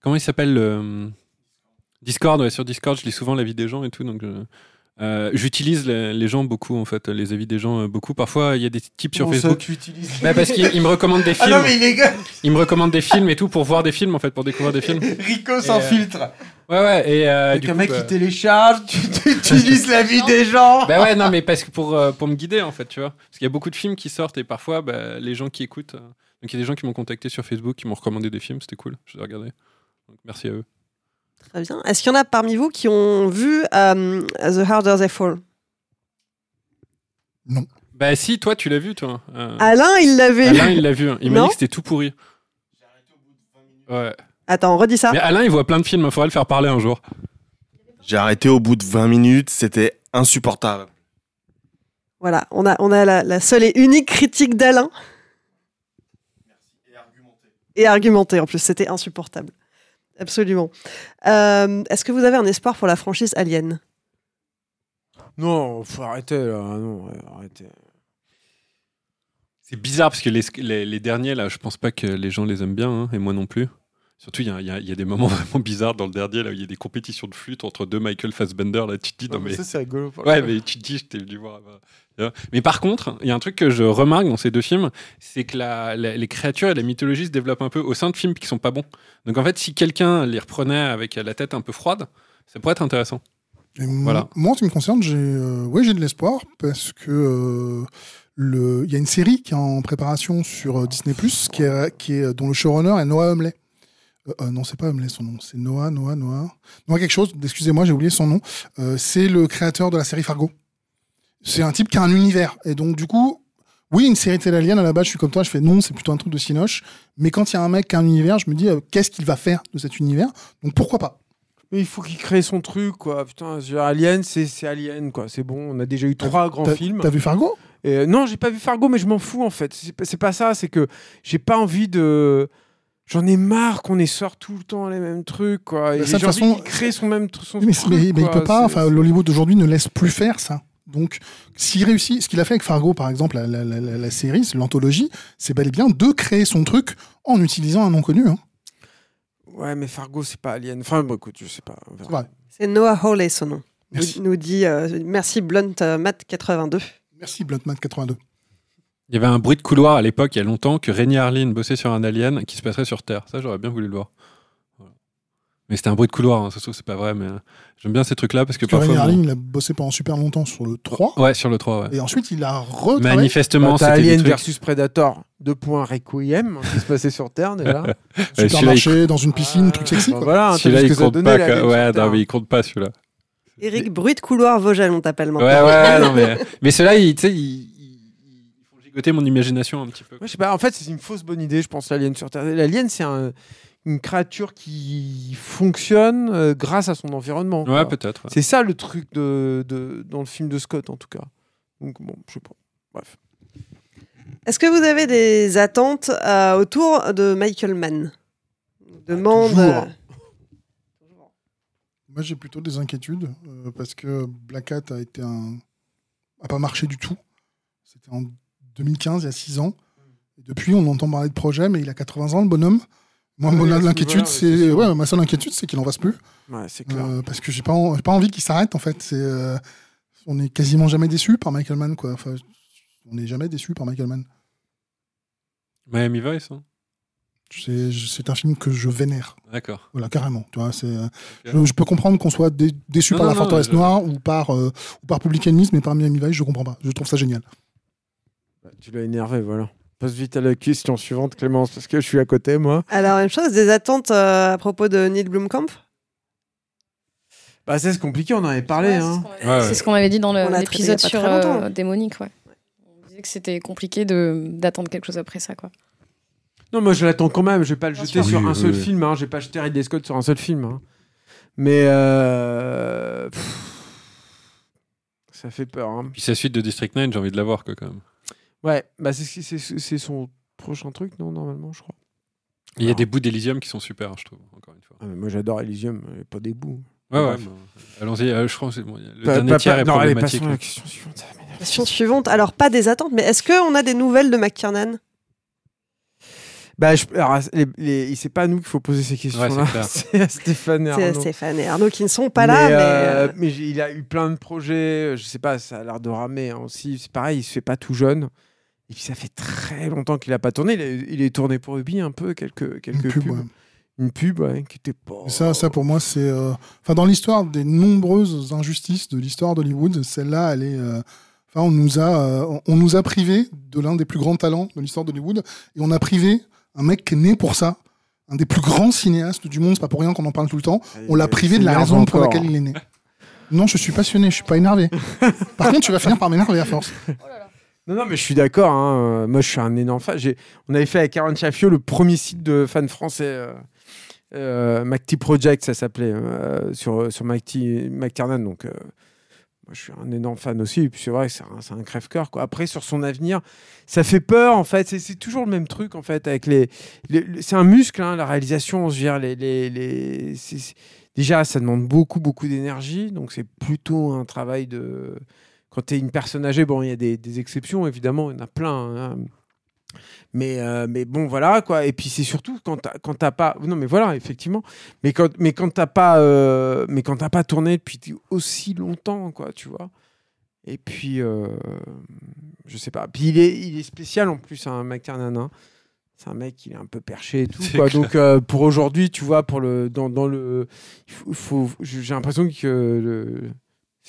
comment il s'appelle le. Discord, ouais, sur Discord, je lis souvent l'avis des gens et tout, donc. euh, J'utilise les, les gens beaucoup, en fait, les avis des gens euh, beaucoup. Parfois, il y a des types sur ça, Facebook. tu utilises Bah, parce qu'ils ils me recommandent des Ah films. non mais les gars, Ils me recommandent des films et tout pour voir des films, en fait, pour découvrir des films. Rico sans euh, filtre. Ouais, ouais, et. euh, Avec du un coup, mec bah- qui télécharge, tu, tu utilises la vie des gens. Bah ouais, non, mais parce que pour, euh, pour me guider, en fait, tu vois. Parce qu'il y a beaucoup de films qui sortent et parfois, bah, les gens qui écoutent. euh, Donc, il y a des gens qui m'ont contacté sur Facebook, qui m'ont recommandé des films, c'était cool, je les ai regardés. Donc, merci à eux. Très bien. Est-ce qu'il y en a parmi vous qui ont vu euh, The Harder They Fall? Bah, si, toi, tu l'as vu, toi. Euh, Alain, il l'a vu. Alain, il l'a vu. Il m'a Non dit que c'était tout pourri. Ouais. Attends, redis ça. Mais Alain, il voit plein de films, il faudrait le faire parler un jour. J'ai arrêté au bout de 20 minutes, c'était insupportable. Voilà, on a, on a la, la seule et unique critique d'Alain. Et argumentée en plus, c'était insupportable. Absolument. Euh, Est-ce que vous avez un espoir pour la franchise Alien? Non, faut arrêter là. Non, ouais, arrêtez. C'est bizarre parce que les, les, les derniers, là, je pense pas que les gens les aiment bien, hein, et moi non plus. Surtout, il y a, y y des moments vraiment bizarres dans le dernier, là, où il y a des compétitions de flûte entre deux Michael Fassbender, là, tu te dis, non, mais. Ça, c'est rigolo. Ouais, mais tu te dis, je t'ai venu voir. bah, vois. Mais par contre, il y a un truc que je remarque dans ces deux films, c'est que la- la- les créatures et la mythologie se développent un peu au sein de films qui sont pas bons. Donc en fait, si quelqu'un les reprenait avec la tête un peu froide, ça pourrait être intéressant. Et Voilà. moi, en ce qui me concerne, j'ai euh, ouais, j'ai de l'espoir parce que euh, le il y a une série qui est en préparation sur euh, Disney qui est, qui est dont le showrunner est Noah Humley. Euh, euh, non, c'est pas Humley son nom, c'est Noah, Noah, Noah. Noah quelque chose, excusez-moi, j'ai oublié son nom. Euh, c'est le créateur de la série Fargo. C'est un type qui a un univers. Et donc, du coup, oui, une série télé alien, à la base, je suis comme toi, je fais non, c'est plutôt un truc de Cinoche. Mais quand il y a un mec qui a un univers, je me dis, euh, qu'est-ce qu'il va faire de cet univers? Donc, pourquoi pas? Mais il faut qu'il crée son truc, quoi. Putain, Alien, c'est Alien, quoi. C'est bon. On a déjà eu trois grands films. T'as vu Fargo? Non, j'ai pas vu Fargo, mais je m'en fous en fait. C'est pas ça, c'est que j'ai pas envie de. J'en ai marre qu'on essore tout le temps les mêmes trucs, quoi. Et Bah, ça, de façon- qu'il crée son même son mais, truc, mais- mais il peut pas. Enfin, l'Hollywood d'aujourd'hui ne laisse plus faire ça. Donc, s'il réussit, ce qu'il a fait avec Fargo, par exemple, la, la- la- la série, c'est l'anthologie, c'est bel et bien de créer son truc en utilisant un nom connu. Hein. Ouais, mais Fargo, c'est pas Alien. Enfin, bon, écoute, je sais pas. C'est Noah Hawley son nom. Merci. Nous, nous dit euh, merci Blunt euh, Matt 82. Merci Bluntman 82. Il y avait un bruit de couloir à l'époque, il y a longtemps, que Rémi Harlin bossait sur un alien qui se passerait sur Terre. Ça, j'aurais bien voulu le voir. Voilà. Mais c'était un bruit de couloir, hein, ça se trouve, c'est pas vrai, mais euh, j'aime bien ces trucs-là parce que Parce que Rémi parfois. Harlin, il a bossé pendant super longtemps sur le 3. bon- Ouais, sur le 3, ouais. Et ensuite, il a retravaillé. Manifestement, Bah, c'était Alien trucs- versus Predator, deux points Requiem, qui se passait sur Terre déjà. Ouais, supermarché, dans une piscine, Ah, truc sexy. bah quoi. Voilà, hein, Celui-là, il que compte pas. quoi. Ouais, non, mais il compte pas celui-là. Eric, bruit de couloir Vogel, on t'appelle Ouais, maintenant. ouais, non, mais. Mais ceux-là, ils, tu gigoter mon imagination un petit peu. Ouais, je sais pas, en fait, c'est une fausse bonne idée, je pense, l'alien sur Terre. L'alien, c'est un- une créature qui fonctionne euh, grâce à son environnement. Ouais, peut-être. ouais. C'est ça le truc de, de- dans le film de Scott, en tout cas. Donc, bon, je sais pas. Bref. Est-ce que vous avez des attentes euh, autour de Michael Mann? On Demande. euh, Moi, j'ai plutôt des inquiétudes euh, parce que Black Hat a été un. a pas marché du tout. C'était en 2015, il y a 6 ans. Et depuis, on entend parler de projet, mais il a 80 ans, le bonhomme. Moi, mon ouais, c'est. Ouais, ma seule inquiétude, c'est qu'il en fasse plus. Ouais, c'est clair. Euh, parce que j'ai pas, en- j'ai pas envie qu'il s'arrête, en fait. C'est, euh, on est quasiment jamais déçu par Michael Mann, quoi. Enfin, on n'est jamais déçu par Michael Mann. Miami Vice, hein. C'est, un film que je vénère. D'accord. Voilà, carrément. Tu vois, c'est, euh, je, je peux comprendre qu'on soit dé- déçu Non, par non, La non, Forteresse je- Noire ou par, euh, ou par Public Enemy, mais par Miami Vice, je comprends pas. Je trouve ça génial. Tu l'as énervé, voilà. Passe vite à la question suivante, Clémence, parce que je suis à côté, moi. Alors, même chose, des attentes euh, à propos de Neil Blomkamp? Bah, c'est compliqué, on en avait parlé. Ouais, hein. c'est ce qu'on- Ouais, ouais. C'est ce qu'on avait dit dans l'épisode sur euh, Démonique, ouais. On disait que c'était compliqué de d'attendre quelque chose après ça, quoi. Non, moi je l'attends quand même. Je vais pas le Bien jeter sûr. sur Oui, un oui, seul oui. film. Hein. Je vais pas jeter Ridley Scott sur un seul film. hein. Mais euh, pff, ça fait peur. hein. Puis sa suite de District 9, j'ai envie de la voir, quoi, quand même. Ouais, bah c'est c'est- c'est- c'est son prochain truc, non normalement, je crois. Il y a des bouts d'Elysium qui sont super, je trouve, encore une fois. Ah, mais moi j'adore Elysium, euh, pas des bouts. Ouais, ouais. Bah, Allons-y, euh, je crois que c'est bon, le Pas- dernier pas- tiers pas- est non, allez, problématique. passons à la question suivante. Question suivante. Alors, pas des attentes, mais est-ce qu'on a des nouvelles de McKiernan Bah, je, alors, les, les- c'est pas à nous qu'il faut poser ces questions-là. Ouais, c'est à Stéphane et C'est Arnaud. Stéphane et Arnaud qui ne sont pas là, mais. euh, euh, mais il a eu plein de projets. Je sais pas, ça a l'air de ramer hein, aussi. C'est pareil, il se fait pas tout jeune. Et puis ça fait très longtemps qu'il a pas tourné. Il, est- il est tourné pour Ubi un peu, quelques, quelques Une pub, pubs. ouais. Une pub, ouais, qui était pas. Et ça, ça pour moi, c'est. euh, Enfin, dans l'histoire des nombreuses injustices de l'histoire d'Hollywood, celle-là, elle est. euh, Enfin, on nous a, euh, on- nous a privé de l'un des plus grands talents de l'histoire d'Hollywood, et on a privé un mec qui est né pour ça, un des plus grands cinéastes du monde. C'est pas pour rien qu'on en parle tout le temps. On l'a privé de la raison pour laquelle il est né. Non, je suis passionné, je suis pas énervé. Par contre, tu vas finir par m'énerver à force. Non, mais je suis d'accord. hein. Moi, je suis un énorme fan. On avait fait avec Aaron Chaffio le premier site de fans français. Euh... Euh, McT Project, ça s'appelait, euh, sur, sur McTiernan. Donc, euh, Moi, je suis un énorme fan aussi. Et puis c'est vrai, un, c'est un crève-cœur. Après, sur son avenir, ça fait peur en fait. C'est, toujours le même truc en fait. Avec les, c'est un muscle, hein, la réalisation. Les, les- c'est- c'est- déjà, ça demande beaucoup, beaucoup d'énergie. Donc c'est plutôt un travail de. Quand tu es une personne âgée, bon, il y a des, des exceptions évidemment, il y en a plein. hein. Mais, euh, mais bon, voilà quoi. Et puis c'est surtout quand t'as, quand t'as pas. Non, mais voilà, effectivement. Mais quand, mais quand t'as pas, euh, mais quand t'as pas tourné depuis aussi longtemps, quoi, tu vois. Et puis, euh, je sais pas. Puis il est, il est spécial en plus, un McTiernan. C'est un mec, il est un peu perché et tout. Quoi. Donc euh, pour aujourd'hui, tu vois, pour le, dans, dans le, faut, faut- j'ai l'impression que le,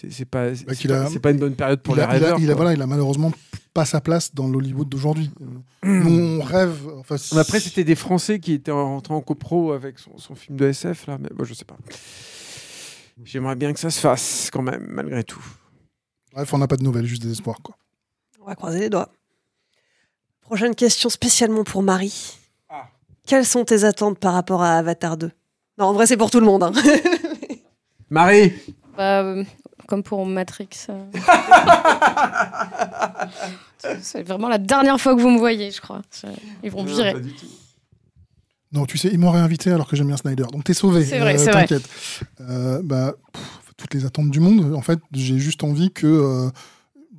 c'est, pas, c'est, Bah, pas, a- c'est pas une bonne période pour il, les a, il, a, il voilà, il a malheureusement pas sa place dans l'Hollywood d'aujourd'hui. Nous, on rêve. Enfin, Après, c'était des Français qui étaient rentrés en copro avec son, son film de SF, là, mais bon, je sais pas. J'aimerais bien que ça se fasse, quand même, malgré tout. Bref, on n'a pas de nouvelles, juste des espoirs. Quoi. On va croiser les doigts. Prochaine question spécialement pour Marie. Ah. Quelles sont tes attentes par rapport à Avatar 2 Non, en vrai, c'est pour tout le monde. hein. Marie Bah, comme pour Matrix. euh. c'est vraiment la dernière fois que vous me voyez, je crois. Ils vont virer. Non, tu sais, ils m'ont réinvité alors que j'aime bien Snyder. Donc t'es sauvé. C'est vrai, c'est vrai. T'inquiète. Euh, bah, pff, toutes les attentes du monde. En fait, j'ai juste envie que euh,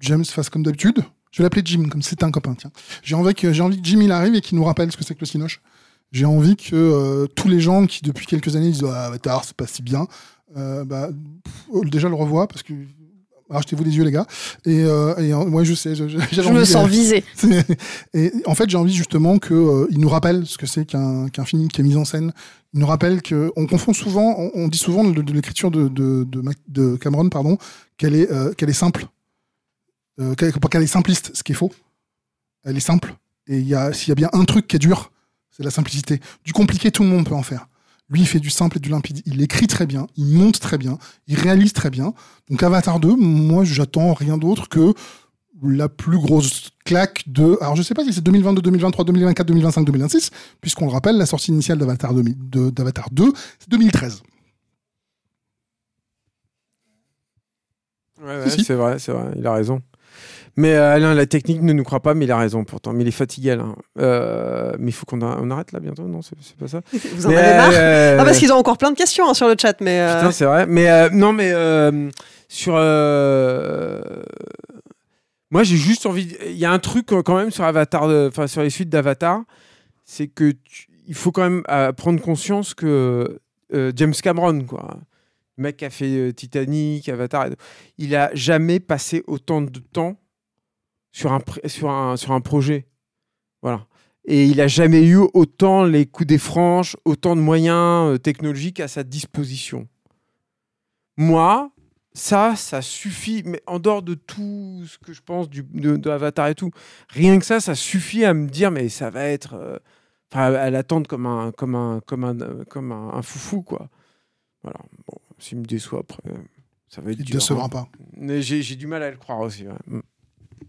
James fasse comme d'habitude. Je vais l'appeler Jim, comme c'était un copain. Tiens. J'ai envie que j'ai envie que Jim il arrive et qu'il nous rappelle ce que c'est que le cinoche. J'ai envie que euh, tous les gens qui depuis quelques années disent ah, Avatar c'est pas si bien, euh, bah, pff, déjà le revoient parce que achetez-vous les yeux les gars. Et, euh, et euh, moi je sais, je, Je me sens euh, visée. et en fait, j'ai envie justement qu'il il nous rappelle ce que c'est qu'un qu'un film qui est mis en scène. Il nous rappelle que on confond souvent, on, on dit souvent de, de l'écriture de, de, Cameron, pardon, qu'elle est, euh, qu'elle est simple, euh, qu'elle est simpliste, ce qui est faux. Elle est simple. Et il y a, s'il y a bien un truc qui est dur, c'est la simplicité. Du compliqué, tout le monde peut en faire. Lui, il fait du simple et du limpide. Il écrit très bien, il monte très bien, il réalise très bien. Donc Avatar 2, moi, j'attends rien d'autre que la plus grosse claque de. Alors, je sais pas si c'est 2022, 2023, 2024, 2025, 2026, puisqu'on le rappelle, la sortie initiale d'Avatar 2000 de- d'Avatar 2, c'est 2013. Ouais, ouais, Si, si. c'est vrai, c'est vrai, il a raison. Mais euh, Alain, la technique ne nous croit pas, mais il a raison pourtant. Mais il est fatigué, Alain. Euh, mais il faut qu'on a- on arrête là bientôt, non C'est pas ça Vous en Mais, avez marre? euh, Ah, parce qu'ils ont encore plein de questions hein, sur le chat, mais. euh, Putain, c'est vrai. Mais non, mais sur. Moi, j'ai juste envie. Il y a un truc quand même sur Avatar, de- enfin sur les suites d'Avatar, c'est que tu- il faut quand même prendre conscience que James Cameron, quoi, le mec qui a fait Titanic, Avatar, il a jamais passé autant de temps sur un sur un sur un projet, voilà. Et il a jamais eu autant les coups des franches, autant de moyens euh, technologiques à sa disposition. Moi, ça, ça suffit. Mais en dehors de tout ce que je pense du, de, de Avatar et tout, rien que ça, ça suffit à me dire, mais ça va être. euh, Enfin, à l'attendre comme un, comme un, comme un, euh, comme un, un foufou, quoi. Voilà. Bon, s'il me déçoit après, euh, ça va être Il ne dur. décevra hein. pas. Mais j'ai j'ai du mal à le croire aussi. ouais.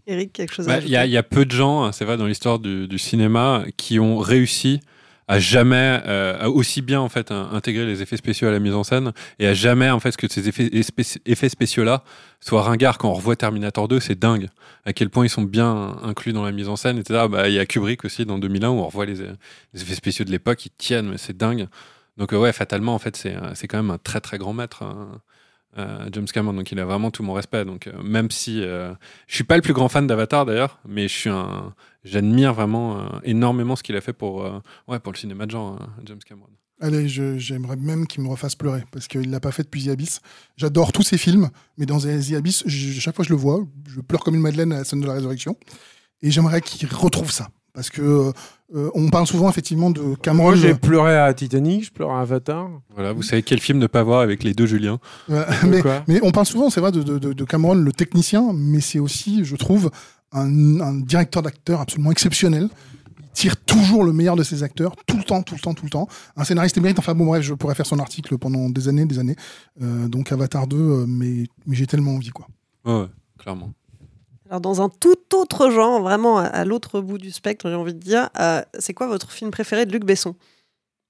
Eric, quelque chose à Bah, ajouter Il y, a- il y a peu de gens, hein, c'est vrai, dans l'histoire du, du cinéma, qui ont réussi à jamais euh, à aussi bien en fait in- intégrer les effets spéciaux à la mise en scène et à jamais en fait que ces effets, spéciaux là soient ringards. Quand on revoit Terminator 2 c'est dingue à quel point ils sont bien inclus dans la mise en scène etc bah il y a Kubrick aussi dans 2001 où on revoit les, les effets spéciaux de l'époque ils tiennent mais c'est dingue. Donc euh, ouais fatalement en fait c'est c'est quand même un très très grand maître hein, euh, James Cameron donc il a vraiment tout mon respect donc euh, même si euh, je suis pas le plus grand fan d'Avatar d'ailleurs mais je suis un j'admire vraiment euh, énormément ce qu'il a fait pour ouais pour le cinéma de genre hein, James Cameron Allez, j'aimerais même qu'il me refasse pleurer parce qu'il l'a pas fait depuis The Abyss. J'adore tous ses films, mais dans The Abyss, chaque fois que je le vois, je pleure comme une madeleine à la scène de la résurrection. Et j'aimerais qu'il retrouve ça parce que euh, on parle souvent effectivement de Cameron. Moi, j'ai pleuré à Titanic, je pleure à Avatar. voilà vous savez quel film ne pas voir avec les deux Julien Ouais, mais, on parle souvent, c'est vrai, de, de- de- de Cameron, le technicien, mais c'est aussi, je trouve, un, un directeur d'acteur absolument exceptionnel. Il tire toujours le meilleur de ses acteurs, tout le temps, tout le temps, tout le temps. Un scénariste émérite, enfin bon, bref, je pourrais faire son article pendant des années, des années. Euh, donc Avatar 2, euh, mais, mais j'ai tellement envie, quoi. ouais, ouais, clairement Alors, dans un tout autre genre, vraiment à, l'autre bout du spectre, j'ai envie de dire, euh, c'est quoi votre film préféré de Luc Besson?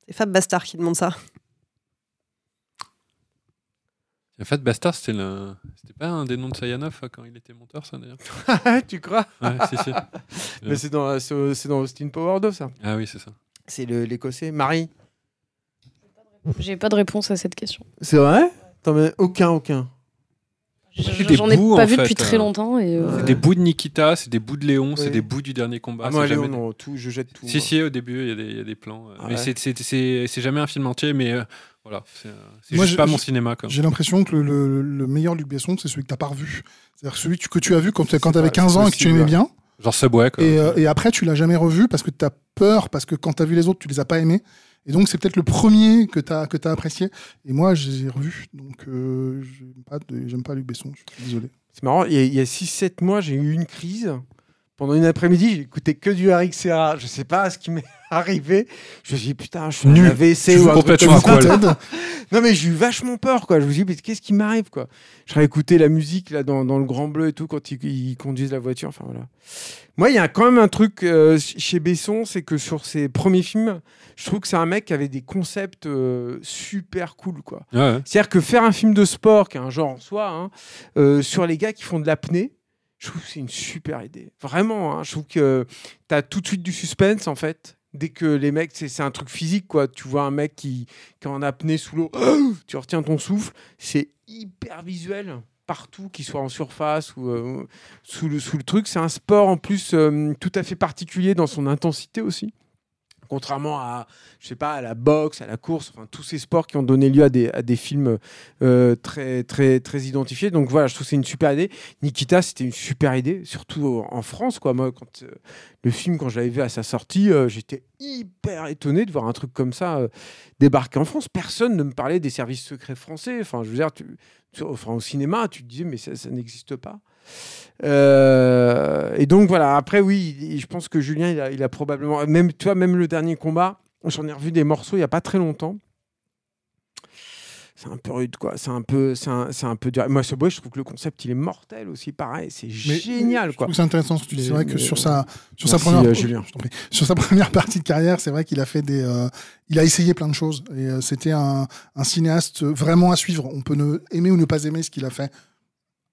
C'est Fab Bastard qui demande ça. En fait, Bastard, c'était le... c'était pas un des noms de Sayanov euh, quand il était monteur, ça d'ailleurs? Tu crois? Ouais, si, si. Mais c'est dans, dans Austin Power 2, ça. Ah oui, c'est ça. C'est le- l'écossais. Marie J'ai pas de réponse à cette question. C'est vrai? T'en as aucun, aucun. J'en ai bouts, pas vu fait, depuis très euh, longtemps. Et, euh, C'est des bouts de Nikita, c'est des bouts de Léon, c'est des bouts du dernier combat. ah, moi, Léon, jamais- non, tout, je jette tout. Si, si, au début, il y a des- il y, a des plans. euh, Ah mais ouais. c'est- c'est- c'est c'est jamais un film entier, mais euh, voilà. C'est juste pas mon cinéma. J'ai l'impression que le, le- le meilleur Luc Besson, c'est celui que t'as pas revu. C'est-à-dire celui que tu as vu quand, quand t'avais 15 c'est ans et que tu aimais bien. Genre Subway, quoi. Et, et après, tu l'as jamais revu parce que t'as peur, parce que quand t'as vu les autres, tu les as pas aimés. Et donc, c'est peut-être le premier que t'as que as apprécié. Et moi, je les ai revus. Donc, euh, j'aime pas, pas Luc Besson. Je suis désolé. C'est marrant, il y a- a 6-7 mois, j'ai eu une crise. Pendant une après-midi, j'ai écouté que du Eric Serra. Je sais pas ce qui m'est arrivé. Je me suis dit, putain, je suis Nu. AVC ou un truc comme ça. Non, mais j'ai eu vachement peur, quoi. Je me suis dit, mais qu'est-ce qui m'arrive, quoi? Je écouté la musique, là, dans, dans le Grand Bleu et tout, quand ils, ils conduisent la voiture. Enfin, voilà. Moi, il y a quand même un truc euh, chez Besson, c'est que sur ses premiers films, je trouve que c'est un mec qui avait des concepts euh, super cool, quoi. Ouais, ouais. C'est-à-dire que faire un film de sport, qui est un genre en soi, hein, euh, sur les gars qui font de l'apnée, je trouve que c'est une super idée. Vraiment, hein, je trouve que tu as tout de suite du suspense, en fait. Dès que les mecs, c'est un truc physique, quoi. Tu vois un mec qui, qui est en apnée sous l'eau, tu retiens ton souffle, c'est hyper visuel partout, qu'il soit en surface ou euh, sous, le, sous le truc. C'est un sport en plus euh, tout à fait particulier dans son intensité aussi. Contrairement à, la boxe, à la course, enfin tous ces sports qui ont donné lieu à des, films euh, très, très, identifiés. Donc voilà, je trouve c'est une super idée. Nikita, c'était une super idée, surtout en France, quoi. Moi, quand euh, le film, quand je vu à sa sortie, euh, j'étais hyper étonné de voir un truc comme ça débarquer en France. Personne ne me parlait des services secrets français. Enfin, je veux dire, tu, enfin, au cinéma, tu te disais, mais ça n'existe pas. Euh, et donc voilà, après oui, je pense que Julien, il a, il a probablement, même tu vois, même le dernier combat, j'en ai revu des morceaux il y a pas très longtemps. C'est un peu rude, quoi. C'est un peu, c'est un, peu dur. Moi, ce boy, je trouve que le concept, il est mortel aussi. Pareil, c'est génial, Je quoi. trouve que c'est intéressant. ce que tu dis. C'est vrai que sur sa, sur Merci, sa première, euh, Julien. sur sa première partie de carrière, c'est vrai qu'il a fait des, euh, il a essayé plein de choses. Et c'était un, un cinéaste vraiment à suivre. On peut ne, aimer ou ne pas aimer ce qu'il a fait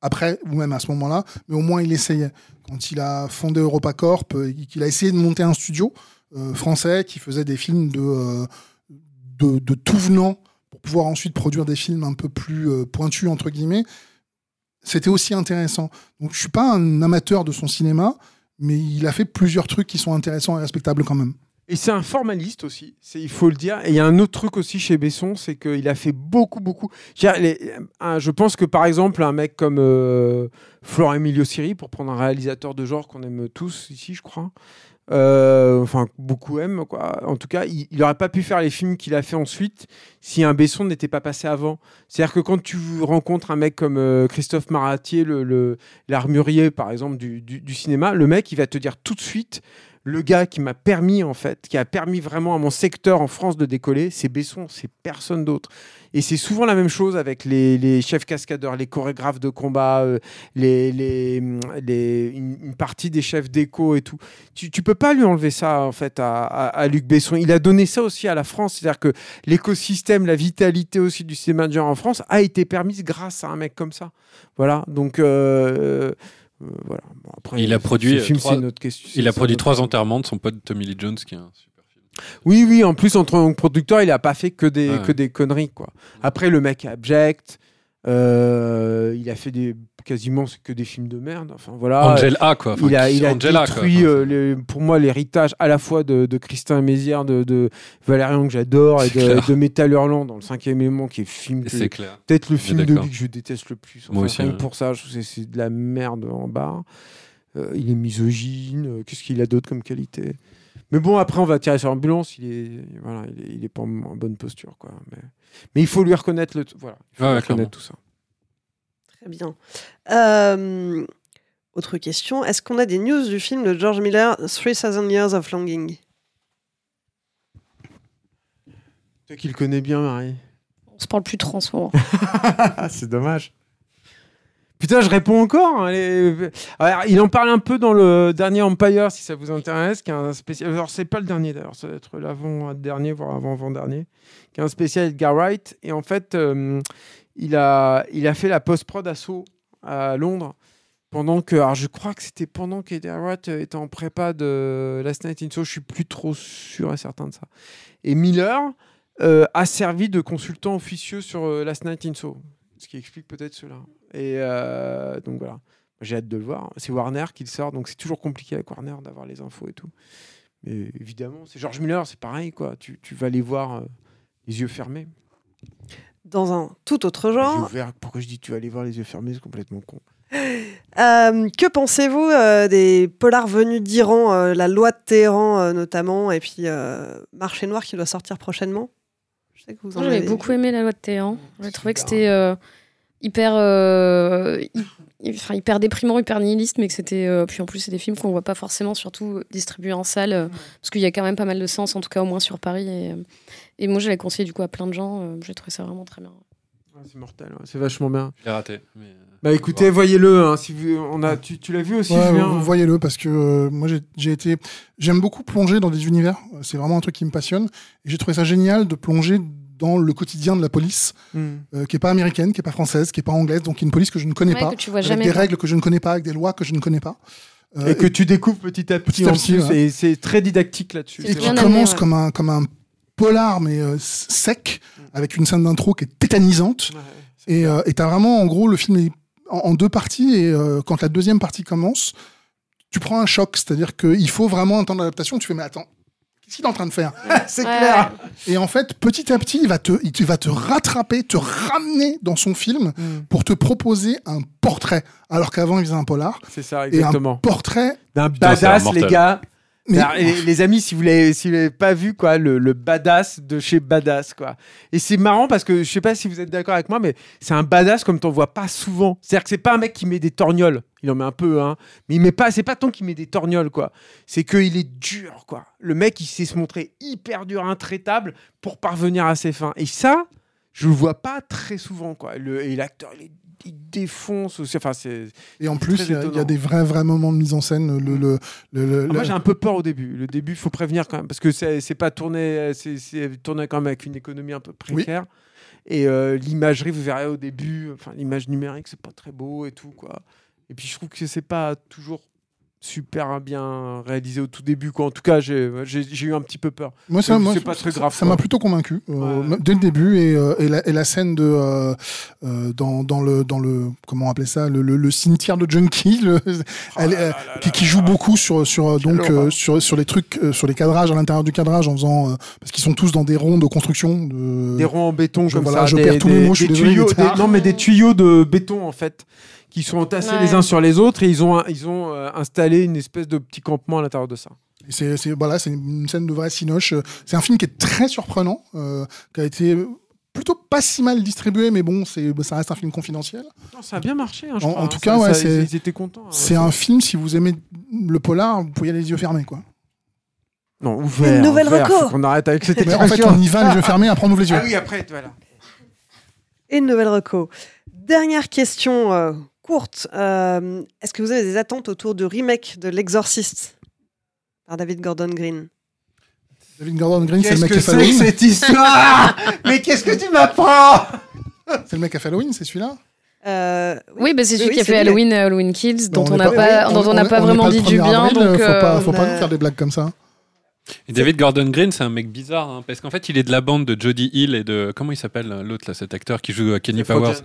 après ou même à ce moment-là, mais au moins il essayait. Quand il a fondé EuropaCorp, euh, qu'il a essayé de monter un studio euh, français qui faisait des films de, euh, de, de tout venant pour pouvoir ensuite produire des films un peu plus pointus entre guillemets. C'était aussi intéressant. Donc je suis pas un amateur de son cinéma, mais il a fait plusieurs trucs qui sont intéressants et respectables quand même. Et c'est un formaliste aussi, il faut le dire. Et il y a un autre truc aussi chez Besson, c'est qu'il a fait beaucoup, beaucoup. Je pense que par exemple, un mec comme euh, Florent Emilio Siri, pour prendre un réalisateur de genre qu'on aime tous ici, je crois, euh, enfin beaucoup aiment, quoi. En tout cas, il n'aurait pas pu faire les films qu'il a fait ensuite si un Besson n'était pas passé avant. C'est-à-dire que quand tu rencontres un mec comme euh, Christophe Maratier, le, le- l'armurier par exemple du cinéma, le mec il va te dire tout de suite le gars qui m'a permis en fait, qui a permis vraiment à mon secteur en France de décoller, c'est Besson, c'est personne d'autre. Et c'est souvent la même chose avec les, chefs cascadeurs, les chorégraphes de combat, euh, les, les- une, partie des chefs d'écho et tout. Tu, tu peux pas lui enlever ça en fait à, Luc Besson. Il a donné ça aussi à la France, c'est-à-dire que l'écosystème, la vitalité aussi du cinéma de genre en France a été permise grâce à un mec comme ça. Voilà, donc euh, voilà. Bon, après, Il a produit, film, trois- question. Il a produit trois enterrements de son pote Tommy Lee Jones, qui est un super film. oui, oui, en plus, en tant que producteur, il a pas fait que des, Ouais. que des conneries, quoi. Après, le mec est abject. euh, il a fait des, quasiment c'est que des films de merde. Enfin, voilà. Angel A, quoi. Enfin, il a, il a Angela, quoi. détruit, euh, les- pour moi, l'héritage à la fois de, de Christin Mézières, de, de Valérian que j'adore, et de, de Metal Hurlant dans le cinquième élément, qui est film C'est clair. peut-être le film de lui que je déteste le plus. Moi aussi, ouais. pour ça, je c'est de la merde en barre. Euh, il est misogyne. euh, Qu'est-ce qu'il a d'autre comme qualité? Mais bon, après, on va tirer sur l'ambulance. Il est, voilà, il est, il est pas en, en bonne posture, quoi. Mais, mais il faut lui reconnaître le, voilà, il faut Ouais, lui ouais, reconnaître clairement. tout ça. Très bien. Euh, autre question. Est-ce qu'on a des news du film de George Miller, 3000 Years of Longing? Toi qui le connais bien, Marie. On se parle plus trop en ce moment. c'est dommage. Putain, je réponds encore. hein, Alors, il en parle un peu dans le dernier Empire, si ça vous intéresse, qui est un spécial. Alors, c'est pas le dernier d'ailleurs, ça doit être l'avant-dernier, voire avant-avant-dernier, qui est un spécial Edgar Wright. Et en fait, euh, il, a, il a fait la post-prod à Sceaux, à Londres. Pendant que, alors je crois que c'était pendant euh, était en prépa de Last Night in Soho, je suis plus trop sûr et certain de ça. Et Miller euh, a servi de consultant officieux sur euh, Last Night in Soho, ce qui explique peut-être cela. Et euh, donc voilà, j'ai hâte de le voir. C'est Warner qui le sort, donc c'est toujours compliqué avec Warner d'avoir les infos et tout. Mais évidemment, c'est George Miller, c'est pareil quoi. Tu, tu vas les voir les yeux fermés. Dans un tout autre Les yeux genre, ouverts. Pourquoi je dis tu vas les voir les yeux fermés, c'est complètement con. euh, que pensez-vous euh, des polars venus d'Iran, euh, la loi de Téhéran euh, notamment, et puis euh, Marché Noir qui doit sortir prochainement? Je sais que vous en Moi, j'avais avez beaucoup aimé la loi de Téhéran. J'ai C'est trouvé que c'était euh, hyper, euh, hy- enfin, hyper déprimant, hyper nihiliste, mais que c'était. euh, puis en plus, c'est des films qu'on voit pas forcément, surtout distribués en salle, euh, parce qu'il y a quand même pas mal de sens, en tout cas au moins sur Paris. Et, euh, et moi, je l'ai conseillé du coup à plein de gens. euh, J'ai trouvé ça vraiment très bien. Ouais, c'est mortel, ouais, c'est vachement bien. Je l'ai raté. mais, euh, Bah écoutez, voyez-le. hein, si vous, on a, tu, tu l'as vu aussi, Ouais, Julien vous- voyez-le parce que euh, moi j'ai- j'ai été j'aime beaucoup plonger dans des univers c'est vraiment un truc qui me passionne et j'ai trouvé ça génial de plonger dans le quotidien de la police Hmm. euh, qui est pas américaine qui est pas française qui est pas anglaise donc une police que je ne connais Ouais, pas que tu vois avec jamais. des règles que je ne connais pas avec des lois que je ne connais pas Euh, Et que tu découvres petit à petit, Petit à en petit, plus, ouais. et c'est très didactique là-dessus. C'est et c'est qui bien vrai. amené, commence ouais. comme un comme un polar mais euh, sec avec une scène d'intro qui est tétanisante Ouais, Et euh, t'as vraiment, en gros, le film est en, en deux parties. Et euh, quand la deuxième partie commence, tu prends un choc. C'est-à-dire qu'il faut vraiment un temps d'adaptation. Tu fais, mais attends, qu'est-ce qu'il est en train de faire? C'est Ouais, clair. Et en fait, petit à petit, il va, te, il va te rattraper, te ramener dans son film Hmm. pour te proposer un portrait. Alors qu'avant, il faisait un polar. C'est ça, Et un exactement. portrait. D'un badass, les gars. Mais Alors, et les amis, si vous l'avez si vous pas vu, quoi, le, le badass de chez Badass, quoi. Et c'est marrant parce que je sais pas si vous êtes d'accord avec moi, mais c'est un badass comme t'en vois pas souvent. C'est-à-dire que c'est pas un mec qui met des torgnoles. Il en met un peu, hein. Mais il met pas, c'est pas tant qu'il met des torgnoles, quoi. C'est qu'il est dur, quoi. Le mec, il sait se montrer hyper dur, intraitable pour parvenir à ses fins. Et ça, je le vois pas très souvent, quoi. Le, et l'acteur, il, est- il défonce aussi. Enfin, c'est. Et en plus, il y, a- y des vrais, vrais moments de mise en scène. Le, le, le, le- Ah, moi j'ai un peu peur au début. Le début, il faut prévenir quand même, parce que c'est pas tourné, c'est c'est tourné quand même avec une économie un peu précaire. Et euh, l'imagerie, vous verrez au début, enfin l'image numérique, c'est pas très beau et tout quoi. Et puis je trouve que c'est pas toujours super bien réalisé au tout début quoi. En tout cas, j'ai eu un petit peu peur. Moi, ça, C'est- moi, pas très grave, Ça m'a plutôt convaincu euh, Ouais. dès le début et, euh, et, la, et la scène de euh, dans, dans le dans le comment on appelait ça le, le, le cimetière de junkie le- elle, qui, qui joue beaucoup sur sur donc horreur. sur sur les trucs sur les cadrages à l'intérieur du cadrage en faisant parce qu'ils sont tous dans des ronds de construction de Des ronds en béton je- comme voilà, ça, je des, perds tous des- mots, je suis désolé, tuyaux, des- non mais des tuyaux de béton en fait qui sont entassés Ouais. les uns sur les autres et ils ont ils ont euh, installé une espèce de petit campement à l'intérieur de ça. C'est c'est voilà c'est une scène de vrai cinoche c'est un film qui est très surprenant euh, qui a été plutôt pas si mal distribué mais bon c'est ça reste un film confidentiel Non, ça a bien marché. hein, je En- crois, en hein. tout Ça- cas, ouais, ça- c'est- ils étaient contents. hein. C'est un film, si vous aimez le polar, vous pouvez y aller les yeux fermés, quoi. Non, ouvert. Une nouvelle ouvert. reco. Faut qu'on arrête avec cette en fait, on y va les yeux fermés, après on ouvre les yeux. Ah oui, après, voilà. Et une nouvelle reco. Dernière question euh, courte. Euh, Est-ce que vous avez des attentes autour du remake de L'Exorciste par David Gordon Green? David Gordon Green, c'est le mec qui a fait Halloween. cette histoire? Mais qu'est-ce que tu m'apprends? C'est le mec qui a fait Halloween, c'est celui-là? Euh, Oui, bah, c'est celui oui, qui a fait. Halloween, euh, Halloween Kills, dont on n'a pas, on- dont on pas vraiment dit du 1er bien. avril, Donc, faut euh, pas, faut nous faire des blagues comme ça. Et David Gordon Green, c'est un mec bizarre, hein, parce qu'en fait, il est de la bande de Jodie Hill et de. Comment il s'appelle l'autre, là, cet acteur qui joue euh, Kenny Powers?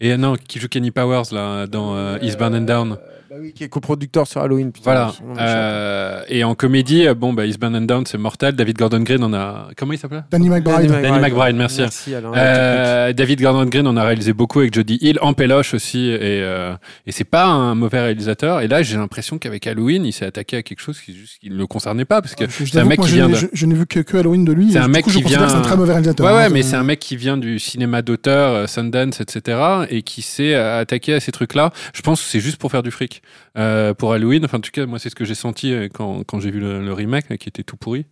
Et non, qui joue Kenny Powers, là, dans euh, Eastbound and Down. Bah oui, qui est coproducteur sur Halloween. putain, Voilà. Euh, et en comédie, euh, bon, bah, Eastbound and Down, c'est mortel. David Gordon Green, on a. Comment il s'appelle Danny McBride. Danny McBride, merci. Merci, Alain. Euh, David Gordon Green, on a réalisé beaucoup avec Jodie Hill, en péloche aussi, et, euh, et c'est pas un mauvais réalisateur. Et là, j'ai l'impression qu'avec Halloween, il s'est attaqué à quelque chose qui, juste, qui ne le concernait pas, parce que Je- je c'est un mec qui je vient n'ai- de- je, je n'ai vu que, que Halloween de lui. C'est un mec coup, je qui considère vient- c'est un très mauvais réalisateur. Ouais, hein, mais c'est un mec qui vient du cinéma d'auteur, Sundance, etc., et qui s'est attaqué à ces trucs-là. Je pense que c'est juste pour faire du fric. Euh, pour Halloween, enfin, en tout cas, moi, c'est ce que j'ai senti euh, quand, quand j'ai vu le, le remake, euh, qui était tout pourri.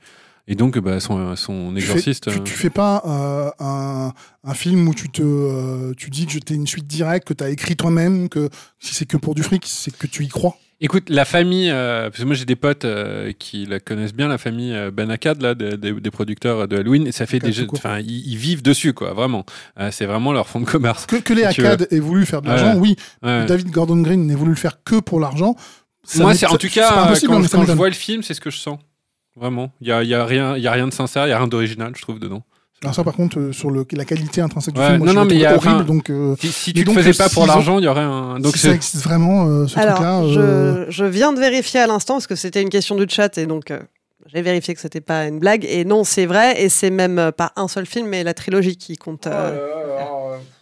Et donc, bah, son, son Tu fais- exorciste. Tu, tu fais pas euh, un, un film où tu te, euh, tu dis que t'es une suite directe, que t'as écrit toi-même, que si c'est que pour du fric, c'est que tu y crois? Écoute, la famille, euh, parce que moi j'ai des potes euh, qui la connaissent bien, la famille euh, Ben Akkad, là, des, des- des producteurs de Halloween, et ça fait des court. enfin, ils, ils vivent dessus, quoi, vraiment. Euh, c'est vraiment leur fond de commerce. Que, que les Akkad aient voulu faire de Ouais. l'argent, oui. Ouais. David Gordon Green n'ait voulu le faire que pour l'argent. Moi, c'est en tout cas, quand, ça quand je vois le film, c'est ce que je sens. Vraiment. Il y a, il y a rien, il y a rien de sincère, il y a rien d'original, je trouve, dedans. Alors ça, par contre, euh, sur le, la qualité intrinsèque du Ouais, film, moi, non, je non, le mais il y a- horrible, enfin, donc euh, Si, tu le donc, faisais pas s'ils pour l'argent, il y aurait un. Donc si ça c'est- existe vraiment, euh, ce Alors, truc-là... euh, je, je viens de vérifier à l'instant parce que c'était une question du chat et donc euh, j'ai vérifié que c'était pas une blague. Et non, c'est vrai et c'est même euh, pas un seul film, mais la trilogie qui compte. euh,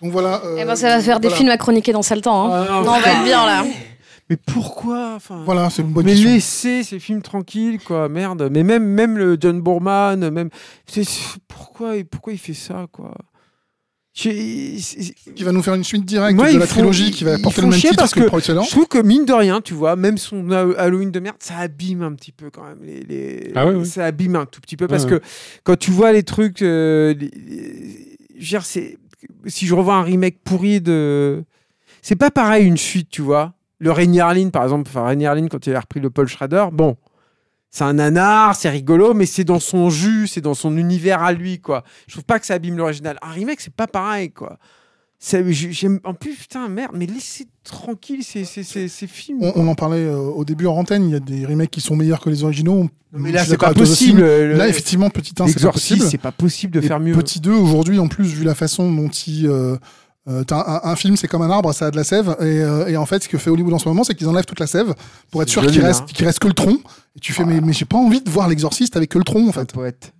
Donc voilà. euh, Eh ben, ça va faire des films à chroniquer dans le temps. hein. Ah, non, Non, on va être bien là. Mais pourquoi enfin, Voilà, c'est une bonne Mais question. laissez ces films tranquilles, quoi, merde. Mais même, même le John Boorman, même. c'est- Pourquoi, pourquoi il fait ça, quoi? Qui va nous faire une suite directe Moi, de la font- trilogie qui va porter le même titre parce que le que précédent. Je trouve que mine de rien, tu vois, même son Ha- Halloween de merde, ça abîme un petit peu quand même. Les, les- Ah oui, oui. Ça abîme un tout petit peu parce Ouais, que quand tu vois les trucs, euh, les- je veux dire, si je revois un remake pourri de, c'est pas pareil une suite, tu vois. Le Rainy Harlin, par exemple, enfin Rainy Harlin quand il a repris le Paul Schrader, bon. C'est un nanar, c'est rigolo, mais c'est dans son jus, c'est dans son univers à lui, quoi. Je trouve pas que ça abîme l'original. Un remake, c'est pas pareil, quoi. J'aime- En plus, putain, merde, mais laissez tranquille ces, ces, ces, ces films. On, on en parlait euh, au début en antenne, il y a des remakes qui sont meilleurs que les originaux. Mais là, c'est pas possible. le- Là, effectivement, petit 1, c'est pas possible. c'est pas possible de Et faire mieux. Petit 2, aujourd'hui, en plus, vu la façon dont il. euh, euh, t'as un, un film, c'est comme un arbre, ça a de la sève. Et, euh, et en fait, ce que fait Hollywood en ce moment, c'est qu'ils enlèvent toute la sève pour être sûr qu'il hein. reste, qu'il reste que le tronc. Et tu fais, mais, mais j'ai pas envie de voir l'exorciste avec que le tronc, en fait. poète.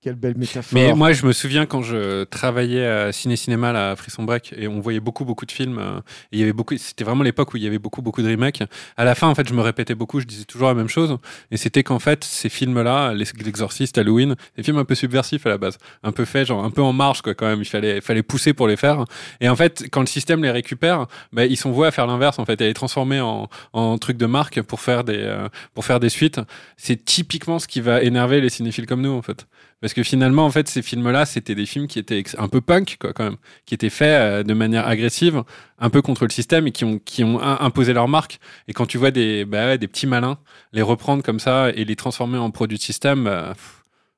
Quelle belle métaphore. Mais moi, je me souviens quand je travaillais à Ciné Cinéma à Frisson Break et on voyait beaucoup beaucoup de films. euh, il y avait beaucoup. C'était vraiment l'époque où il y avait beaucoup beaucoup de remakes. À la fin, en fait, je me répétais beaucoup. Je disais toujours la même chose. Et c'était qu'en fait, ces films-là, l'Exorciste, Halloween, des films un peu subversifs à la base, un peu faits, genre un peu en marge quoi. Quand même, il fallait il fallait pousser pour les faire. Et en fait, quand le système les récupère, bah, ils sont voués à faire l'inverse en fait, à les transformer en, en trucs de marque pour faire des euh, pour faire des suites. C'est typiquement ce qui va énerver les cinéphiles comme nous en fait. Parce que finalement, en fait, ces films-là, c'était des films qui étaient un peu punk, quoi, quand même, qui étaient faits euh, de manière agressive, un peu contre le système et qui ont, qui ont im- imposé leur marque. Et quand tu vois des, bah des petits malins les reprendre comme ça et les transformer en produits de système, bah,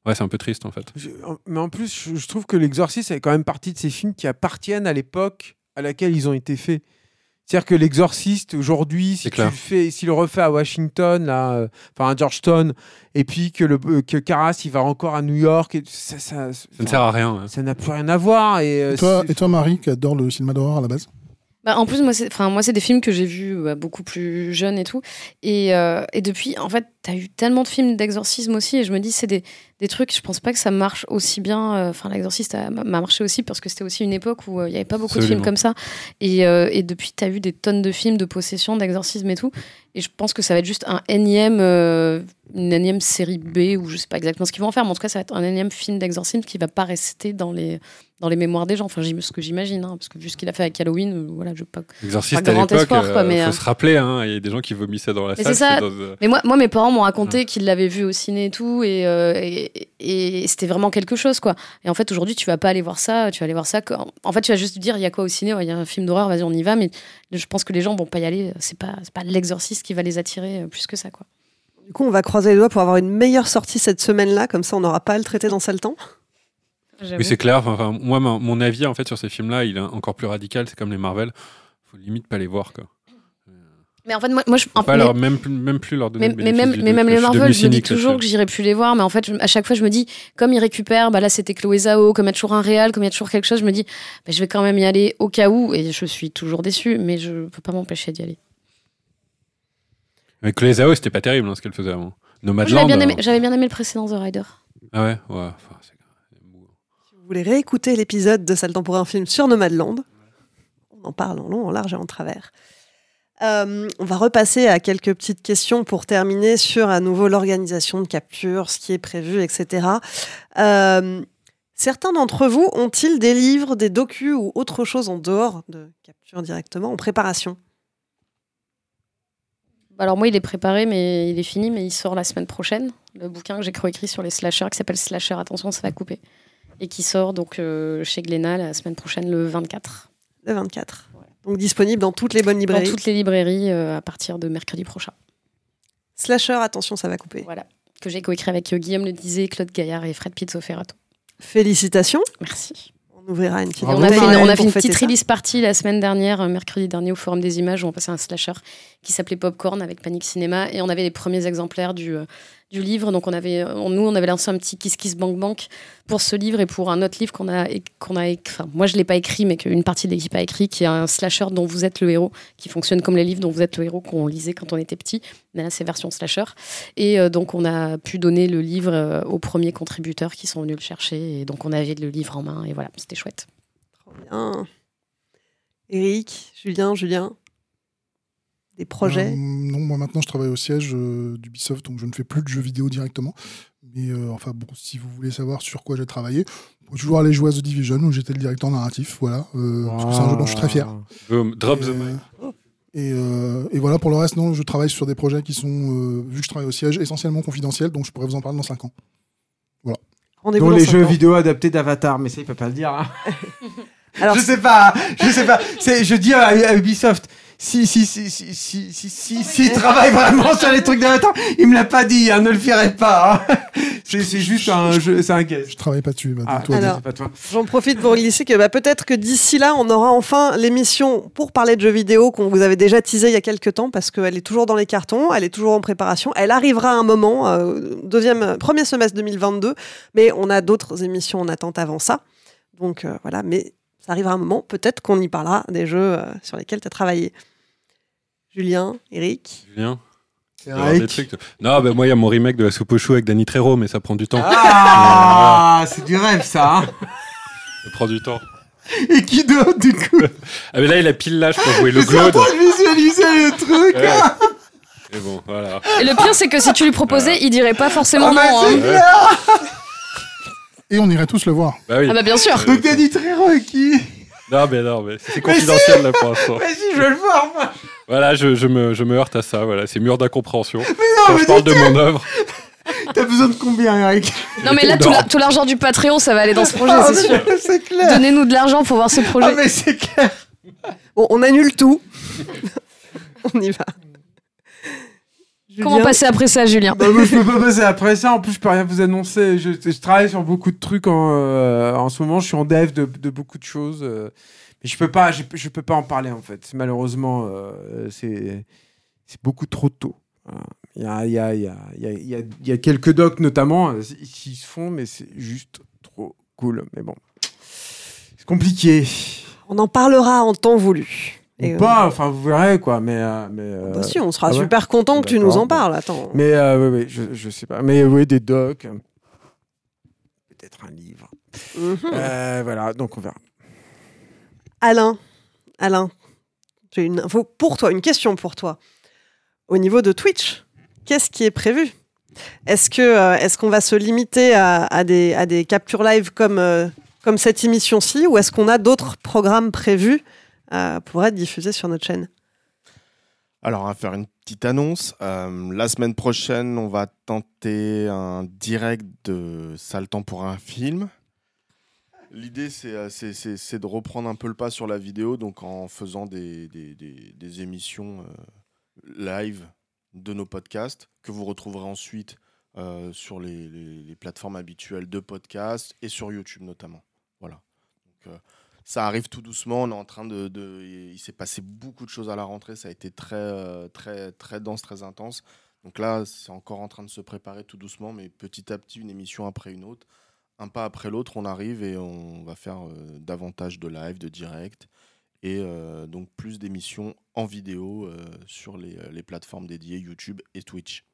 ouais, c'est un peu triste, en fait. Mais en plus, je trouve que L'Exorciste est quand même partie de ces films qui appartiennent à l'époque à laquelle ils ont été faits. C'est-à-dire que L'Exorciste, aujourd'hui, si tu le fais, s'il le refait à Washington, là, euh, enfin à Georgetown, et puis que, le, euh, que Carras, il va encore à New York, et ça, ça, Ça ne sert à rien. hein. ça n'a plus rien à voir. Et, euh, Et toi, et toi, Marie, qui adore le cinéma d'horreur à la base? Bah, en plus, moi, c'est, enfin, moi, c'est des films que j'ai vus bah, beaucoup plus jeunes et tout. Et, euh, et depuis, en fait, t'as eu tellement de films d'exorcisme aussi. Et je me dis, c'est des, des trucs, je pense pas que ça marche aussi bien. euh, Enfin, l'exorciste a- m'a marché aussi parce que c'était aussi une époque où euh, il y avait pas beaucoup de films comme ça. Et, euh, et depuis, t'as eu des tonnes de films de possession, d'exorcisme et tout. Et je pense que ça va être juste un énième, euh, une énième série B ou je sais pas exactement ce qu'ils vont en faire. Mais en tout cas, ça va être un énième film d'exorcisme qui va pas rester dans les, dans les mémoires des gens. Enfin, ce que j'imagine. hein, parce que vu ce qu'il a fait avec Halloween, euh, voilà, je pas L'exorciste Pas à grand l'époque, espoir, quoi, euh, mais, faut euh, se rappeler, hein, il y a des gens qui vomissaient dans la Mais salle. c'est ça. dans, Mais moi, moi mes parents m'ont raconté qu'ils l'avaient vu au ciné et tout, et, euh, et, et c'était vraiment quelque chose, quoi. Et en fait, aujourd'hui, tu vas pas aller voir ça, tu vas aller voir ça. quand- En fait, tu vas juste dire, il y a quoi au ciné Ouais, Il y a un film d'horreur, vas-y, on y va. Mais je pense que les gens vont pas y aller. C'est pas, c'est pas l'exorciste qui va les attirer plus que ça, quoi. Du coup, on va croiser les doigts pour avoir une meilleure sortie cette semaine-là, comme ça on n'aura pas à le traiter dans ça le temps. Oui, c'est clair. Enfin, moi, mon, avis en fait sur ces films-là, il est encore plus radical. C'est comme les Marvel. Faut limite pas les voir, quoi. Mais en fait, moi, moi je. Pas mais- leur, même, plus- même plus leur donner Mais, mais même, mais même les Marvel, je me dis toujours que j'irai plus les voir, mais en fait, je- à chaque fois, je me dis, comme ils récupèrent, bah là c'était Chloé Zhao, comme il y a toujours un réal, comme il y a toujours quelque chose, je me dis, bah, je vais quand même y aller au cas où, et je suis toujours déçue, mais je peux pas m'empêcher d'y aller. Mais Chloé Zhao, c'était pas terrible hein, ce qu'elle faisait avant. Nomadland. J'avais bien, aimé- bien aimé le précédent The Rider. Ah ouais, ouais. enfin, voulez réécouter l'épisode de Ça le temps pour un film sur Nomadland, on en parle en long, en large et en travers. Euh, on va repasser à quelques petites questions pour terminer sur à nouveau l'organisation de capture, ce qui est prévu, etc. Euh, certains d'entre vous ont-ils des livres, des docus ou autre chose en dehors de capture directement en préparation? Alors moi, il est préparé, mais il est fini, mais il sort la semaine prochaine. Le bouquin que j'ai coécrit sur les slashers, qui s'appelle Slasher, attention, ça va couper. Et qui sort donc euh, chez Glénat la semaine prochaine, le 24. Le 24. Donc disponible dans toutes les bonnes Dans librairies. toutes les librairies euh, à partir de mercredi prochain. Slasher, attention, ça va couper. Voilà. Que j'ai coécrit avec euh, Guillaume Le Dizet, Claude Gaillard et Fred Pizzoferrato. Félicitations. Merci. On ouvrira une petite on a fait, une, bouteille on a fait une petite release party la semaine dernière, mercredi dernier, au Forum des Images, où on passait un slasher qui s'appelait Popcorn avec Panic Cinéma. Et on avait les premiers exemplaires du, euh, livre. Donc, on avait, euh, on- nous, on avait lancé un petit Kiss Kiss Bank Bank pour ce livre et pour un autre livre qu'on a, qu'on a enfin, moi, je ne l'ai pas écrit, mais qu'une partie de l'équipe a écrit, qui est un slasher dont vous êtes le héros, qui fonctionne comme les livres dont vous êtes le héros qu'on lisait quand on était petit. Mais là, c'est version slasher. Et euh, donc, on a pu donner le livre aux premiers contributeurs qui sont venus le chercher. Et donc, on avait le livre en main. Et voilà, c'était chouette. Trop bien. Eric, Julien, Julien. Des projets? Euh, Non, moi maintenant je travaille au siège euh, d'Ubisoft, donc je ne fais plus de jeux vidéo directement. Mais euh, enfin bon, si vous voulez savoir sur quoi j'ai travaillé, vous pouvez toujours aller jouer à The Division où j'étais le directeur narratif, voilà. euh, Parce que c'est un jeu dont je suis très fier. Boom, drop the mic. Et, euh, et voilà, pour le reste, non, je travaille sur des projets qui sont, euh, vu que je travaille au siège, essentiellement confidentiels, donc je pourrais vous en parler dans 5 ans. Rendez-vous Dont dans les jeux ans. vidéo adaptés d'Avatar, mais ça, il peut pas le dire. hein. Alors, je sais pas, je sais pas. Je dis à, à Ubisoft, si, si, si, si, si, si, si, si, il travaille vraiment sur les trucs d'Avatar, il me l'a pas dit, hein, ne le ferait pas. hein. C'est, juste un jeu, c'est un guess. Je travaille pas dessus, Ah, toi, Alors- pas toi. J'en profite pour glisser que bah, peut-être que d'ici là, on aura enfin l'émission pour parler de jeux vidéo qu'on vous avait déjà teasé il y a quelques temps parce qu'elle est toujours dans les cartons, elle est toujours en préparation. Elle arrivera à un moment, euh, deuxième, premier semestre 2022, mais on a d'autres émissions en attente avant ça. Donc euh, voilà, mais ça arrivera à un moment, peut-être qu'on y parlera des jeux euh, sur lesquels tu as travaillé. Julien, Eric. Julien C'est des trucs. Non, bah, moi, il y a mon remake de la soupe au chou avec Danny Trejo, mais ça prend du temps. Ah, c'est du rêve, ça. hein. Ça prend du temps. Et qui d'autre, du coup? Ah, mais là, il a pile l'âge pour jouer le suis en train de visualiser le truc. Ouais. Et bon, voilà. Et le pire, c'est que si tu lui proposais, il dirait pas forcément Ah, bah, non. c'est hein. clair. Et on irait tous le voir. Bah oui. Ah bah bien sûr. Euh, Donc t'as dit très requis. Non, mais non, mais c'est confidentiel là pour l'instant. Vas-y, je veux le voir, moi. Voilà, je, je, me, je me heurte à ça. Voilà, c'est mur d'incompréhension. Non, Quand mais je parle de mon œuvre, T'as besoin de combien, Eric Non mais là, tout l'argent du Patreon, ça va aller dans ce projet, Ah, c'est sûr. mais C'est clair. Donnez-nous de l'argent pour voir ce Ah, projet. mais c'est clair. Bon, on annule tout. on y va. Comment passer après ça, Julien Bah, moi, je peux pas passer après ça. En plus, je peux rien vous annoncer. Je, je travaille sur beaucoup de trucs en, euh, en ce moment. Je suis en dev de, de beaucoup de choses. euh, mais je peux pas, je, je peux pas en parler en fait. Malheureusement, euh, c'est c'est beaucoup trop tôt. Voilà. Il y a, il y, a, il y, a, il y, a, il y a- quelques docs notamment qui se font, mais c'est juste trop cool. Mais bon, c'est compliqué. On en parlera en temps voulu. Et, Ou euh, pas, enfin vous verrez quoi. Mais euh, mais euh, bah si, on sera ah ouais super content que tu nous en parles. Attends. Mais euh, oui, oui, je, je sais pas. Mais oui, des docs. Peut-être un livre. Mhm. Voilà, donc on verra. Alain, Alain, j'ai une info pour toi, une question pour toi. Au niveau de Twitch, qu'est-ce qui est prévu? Est-ce que est-ce qu'on va se limiter à, à des, à des captures live comme, comme cette émission-ci ou est-ce qu'on a d'autres programmes prévus? Pour être diffusés sur notre chaîne Alors, on va faire une petite annonce. Euh, la semaine prochaine, on va tenter un direct de Sale pour un film. L'idée, c'est, euh, c'est- de reprendre un peu le pas sur la vidéo, donc en faisant des, émissions euh, live de nos podcasts que vous retrouverez ensuite euh, sur les, plateformes habituelles de podcasts et sur YouTube notamment. Voilà. Euh, ça arrive tout doucement. On est en train de, il s'est passé beaucoup de choses à la rentrée. Ça a été très, euh, très, très dense, très intense. Donc là, c'est encore en train de se préparer tout doucement, mais petit à petit, une émission après une autre, un pas après l'autre, on arrive et on va faire euh, davantage de live, de direct, et euh, donc plus d'émissions en vidéo sur les plateformes dédiées YouTube et Twitch.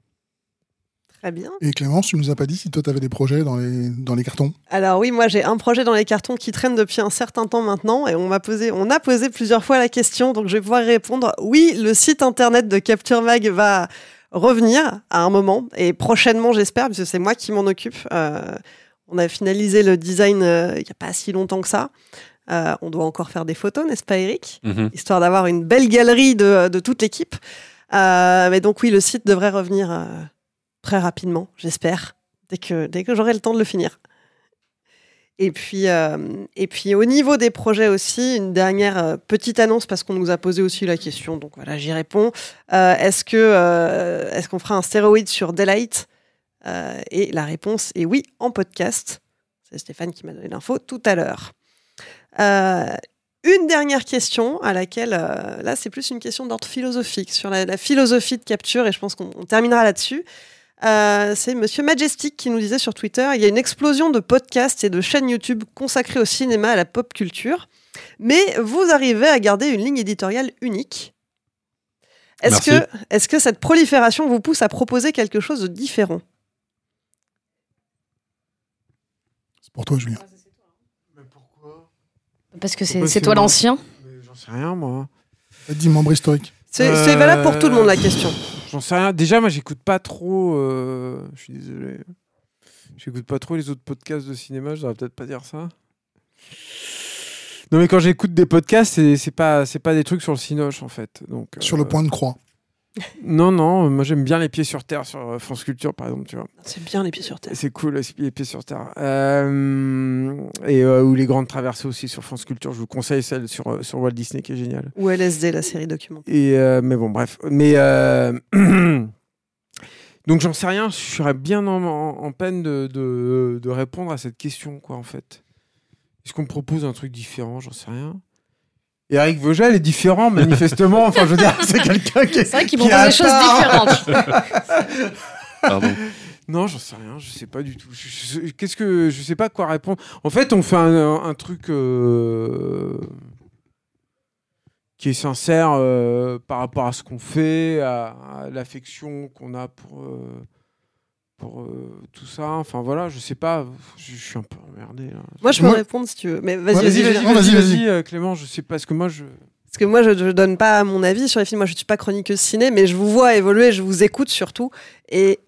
Très bien. Et Clémence, tu nous as pas dit si toi t'avais des projets dans les, dans les cartons? Alors oui, moi j'ai un projet dans les cartons qui traîne depuis un certain temps maintenant et on m'a posé, on a posé plusieurs fois la question, donc je vais pouvoir répondre. Oui, le site internet de Capture Mag va revenir à un moment et prochainement j'espère, puisque c'est moi qui m'en occupe. Euh, on a finalisé le design euh, il n'y a pas si longtemps que ça. Euh, on doit encore faire des photos, n'est-ce pas Eric? Mhm. Histoire d'avoir une belle galerie de, de toute l'équipe. Euh, mais donc oui, le site devrait revenir euh, très rapidement, j'espère, dès que, dès que j'aurai le temps de le finir. Et puis, euh, et puis au niveau des projets aussi, une dernière euh, petite annonce parce qu'on nous a posé aussi la question, donc voilà, j'y réponds. Euh, est-ce que est-ce qu'on fera un stéroïde sur Daylight? Et la réponse est oui, en podcast. C'est Stéphane qui m'a donné l'info tout à l'heure. Une dernière question à laquelle, là, c'est plus une question d'ordre philosophique sur la, philosophie de capture, et je pense qu'on on terminera là-dessus. Euh, c'est Monsieur Majestic qui nous disait sur Twitter il y a une explosion de podcasts et de chaînes YouTube consacrées au cinéma, à la pop culture, mais vous arrivez à garder une ligne éditoriale unique. Est-ce que, est que cette prolifération vous pousse à proposer quelque chose de différent? C'est pour toi, Julien. Mais pourquoi? Parce que c'est toi l'ancien. J'en sais rien, moi. Dis membre historique. C'est Euh, c'est valable pour tout le monde la question. J'en sais rien. Déjà, moi, j'écoute pas trop. euh, Je suis désolé. J'écoute pas trop les autres podcasts de cinéma. Je devrais peut-être pas dire ça. Non, mais quand j'écoute des podcasts, c'est c'est pas, c'est pas des trucs sur le cinoche, en fait. Donc, Sur euh, le point de croix. Non, non. Moi, j'aime bien les pieds sur terre sur euh, France Culture, par exemple. Tu vois. C'est bien les pieds sur terre. C'est cool, les pieds sur terre. Euh, et euh, ou les grandes traversées aussi sur France Culture. Je vous conseille celle sur, sur Walt Disney qui est géniale. Ou LSD, la série documentaire. Et euh, mais bon, bref. Mais donc j'en sais rien. Je serais bien en, en- en peine de, de- de répondre à cette question, quoi, en fait. Est-ce qu'on me propose un truc différent? J'en sais rien. Et Eric Vogel est différent, manifestement. enfin, je veux dire, c'est quelqu'un qui. est- C'est vrai qu'ils Qui proposent des choses différentes. Pardon. Non, j'en sais rien. Je sais pas du tout. Je- je- Qu'est-ce que je sais pas quoi répondre. En fait, on fait un, un truc. euh, qui est sincère euh, par rapport à ce qu'on fait, à, à l'affection qu'on a pour, euh, pour euh, tout ça. Enfin voilà, je sais pas, je, je suis un peu emmerdé. Là. Moi, je peux Moi- répondre si tu veux. Mais vas-y, Ouais, Vas-y, vas-y, vas-y, Non, vas-y, vas-y, vas-y, vas-y. euh, Clément, je sais pas, parce que moi je. Parce que moi, je ne donne pas mon avis sur les films. Moi, je ne suis pas chroniqueuse ciné, mais je vous vois évoluer, je vous écoute surtout. Et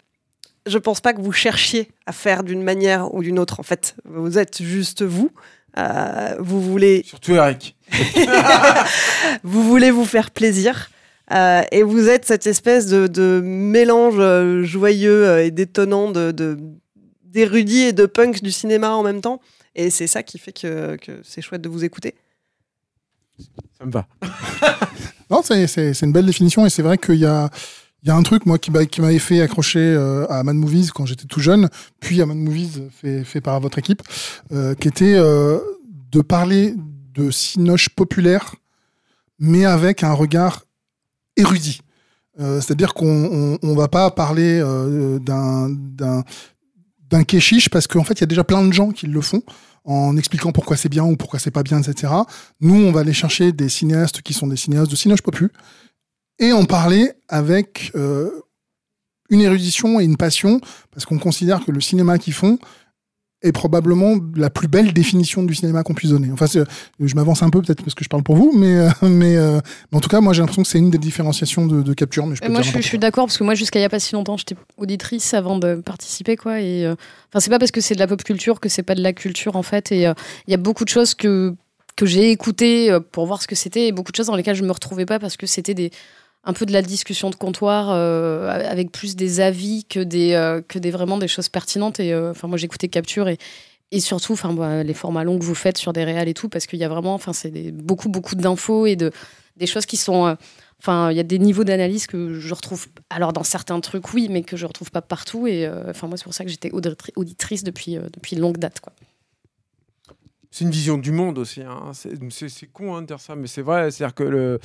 je pense pas que vous cherchiez à faire d'une manière ou d'une autre. En fait, vous êtes juste vous. Euh, vous voulez, Surtout Eric. vous voulez vous faire plaisir. Euh, et vous êtes cette espèce de, de mélange euh, joyeux euh, et détonnant de, de- d'érudits et de punks du cinéma en même temps. Et c'est ça qui fait que, que c'est chouette de vous écouter. Ça me va. Non, c'est, une belle définition et c'est vrai qu'il y a, il y a un truc, moi, qui, m'a- qui m'avait fait accrocher euh, à Mad Movies quand j'étais tout jeune, puis à Mad Movies fait, fait par votre équipe, euh, qui était euh, de parler de cinoche populaire, mais avec un regard érudit. Euh, c'est-à-dire qu'on on, on va pas parler euh, d'un, d'un, kéchiche parce qu'en fait, il y a déjà plein de gens qui le font en expliquant pourquoi c'est bien ou pourquoi c'est pas bien, etc. Nous, on va aller chercher des cinéastes qui sont des cinéastes de cinoche popu et en parler avec euh, une érudition et une passion parce qu'on considère que le cinéma qu'ils font est probablement la plus belle définition du cinéma qu'on puisse donner. Enfin, je m'avance un peu peut-être parce que je parle pour vous, mais, euh, mais, euh, mais en tout cas, moi j'ai l'impression que c'est une des différenciations de, de capture. Mais je peux moi, je suis, je suis d'accord parce que moi, jusqu'à il y a pas si longtemps, j'étais auditrice avant de participer, quoi. Et euh, enfin, c'est pas parce que c'est de la pop culture que c'est pas de la culture, en fait. Et il y a beaucoup de choses que que j'ai écoutées pour voir ce que c'était, et beaucoup de choses dans lesquelles je me retrouvais pas parce que c'était des un peu de la discussion de comptoir euh, avec plus des avis que des euh, que des vraiment des choses pertinentes. Et euh, enfin, moi, j'écoutais Capture et et surtout, enfin, les formats longs que vous faites sur des réals et tout, parce qu'il y a vraiment, enfin, c'est beaucoup, beaucoup d'infos et de des choses qui sont Enfin, il y a des niveaux d'analyse que je retrouve. Alors, dans certains trucs, oui, mais que je retrouve pas partout. Et enfin, moi, c'est pour ça que j'étais auditri- auditrice depuis, depuis longue date. Quoi. C'est une vision du monde aussi. hein. C'est con hein, de dire ça, mais c'est vrai. C'est-à-dire que le,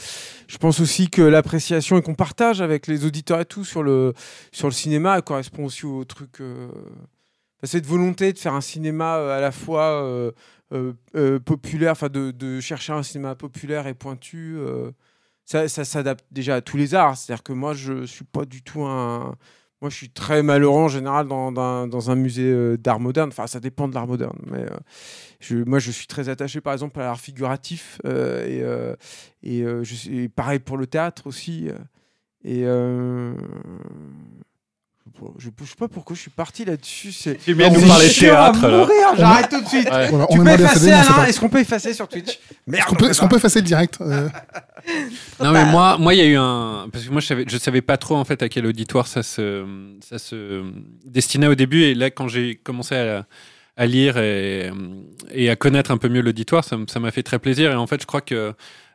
je pense aussi que l'appréciation et qu'on partage avec les auditeurs et tout sur le, sur le cinéma correspond aussi au truc. euh, enfin, cette volonté de faire un cinéma euh, à la fois euh, populaire, enfin de, chercher un cinéma populaire et pointu. ça, ça s'adapte déjà à tous les arts. C'est-à-dire que moi, je suis pas du tout un. Moi, je suis très malheureux en général dans, un musée euh, d'art moderne. Enfin, ça dépend de l'art moderne. Mais euh, moi, je suis très attaché, par exemple, à l'art figuratif. euh, et et, pareil pour le théâtre aussi. et Je ne sais pas pourquoi je suis parti là-dessus. C'est Tu viens nous parler théâtre, mourir, J'arrête tout de suite. Ouais. Voilà, Tu on peux effacer Alain. Est-ce qu'on peut effacer sur Twitch? Merde. Est-ce qu'on peut, effacer le direct euh, Non mais moi, moi il y a eu un parce que moi je savais, je savais pas trop en fait à quel auditoire ça se, ça se destinait au début et là quand j'ai commencé à, à lire et, et à connaître un peu mieux l'auditoire, ça m'a fait très plaisir et en fait je crois que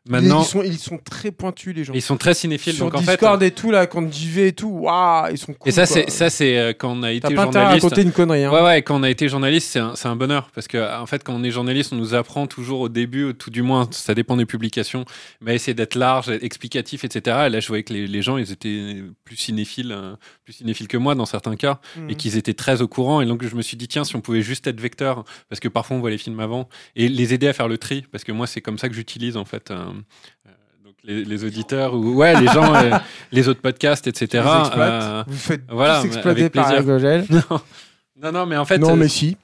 maintenant Ils sont, ils sont très pointus, les gens. ils sont très cinéphiles Sur donc en fait Discord et tout, là, quand JV et tout, waouh, ils sont cool. et ça c'est ça c'est euh, quand on a T'as été pas intérêt à journaliste. raconter une connerie. Hein. Ouais, ouais, quand on a été journaliste, c'est un, un bonheur. Parce que, en fait, quand on est journaliste, on nous apprend toujours au début, ou tout du moins, ça dépend des publications, mais essayer d'être large, explicatif, etc. Et là, je voyais que les, les gens, ils étaient plus cinéphiles, euh, plus cinéphiles que moi dans certains cas, Mhm. et qu'ils étaient très au courant. Et donc, je me suis dit, tiens, si on pouvait juste être vecteur, parce que parfois, on voit les films avant, et les aider à faire le tri, parce que moi, c'est comme ça que j'utilise, en fait. euh, euh, donc les, les auditeurs ou ouais les gens euh, les autres podcasts etc. Euh, Vous faites voilà, exploiter par. Gogel. non non non mais en fait non, euh, mais si.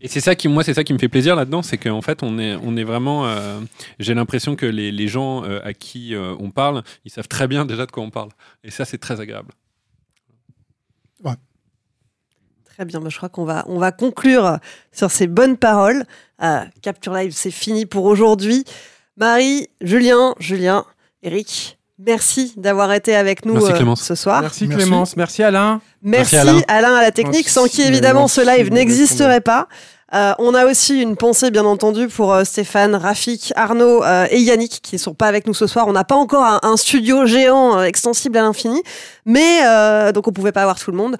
et c'est ça qui, moi, c'est ça qui me fait plaisir là-dedans, c'est qu'en fait, on est, on est vraiment. euh, J'ai l'impression que les, les gens euh, à qui euh, on parle, ils savent très bien déjà de quoi on parle. Et ça, c'est très agréable. Très bien, bah, je crois qu'on va, on va conclure sur ces bonnes paroles. Euh, Capture Live, c'est fini pour aujourd'hui. Marie, Julien, Julien, Eric, merci d'avoir été avec nous Merci, euh, ce soir. Merci Merci. Clémence, merci Alain. Merci, Merci, Alain. à la technique, Merci, sans qui évidemment ce live n'existerait pas. Euh, on a aussi une pensée bien entendu pour euh, Stéphane, Rafik, Arnaud euh, et Yannick qui ne sont pas avec nous ce soir. On n'a pas encore un, un studio géant euh, extensible à l'infini, mais euh, donc on pouvait pas avoir tout le monde.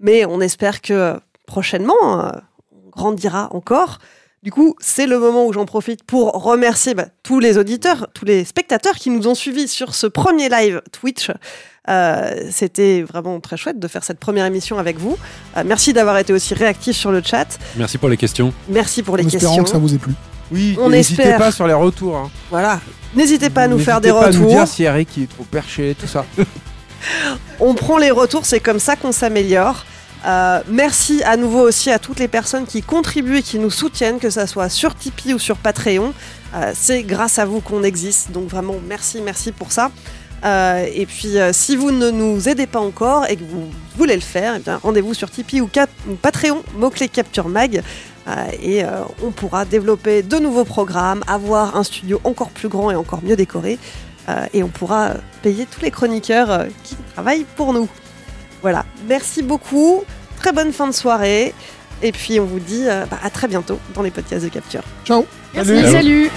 Mais on espère que prochainement euh, on grandira encore. Du coup, c'est le moment où j'en profite pour remercier bah, tous les auditeurs, tous les spectateurs qui nous ont suivis sur ce premier live Twitch. Euh, C'était vraiment très chouette de faire cette première émission avec vous. Euh, merci d'avoir été aussi réactifs sur le chat. Merci pour les questions. Merci pour les en questions. que ça vous ait plu. Oui, On n'hésitez pas sur les retours. hein. Voilà. N'hésitez pas à nous faire des N'hésitez pas à nous retours. dire si Eric est trop perché, tout ça. On prend les retours, c'est comme ça qu'on s'améliore. Euh, merci à nouveau aussi à toutes les personnes qui contribuent et qui nous soutiennent, que ça soit sur Tipeee ou sur Patreon. Euh, c'est grâce à vous qu'on existe, donc vraiment merci, merci pour ça. Euh, et puis si vous ne nous aidez pas encore et que vous voulez le faire, eh rendez-vous sur Tipeee ou, ou Patreon, mot-clé Capture Mag. Et on pourra développer de nouveaux programmes, avoir un studio encore plus grand et encore mieux décoré. Et on pourra payer tous les chroniqueurs qui travaillent pour nous. Voilà, merci beaucoup, très bonne fin de soirée, et puis on vous dit euh, bah, à très bientôt dans les podcasts de Capture. Ciao Merci, Salut. salut.